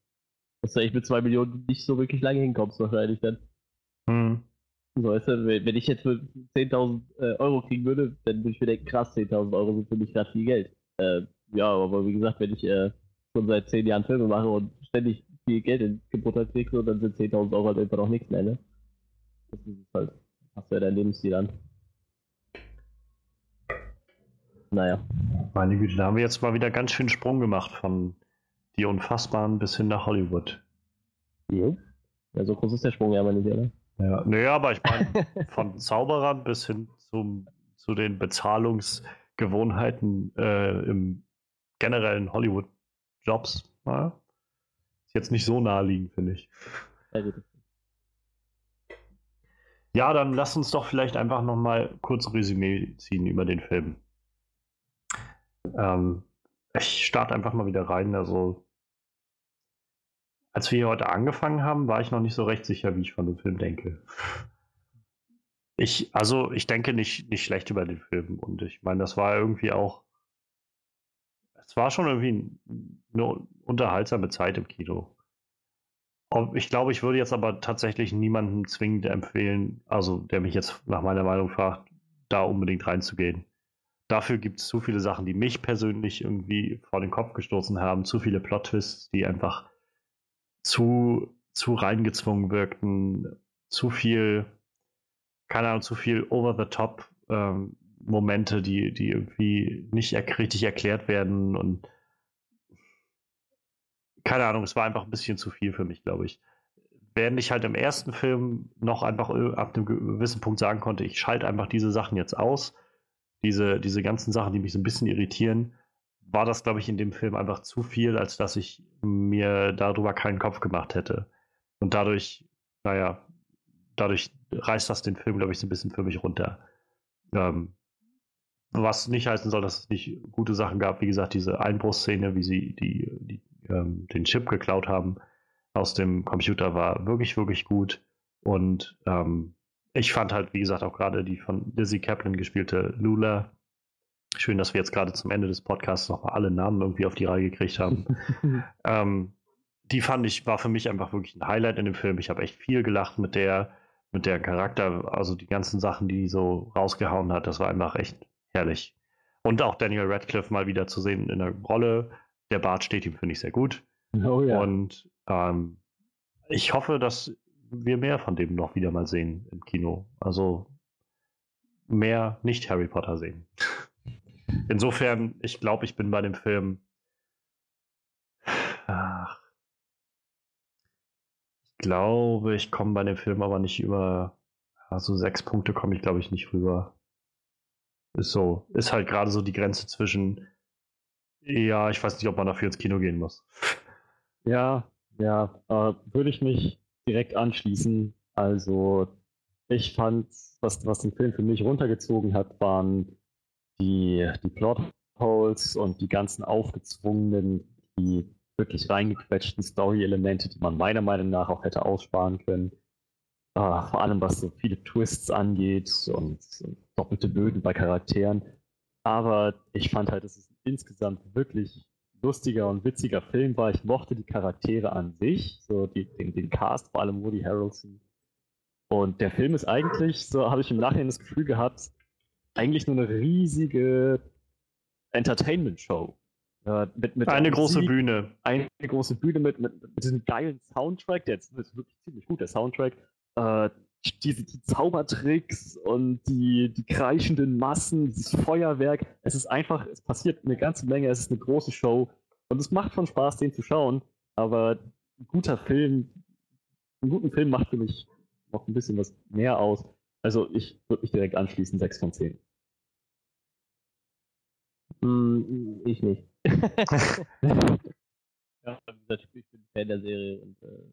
dass du echt mit zwei Millionen nicht so wirklich lange hinkommst wahrscheinlich dann. Hm. So, weißt du, wenn ich jetzt für 10.000 äh, Euro kriegen würde, dann würde ich mir denken, krass, 10.000 Euro sind für mich gerade viel Geld. Äh, ja, aber wie gesagt, wenn ich äh, schon seit 10 Jahren Filme mache und ständig viel Geld in Gebuttert kriege, dann sind 10.000 Euro halt einfach auch nichts mehr, ne? Das ist halt, hast du ja dein Lebensstil an. Naja. Meine Güte, da haben wir jetzt mal wieder ganz schön Sprung gemacht von die Unfassbaren bis hin nach Hollywood. Ja, ja so groß ist der Sprung ja aber nicht, oder? Ja, naja, aber ich meine, von *laughs* Zauberern bis hin zum, zu den Bezahlungsgewohnheiten äh, im generellen Hollywood-Jobs, jetzt nicht so naheliegend, finde ich. Ja, dann lass uns doch vielleicht einfach nochmal kurz Resümee ziehen über den Film. Ähm, ich starte einfach mal wieder rein. Also, als wir hier heute angefangen haben, war ich noch nicht so recht sicher, wie ich von dem Film denke. Ich, also, ich denke nicht, nicht schlecht über den Film. Und ich meine, das war irgendwie auch. Es war schon irgendwie eine unterhaltsame Zeit im Kino. Ich glaube, ich würde jetzt aber tatsächlich niemandem zwingend empfehlen, also der mich jetzt nach meiner Meinung fragt, da unbedingt reinzugehen. Dafür gibt es zu viele Sachen, die mich persönlich irgendwie vor den Kopf gestoßen haben, zu viele Plot-Twists, die einfach zu, zu reingezwungen wirkten, zu viel, keine Ahnung, zu viel over-the-top ähm, Momente, die, die irgendwie nicht richtig erklärt werden und keine Ahnung, es war einfach ein bisschen zu viel für mich, glaube ich. Während ich halt im ersten Film noch einfach äh, ab einem gewissen Punkt sagen konnte, ich schalte einfach diese Sachen jetzt aus, diese, diese ganzen Sachen, die mich so ein bisschen irritieren, war das, glaube ich, in dem Film einfach zu viel, als dass ich mir darüber keinen Kopf gemacht hätte. Und dadurch, naja, dadurch reißt das den Film, glaube ich, so ein bisschen für mich runter. Ähm, was nicht heißen soll, dass es nicht gute Sachen gab. Wie gesagt, diese Einbruchsszene, wie sie die, die ähm, den Chip geklaut haben aus dem Computer, war wirklich, wirklich gut. Und ähm, ich fand halt, wie gesagt, auch gerade die von Lizzie Kaplan gespielte Lula. Schön, dass wir jetzt gerade zum Ende des Podcasts nochmal alle Namen irgendwie auf die Reihe gekriegt haben. *laughs* ähm, die fand ich, war für mich einfach wirklich ein Highlight in dem Film. Ich habe echt viel gelacht mit der, mit der Charakter, also die ganzen Sachen, die so rausgehauen hat, das war einfach echt herrlich. Und auch Daniel Radcliffe mal wieder zu sehen in der Rolle, der Bart steht ihm, finde ich, sehr gut. Oh, ja. Und ähm, ich hoffe, dass wir mehr von dem noch wieder mal sehen im Kino. Also mehr nicht Harry Potter sehen. *laughs* Insofern, ich glaube, ich bin bei dem Film. Ach, ich glaube, ich komme bei dem Film aber nicht über. Also sechs Punkte komme ich, glaube ich, nicht rüber. Ist so. Ist halt gerade so die Grenze zwischen ja, ich weiß nicht, ob man dafür ins Kino gehen muss. Ja, ja, äh, würde ich mich direkt anschließen. Also, ich fand, was, was den Film für mich runtergezogen hat, waren die, die Plotholes und die ganzen aufgezwungenen, die wirklich reingequetschten Story-Elemente, die man meiner Meinung nach auch hätte aussparen können. Uh, vor allem was so viele Twists angeht und, und doppelte Böden bei Charakteren. Aber ich fand halt, es ist insgesamt wirklich lustiger und witziger Film war. Ich mochte die Charaktere an sich, so die, den, den Cast, vor allem Woody Harrelson. Und der Film ist eigentlich, so habe ich im Nachhinein das Gefühl gehabt, eigentlich nur eine riesige Entertainment-Show. Ja, mit, mit eine große Musik, Bühne. Eine große Bühne mit, mit, mit diesem geilen Soundtrack, der ist wirklich ziemlich gut, der Soundtrack. Äh, die, die Zaubertricks und die, die kreischenden Massen, dieses Feuerwerk. Es ist einfach, es passiert eine ganze Menge, es ist eine große Show und es macht schon Spaß, den zu schauen, aber ein guter Film, einen guten Film macht für mich noch ein bisschen was mehr aus. Also ich würde mich direkt anschließen, 6 von 10. Mm, ich nicht. *laughs* *laughs* ja, ich bin Fan der Serie und äh,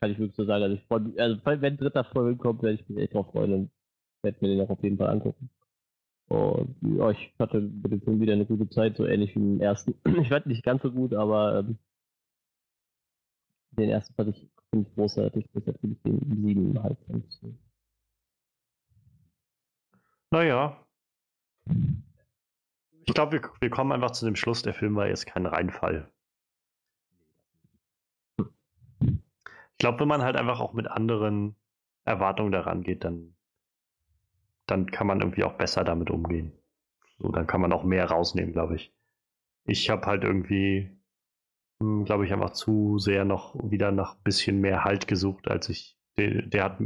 kann ich wirklich so sagen. Also, ich freu, also wenn dritter Folge kommt, werde ich mich echt drauf freuen und werde mir den auch auf jeden Fall angucken. Und ja, ich hatte mit dem Film wieder eine gute Zeit, so ähnlich wie im ersten. *clears throat* Ich fand nicht ganz so gut, aber ähm, den ersten fand ich ziemlich großartig. Deshalb bin ich den siebeneinhalb. Naja. Ich glaube, wir, wir kommen einfach zu dem Schluss, der Film war jetzt kein Reinfall. Ich glaube, wenn man halt einfach auch mit anderen Erwartungen daran geht, dann, dann kann man irgendwie auch besser damit umgehen. So, dann kann man auch mehr rausnehmen, glaube ich. Ich habe halt irgendwie, hm, glaube ich, einfach zu sehr noch wieder nach ein bisschen mehr Halt gesucht, als ich, der, der hat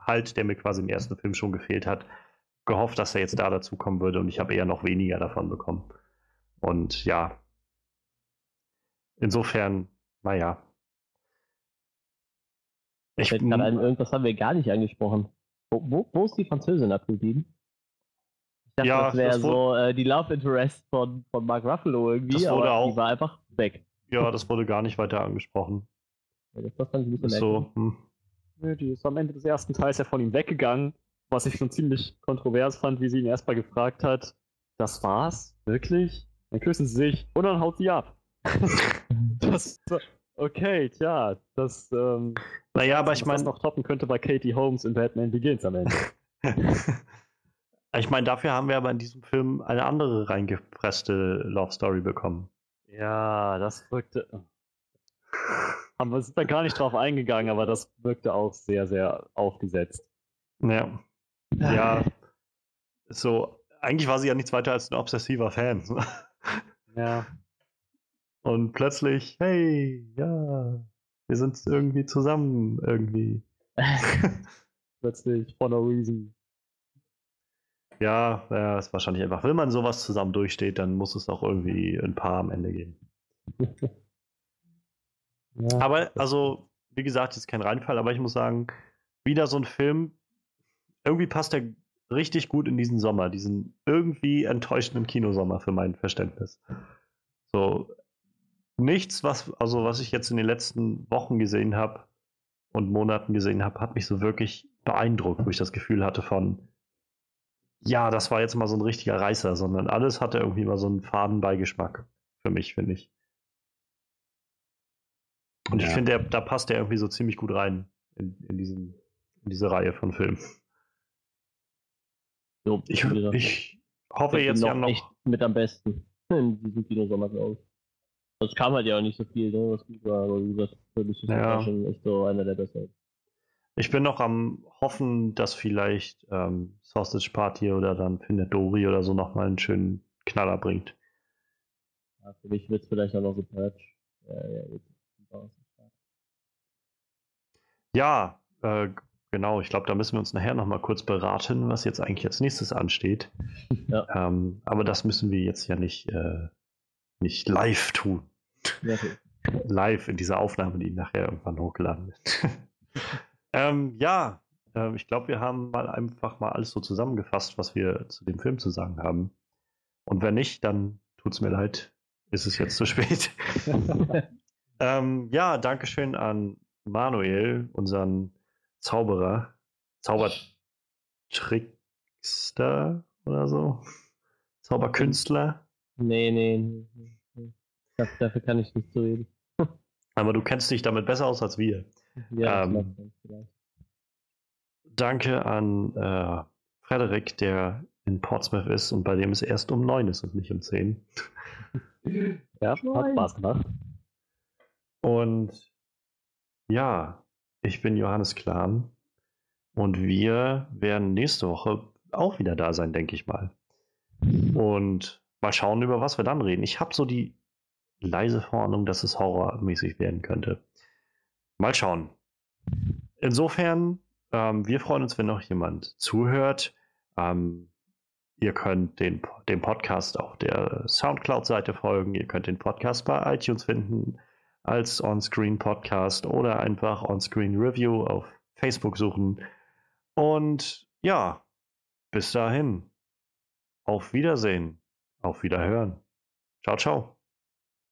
Halt, der mir quasi im ersten Film schon gefehlt hat, gehofft, dass er jetzt da dazu kommen würde und ich habe eher noch weniger davon bekommen. Und ja, insofern, naja, ich fällt gerade ein, irgendwas haben wir gar nicht angesprochen. Wo, wo, wo ist die Französin abgeblieben? Ich dachte, ja, das wäre so äh, die Love Interest von, von Mark Ruffalo irgendwie, aber auch, die war einfach weg. Ja, das wurde gar nicht weiter angesprochen. Ja, das war dann ein bisschen so, hm. Die ist am Ende des ersten Teils ja von ihm weggegangen, was ich schon ziemlich kontrovers fand, wie sie ihn erstmal gefragt hat. Das war's? Wirklich? Dann küssen sie sich und dann haut sie ab. *laughs* das, okay, tja, das, ähm, naja, aber ich meine. noch toppen könnte bei Katie Holmes in Batman Begins am Ende. *laughs* Ich meine, dafür haben wir aber in diesem Film eine andere reingepresste Love Story bekommen. Ja, das wirkte. Haben wir sind da gar nicht drauf eingegangen, aber das wirkte auch sehr, sehr aufgesetzt. Ja. Ja. so, eigentlich war sie ja nichts weiter als ein obsessiver Fan. Ja. Und plötzlich, hey, ja, wir sind irgendwie zusammen irgendwie. *laughs* Plötzlich, for no reason. Ja, ja, ist wahrscheinlich einfach. Wenn man sowas zusammen durchsteht, dann muss es auch irgendwie ein Paar am Ende geben. *laughs* Ja. Aber, also, wie gesagt, ist kein Reinfall, aber ich muss sagen, wieder so ein Film, irgendwie passt der richtig gut in diesen Sommer, diesen irgendwie enttäuschenden Kinosommer für mein Verständnis. So, nichts, was, also was ich jetzt in den letzten Wochen gesehen habe und Monaten gesehen habe, hat mich so wirklich beeindruckt, wo ich das Gefühl hatte von, ja, das war jetzt mal so ein richtiger Reißer, sondern alles hatte irgendwie mal so einen faden Beigeschmack für mich, finde ich. Und ich Ja. finde, der- da passt der irgendwie so ziemlich gut rein in, in, diesen, in diese Reihe von Filmen. So, Ich, ich hoffe das jetzt ja noch. echt mit am besten in diesem Kinosommer, glaube ich. Es kam halt ja auch nicht so viel, ne, was gut war, aber wie gesagt, für mich ist Ja. das schon echt so einer der besseren. Ich bin noch am Hoffen, dass vielleicht ähm, Sausage Party oder dann Findet Dory oder so nochmal einen schönen Knaller bringt. Ja, für mich wird es vielleicht auch noch so Purge. Ja, ja, jetzt. Ja, äh, genau. Ich glaube, da müssen wir uns nachher nochmal kurz beraten, was jetzt eigentlich als nächstes ansteht. *laughs* Ja. Ähm, aber das müssen wir jetzt ja nicht, äh, nicht live tun. Ja. Live in dieser Aufnahme, die nachher irgendwann hochgeladen wird. *laughs* ähm, ja, ähm, ich glaube, wir haben mal einfach mal alles so zusammengefasst, was wir zu dem Film zu sagen haben. Und wenn nicht, dann tut es mir leid, ist es jetzt zu spät. *laughs* ähm, ja, Dankeschön an Manuel, unseren Zauberer, Zaubertrickster oder so. Zauberkünstler. Nee, nee. Das, dafür kann ich nicht so reden. *laughs* Aber du kennst dich damit besser aus als wir. Ja, Ähm. Danke an äh, Frederik, der in Portsmouth ist und bei dem es erst um neun ist und nicht um zehn. *laughs* Ja, hat. Spaß gemacht. Und ja, ich bin Johannes Klahn und wir werden nächste Woche auch wieder da sein, denke ich mal. Und mal schauen, über was wir dann reden. Ich habe so die leise Vorahnung, dass es horrormäßig werden könnte. Mal schauen. Insofern, ähm, wir freuen uns, wenn noch jemand zuhört. Ähm, ihr könnt den, dem Podcast auf der Soundcloud-Seite folgen. Ihr könnt den Podcast bei iTunes finden als On-Screen Podcast oder einfach On-Screen Review auf Facebook suchen. Und ja, bis dahin. Auf Wiedersehen. Auf Wiederhören. Ciao, ciao.